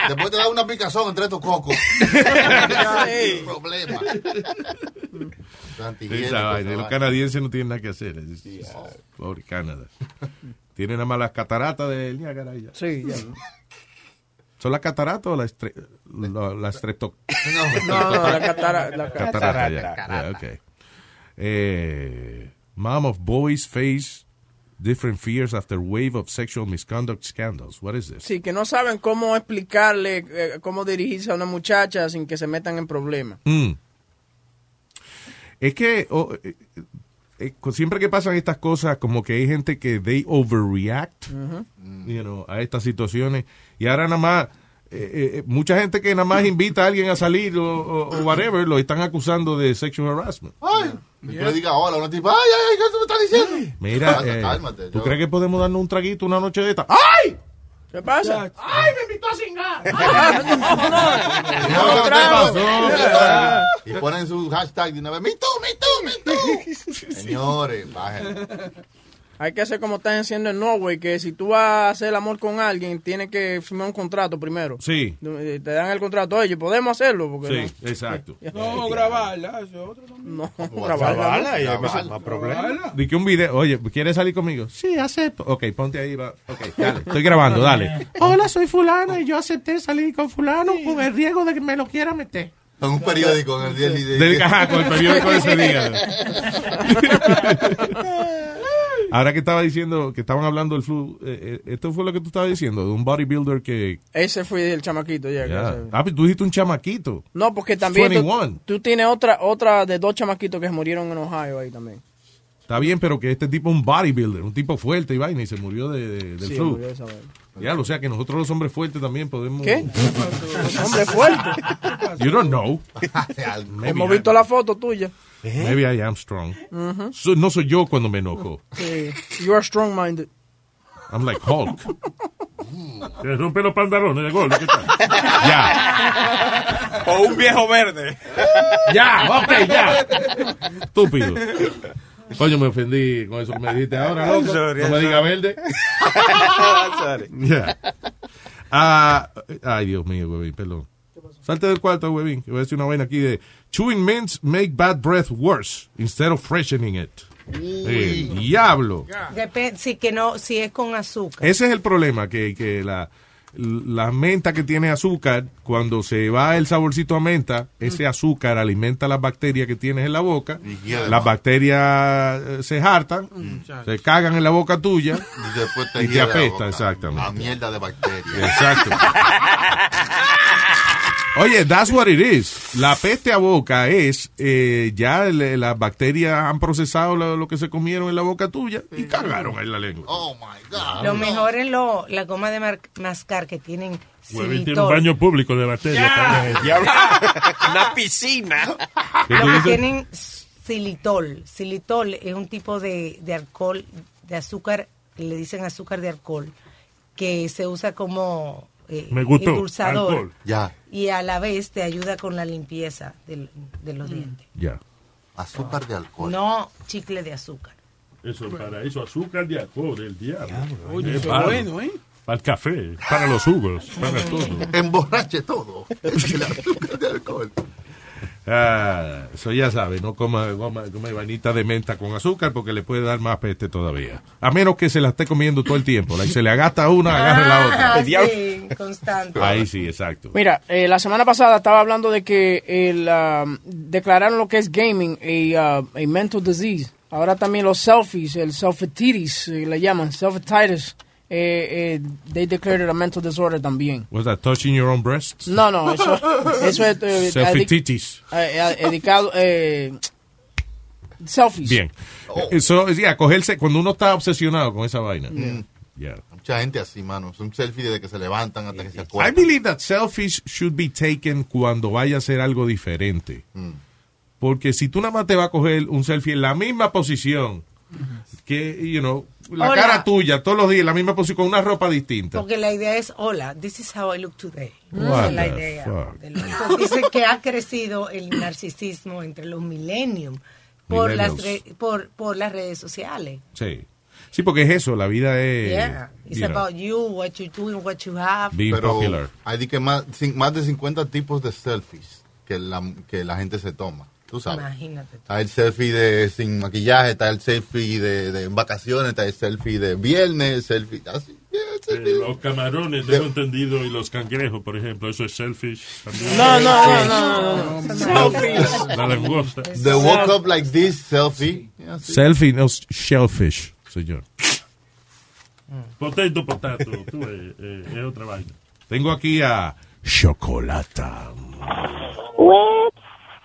Después te da una picazón entre estos cocos. problema. Esa vaina, Los canadienses no tienen nada que hacer. Es- es- Pobre Canadá. Tienen nada más las cataratas del Niágara y ya. Sí, ya. ¿Son las cataratas o la, estre la, la estrepto- No, [LAUGHS] no, la catara- la catarata? ya. catarata. Yeah, okay. Eh, mom of boys face different fears after wave of sexual misconduct scandals. What is this? Sí, que no saben cómo explicarle, eh, cómo dirigirse a una muchacha sin que se metan en problemas. Mm. Es que oh, eh, siempre que pasan estas cosas, como que hay gente que they overreact you know, a estas situaciones. Y ahora nada más, eh, eh, mucha gente que nada más invita a alguien a salir o, o- o whatever, lo están acusando de sexual harassment. Y tú le digas hola a una tipa, ay, ay, ay, ¿qué tú me estás diciendo? Mira, Cálmate, [LAUGHS] eh, cálmate, ¿tú yo- crees que podemos darnos un traguito una noche de esta? ¡Ay! ¿Qué pasa? ¡Ay, me invitó a cingar! [LAUGHS] No, ¿qué trago. pasó? Y ponen su hashtag de una vez, me too, me too, me too. [LAUGHS] Señores, bajen. Hay que hacer como están haciendo en Norway, que si tú vas a hacer el amor con alguien, tienes que firmar un contrato primero. Sí. Eh, Te dan el contrato, oye, podemos hacerlo. Porque Sí, exacto. [LAUGHS] No, [LAUGHS] grabarla, eso otro también. No, grabarla, y y no es problema. Di que un video, oye, ¿quieres salir conmigo? Sí, acepto. Ok, ponte ahí, va. Ok, dale, estoy grabando, dale. [LAUGHS] Hola, soy fulana y yo acepté salir con fulano con el riesgo de que me lo quiera meter. En un periódico, en el día de Del- ajá, con el periódico de ese día. Ahora que estaba diciendo, que estaban hablando del flu, eh, eh, esto fue lo que tú estabas diciendo, de un bodybuilder que... Ese fue el chamaquito, ya. que Ya. ese- Ah, pero tú dijiste un chamaquito. No, porque también tú, 21. tú tienes otra otra de dos chamaquitos que se murieron en Ohio ahí también. Está bien, pero que este tipo es un bodybuilder, un tipo fuerte y vaina, y se murió de, de- del Sí, flu. murió de esa. Ya, o sea que nosotros los hombres fuertes también podemos... ¿Qué? [LAUGHS] Hombre fuerte. You don't know. [LAUGHS] Maybe Hemos visto la foto tuya. Maybe I am strong. Ujú. So- no soy yo cuando me enojo. Sí. You are strong-minded. I'm like Hulk. Te rompe los pantalones de gol. ¿qué tal? Ya. O un viejo verde. Ya, ok, ya. Estúpido. Coño, me ofendí con eso que me dijiste ahora, loco. sorry, no me diga verde. [LAUGHS] Sorry. Ya. Ah, ay, Dios mío, huevín, perdón. Salte del cuarto, huevín. que Voy a decir una vaina aquí de chewing mints make bad breath worse instead of freshening it. Eh, diablo. Depende, sí, que no, si es con azúcar. Ese es el problema, que, que la, la menta que tiene azúcar, cuando se va el saborcito a menta, ese azúcar alimenta las bacterias que tienes en la boca. Las bacterias eh, se hartan, se cagan en la boca tuya Y después te, y te hiede la apesta, boca. exactamente. La mierda de bacterias. Exacto. [LAUGHS] Oye, that's what it is. La peste a boca es, eh, ya le- las bacterias han procesado lo, lo que se comieron en la boca tuya y cagaron en la lengua. Oh my God. Lo mejor es lo, la goma de mar- mascar que tienen Huevín tiene un baño público de bacterias. también. [LAUGHS] Una piscina. Lo que tienen xilitol. Xilitol es un tipo de, de alcohol, de azúcar, le dicen azúcar de alcohol, que se usa como eh, Me gustó, endulzador. alcohol. Ya. Y a la vez te ayuda con la limpieza del- de los dientes. Ya. Azúcar de alcohol. No chicle de azúcar. Eso, para eso, azúcar de alcohol, el diablo. Oye, qué para- bueno, ¿eh? Para el café, para los jugos, para [LAUGHS] todo. Emborrache todo. [LAUGHS] El azúcar de alcohol. Ah, eso ya sabe, no coma, coma, coma vainita de menta con azúcar porque le puede dar más peste todavía. A menos que se la esté comiendo todo el tiempo. like, se le agasta una, agarre la otra. Ah, sí, constante. Ahí sí, exacto. Mira, eh, la semana pasada estaba hablando de que el, um, declararon lo que es gaming a, uh, a mental disease. Ahora también los selfies, el selfititis, eh, le llaman selfititis, eh, eh, they declared it a mental disorder también. Was that touching your own breasts? No, no, eso, [LAUGHS] eso es... eh, Selfititis. adic- eh, eh, dedicado, eh, selfies. Bien. Eso, sí, acogerse cuando uno está obsesionado con esa vaina. Mm. Yeah. Mucha gente así, mano. Es un selfie desde que se levantan hasta que se I acuestan. believe that selfies should be taken cuando vaya a hacer algo diferente. Mm. Porque si tú nada más te vas a coger un selfie en la misma posición, que, you know, la Hola. cara tuya todos los días la misma posición con una ropa distinta. Porque la idea es, hola, this is how I look today. Esa es la idea. Dice que ha crecido el narcisismo entre los millennium por las, Millennials. re- por, por las redes sociales. Sí. Sí, porque es eso, la vida es... yeah. It's you know, about you, what you're doing, what you have. being Pero popular. hay que más, más de 50 tipos de selfies que la, que la gente se toma. Tú sabes. Imagínate. Está el selfie de sin maquillaje, está el selfie de, de vacaciones, está el selfie de viernes, el selfie así. Eh, los camarones, tengo entendido, y los cangrejos, por ejemplo, eso es selfish. también. No, no, no, no, no, no. Selfies. La langosta. The woke up like this selfie. Selfie, no shellfish, señor. Potato, potato, tú, eh, eh, es otra vaina. Tengo aquí a Chocolata. What?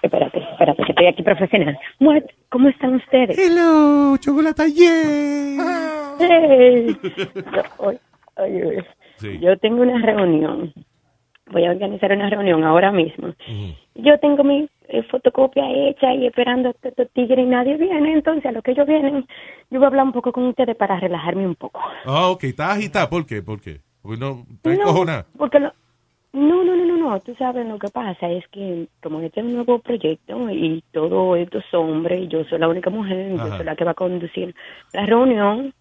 Espérate, espérate, que estoy aquí profesional. What? ¿Cómo están ustedes? Hello, Chocolata, yeah. Hey. Yo, oye, oye, Sí. yo tengo una reunión voy a organizar una reunión ahora mismo. Yo tengo mi eh, fotocopia hecha y esperando a que estos tigres y nadie viene, entonces a lo que ellos vienen, yo voy a hablar un poco con ustedes para relajarme un poco. Ah, ok, está agitada. ¿Por qué? ¿Por qué? Porque no, está No, encojonada. porque lo- no, no, no, no, no, tú sabes lo que pasa es que como este es un nuevo proyecto y todos estos hombres, y yo soy la única mujer, yo soy la que va a conducir la reunión,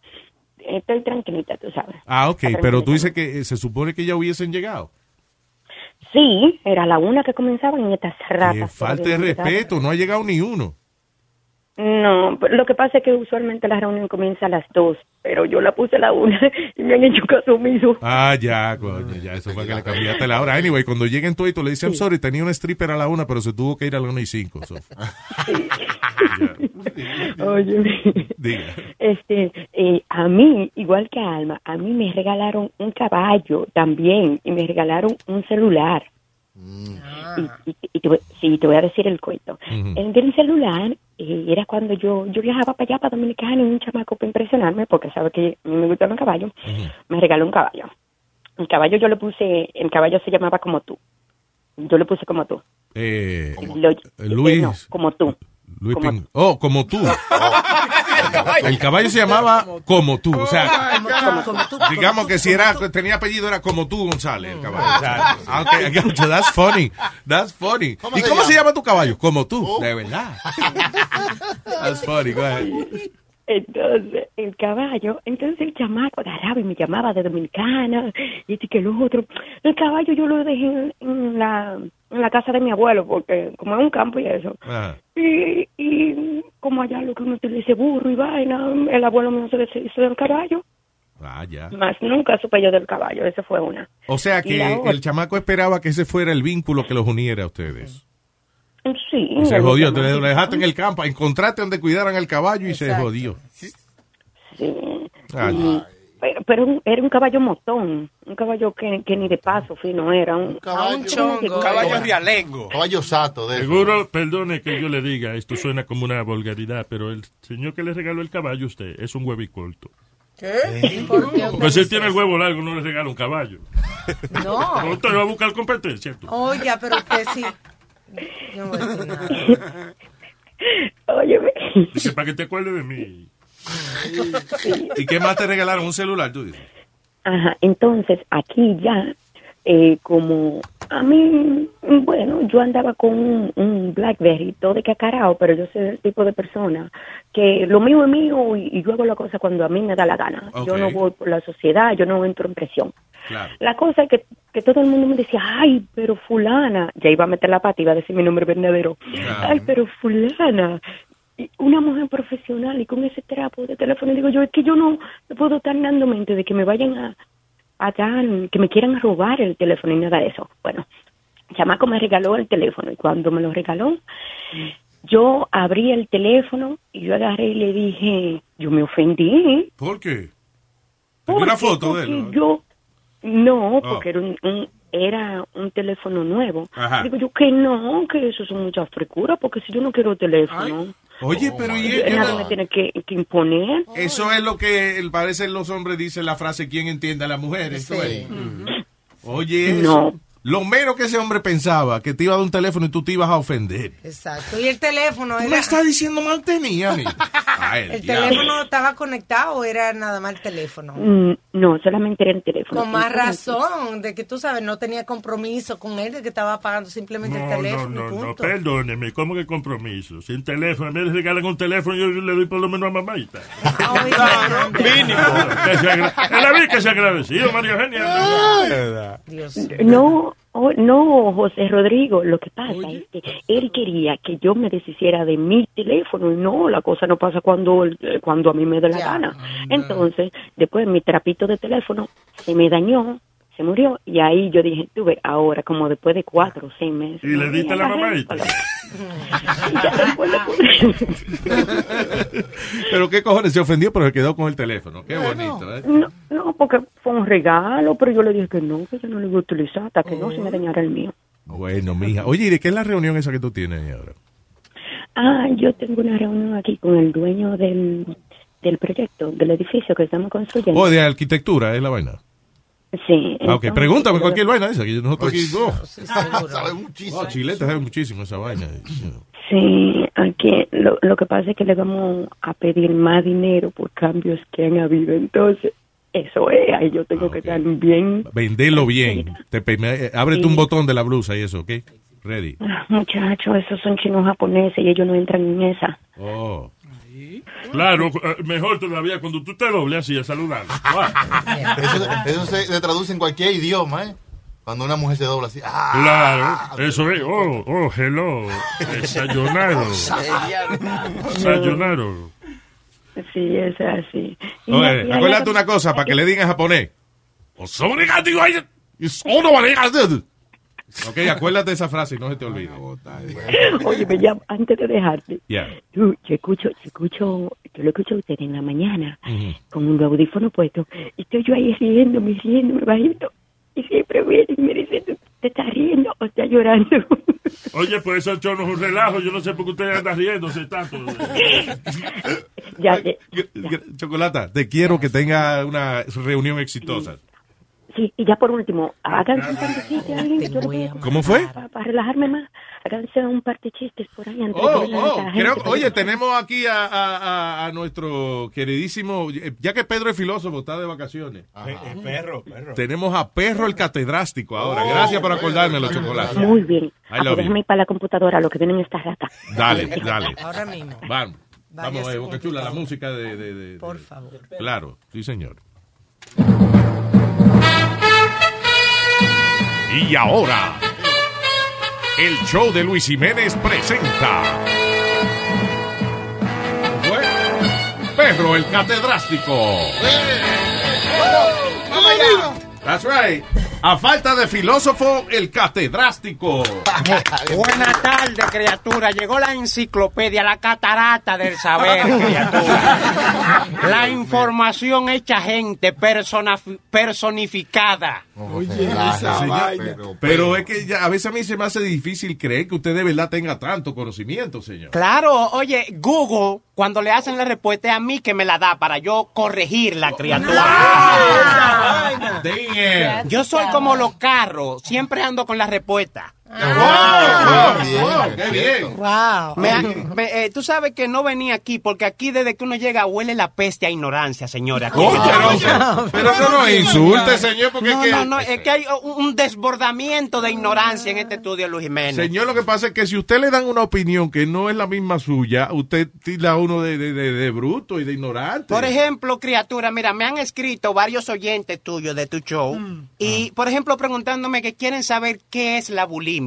estoy tranquilita, tú sabes. Ah, ok, pero tú dices que eh, se supone que ya hubiesen llegado. Sí, era la una que comenzaban y estas Qué ratas. falta de respeto, no ha llegado ni uno. No, pero lo que pasa es que usualmente la reunión comienza a las dos, pero yo la puse a la una [LAUGHS] y me han hecho caso omiso. Ah, ya, coño, ya, eso fue que le cambiaste la hora. Anyway, cuando lleguen tú y tú le dices, I'm sorry, tenía una stripper a la una, pero se tuvo que ir a la una y cinco. so. [LAUGHS] Oye, Diga. este, eh, a mí, igual que a Alma, a mí me regalaron un caballo también y me regalaron un celular. Y, y- y te, voy- sí, te voy a decir el cuento. Ujú. El del celular eh, era cuando yo yo viajaba para allá, para Dominicana, y un chamaco para impresionarme, porque sabe que a mí me gustan los caballos, me regaló un caballo. El caballo yo le puse, el caballo se llamaba como tú. Yo le puse como tú. Eh, Lo- Luis. eh, no, como tú. Luis Como Oh, como tú. [LAUGHS] El caballo se llamaba como tú. O sea, digamos que si era tenía apellido era como tú, González, el caballo. Ah. That's funny. That's funny. ¿Cómo ¿Y cómo se llama? llama tu caballo? Como tú, de verdad. [LAUGHS] That's funny. Go ahead. Entonces, el caballo, entonces el chamaco agarraba y me llamaba de Dominicana, y este que lo otro. El caballo yo lo dejé en, en la, en la casa de mi abuelo, porque como es un campo y eso. Ah. Y, y como allá lo que uno utiliza burro y vaina, el abuelo mío se deshizo del caballo, Ah, ya. más nunca supe yo del caballo, esa fue una. O sea que el chamaco esperaba que ese fuera el vínculo que los uniera a ustedes. Sí. Y se jodió, te lo dejaste en el campo, encontraste donde cuidaran el caballo y se jodió. Sí. Ah, Y- pero era un caballo motón, un caballo que, que ni de paso fino era. Un, caballo- un chongo. realengo. Caballo sato de eso. Seguro, perdone que yo le diga, esto suena como una vulgaridad, pero el señor que le regaló el caballo a usted es un huevicorto. ¿Qué? ¿Por qué? Pues si él tiene el huevo largo, no le regala un caballo. No. Usted va a buscar competencia. Oiga, pero usted sí. Yo no voy a decir nada. [LAUGHS] Óyeme. Dice, para que te acuerdes de mí. ¿Y qué más te regalaron? ¿Un celular, tú dices? Ajá, entonces aquí ya, eh, como a mí, bueno, yo andaba con un, un Blackberry todo de cacarao, pero yo soy el tipo de persona que lo mío es mío y, y yo hago la cosa cuando a mí me da la gana. Yo no voy por la sociedad, yo no entro en presión. Claro. La cosa es que, que todo el mundo me decía, ay, pero fulana, ya iba a meter la pata, iba a decir mi nombre verdadero, ay, pero fulana, una mujer profesional y con ese trapo de teléfono, digo yo, es que yo no no puedo estar dando mente de que me vayan a, dar, que me quieran robar el teléfono y nada de eso. Bueno, chamaco me regaló el teléfono y cuando me lo regaló, yo abrí el teléfono y yo agarré y le dije, yo me ofendí. ¿Por qué? ¿Tenía una Porque- foto de él? Yo, no, Oh. porque era un, un- era un teléfono nuevo. Ajá. Digo yo que no, que eso son muchas frecuras, porque si yo no quiero teléfono, Oye, pero ¿y nadie me tiene que, que imponer. Eso es lo que el- parece los hombres dicen la frase ¿quién entiende a las mujeres? ¿Tú ves? Oye, eso. No. Lo menos que ese hombre pensaba, que te iba a dar un teléfono y tú te ibas a ofender. Exacto. Y el teléfono Tú era. me estás diciendo mal tenía, [LAUGHS] ¿El diablo. teléfono estaba conectado o era nada más el teléfono? Mm, No, solamente era el teléfono. Con más razón, de que tú sabes, no tenía compromiso con él, de que estaba pagando simplemente el No, no, teléfono. no, y no, punto. perdóneme, ¿cómo que compromiso? Sin teléfono, a mí me regalan un teléfono, yo le doy por lo menos a mamita. Mínimo. Que se agra- la vi que se agradeció, María Eugenia. No, oh, no, José Rodrigo, lo que pasa es que él quería que yo me deshiciera de mi teléfono. Y no, la cosa no pasa cuando, eh, cuando a mí me da la gana. Entonces, después mi trapito de teléfono se me dañó, se murió y ahí yo dije, tuve, ahora como después de cuatro o seis meses. Y le diste la mamadita. Y [LAUGHS] ya después le puse- [LAUGHS] Pero qué cojones, se ofendió, pero se quedó con el teléfono. Qué bonito, ¿eh? No, no, porque fue un regalo, pero yo le dije que no, que yo no lo iba a utilizar hasta que no se me dañara el mío. Bueno, mija. Oye, ¿y de qué es la reunión esa que tú tienes ahí ahora? Ah, yo tengo una reunión aquí con el dueño del, del proyecto, del edificio que estamos construyendo. Oh, de arquitectura, es la vaina. Sí. Ah, ok, pregúntame cualquier vaina esa, que nosotros aquí... Oh, Sabe muchísimo. oh, Chilete sabe muchísimo esa vaina. Sí, aquí lo, lo que pasa es que le vamos a pedir más dinero por cambios que han habido. Entonces, eso es, ahí yo tengo que estar bien. Vendelo bien. Te, me- eh, ábrete Sí. un botón de la blusa y eso, ¿ok? Ready. Ah, Muchachos, esos son chinos japoneses y ellos no entran en esa. Oh. Claro, eh, mejor todavía cuando tú te dobles así a saludar. Eso, eso se, se traduce en cualquier idioma, ¿eh? Cuando una mujer se dobla así. ¡ah! Claro, eso es. Oh, oh, hello. Desayunaron. [LAUGHS] Desayunaron. Sí, es así. Y Oye, acuérdate una cosa, para que le digan en japonés. [LAUGHS] Ok, acuérdate de esa frase y no se te olvide. [LAUGHS] Oye, me llamo, antes de dejarte, Ya. tú, yo escucho, yo escucho, yo lo escucho a usted en la mañana con un audífono puesto y estoy yo ahí riéndome, riéndome bajito y siempre viene y me dice, ¿tú te estás riendo o estás llorando? [LAUGHS] Oye, pues eso no es un relajo. Yo no sé por qué usted anda riéndose tanto. ya, ya, Chocolata, te quiero que tenga una reunión exitosa. Sí, y ya por último, háganse un par de chistes, alguien, yo lo veo ¿Cómo fue? Para, para relajarme más, háganse un par de chistes por ahí antes Oh, de a oh, creo- gente, oye, tenemos aquí a, a- a- a nuestro queridísimo, ya que Pedro es filósofo, está de vacaciones. Perro, perro. Tenemos a Perro el catedrástico ahora. Gracias por acordarme los chocolates. Muy bien. Déjame you. ir para la computadora, lo que vienen estas ratas. Dale, dale. Ahora mismo. Vamos. Vamos, eh, Boca Chula, la música de, de- de- Por favor. Claro, sí, señor. Y ahora, el show de Luis Jiménez presenta. Pedro el catedrástico. That's right. A falta de filósofo, el catedrástico. [LAUGHS] Buenas tardes, criatura. Llegó la enciclopedia, la catarata del saber, [LAUGHS] criatura. La información hecha gente, persona, personificada. Oye, Señor, pero, es que ya, a veces a mí se me hace difícil creer que usted de verdad tenga tanto conocimiento, señor. Claro, oye, Google, cuando le hacen la respuesta, es a mí que me la da para yo corregir la criatura. Damn. Yo soy como los carros, siempre ando con la respuesta. Qué bien. Wow. eh, tú sabes que no venía aquí porque aquí desde que uno llega huele la peste a ignorancia, señora. Oh, pero- no insulte, señor, porque no, es que- no, no, es que hay un desbordamiento de ignorancia en este estudio, Luis Jiménez. Señor, lo que pasa es que si usted le dan una opinión que no es la misma suya, usted tira a uno de, de- de- de bruto y de ignorante. Por ejemplo, criatura, mira, me han escrito varios oyentes tuyos de tu show y, por ejemplo, preguntándome que quieren saber qué es la bulimia.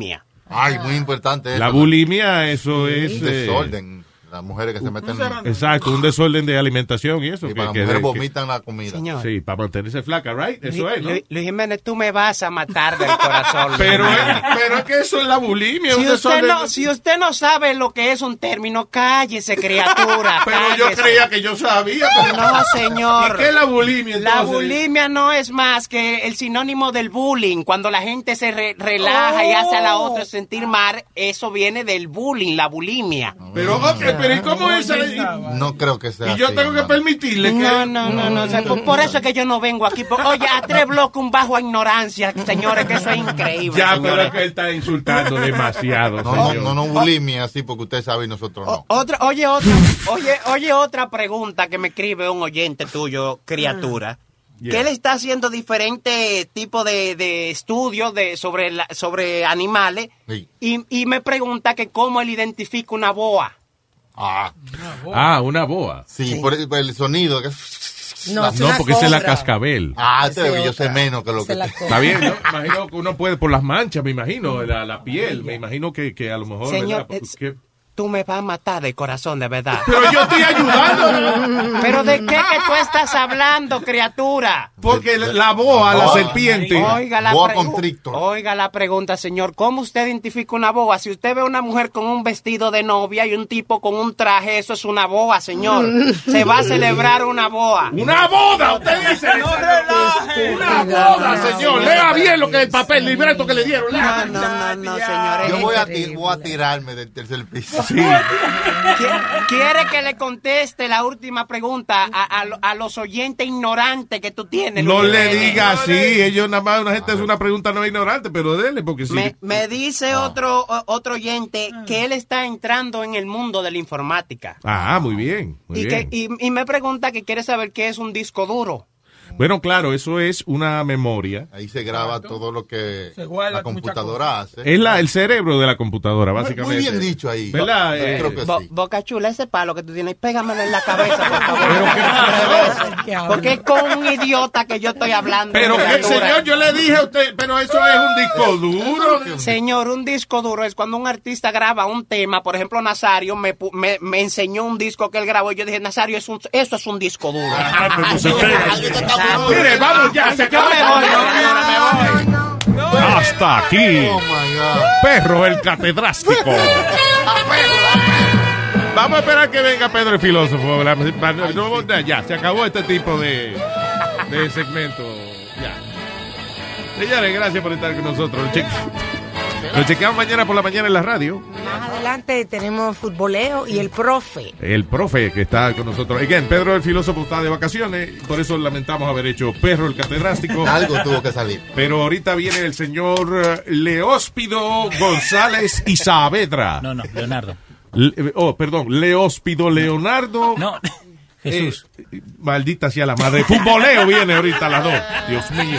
Ay, muy importante. La eso. bulimia, eso es... Un eh, desorden. Las mujeres que se meten. Exacto, un desorden de alimentación y eso. Y que- para las mujeres que- vomitan la comida. Señor. Sí, para mantenerse flaca, right? Eso es, ¿no? Lu- Luis Jiménez, tú me vas a matar del corazón. Pero, es- pero es que eso es la bulimia. Si un usted, desorden- no, si usted no sabe lo que es un término, cállese, criatura. [LAUGHS] Pero yo creía que yo sabía. pero- No, señor. ¿Y qué es la bulimia, La entonces? bulimia no es más que el sinónimo del bullying. Cuando la gente se re- relaja y hace a la Oh. otra sentir mal, eso viene del bullying, la bulimia. Pero, ok, pero ¿y cómo es? No creo que sea Y yo así, tengo que hermano. permitirle que... No, no, no, no. o sea, por, por eso es que yo no vengo aquí. por- oye, a tres bloques un bajo a ignorancia, señores, que eso es increíble. Ya, pero señores. es que él está insultando demasiado, No, no, señor. no, no bulimia así porque usted sabe y nosotros no. Otra, oye, otra, oye, oye, otra pregunta que me escribe un oyente tuyo, criatura. Yeah. Que él está haciendo diferentes tipos de, de estudios de, sobre, la- sobre animales Sí. y, y me pregunta que cómo él identifica una boa. Ah, Ah, una boa. sí, por el, por el sonido. No, es No, una porque esa es la cascabel. Ah, te es yo sé menos que lo Esa que. Está bien, ¿no? Imagino que uno puede, por las manchas, me imagino, la, la piel, me imagino que, que a lo mejor, Tú me vas a matar de corazón, de verdad. Pero yo estoy ayudando. ¿Pero de qué que tú estás hablando, criatura? Porque la boa, la serpiente... Oiga la, Boa constrictor. Oiga la pregunta, señor. ¿Cómo usted identifica una boa? Si usted ve una mujer con un vestido de novia y un tipo con un traje, eso es una boa, señor. Se va a celebrar una boa. ¡Una boda! ¡Usted dice! ¡Una boda, señor! Lea bien lo que el papel libreto que le dieron. lea. No, no, no, no, señor. Yo es voy a, increíble. ti- voy a tirarme del tercer piso. Sí. Qui- ¿Quiere que le conteste la última pregunta a, a a los oyentes ignorantes que tú tienes? No Luis le Jiménez? diga así. Ellos nada más, una gente es una pregunta no ignorante, pero dele, porque sí. Me, me dice otro, o- otro oyente que él está entrando en el mundo de la informática. Ah, muy bien. Muy Y, bien. que, y, y me pregunta que quiere saber qué es un disco duro. Bueno, claro, eso es una memoria. Ahí se graba todo lo que la computadora hace. Es la, el cerebro de la computadora, básicamente. muy bien dicho ahí. ¿Verdad? Yo Eh, creo que Bo- sí. Boca chula, ese palo que tú tienes, pégamelo en la cabeza, por favor. Porque es con un idiota que yo estoy hablando. Pero, ¿qué, señor, yo le dije a usted, pero eso es un disco duro. Señor, un disco duro es cuando un artista graba un tema, por ejemplo, Nazario me, pu- me, me enseñó un disco que él grabó y yo dije, Nazario, es un, eso es un disco duro. [LAUGHS] Mire, vamos ya, se acabó. Hasta aquí. Perro el catedrástico. [LAUGHS] Vamos a esperar que venga Pedro el filósofo. La- ya, se acabó este tipo de, de segmento. Ya. Señores, gracias por estar con nosotros. Cheque- lo chequeamos mañana por la mañana en la radio. Más adelante tenemos futboleo y el profe. El profe que está con nosotros. Again, Pedro el filósofo está de vacaciones, por eso lamentamos haber hecho Perro el catedrástico. [LAUGHS] Algo tuvo que salir. Pero ahorita viene el señor eh, Leóspido González y Saavedra. No, no, Leonardo. Le- oh, perdón, Leóspido Leonardo. No, Jesús. Eh, maldita sea la madre. Futboleo viene ahorita a las dos. Dios mío.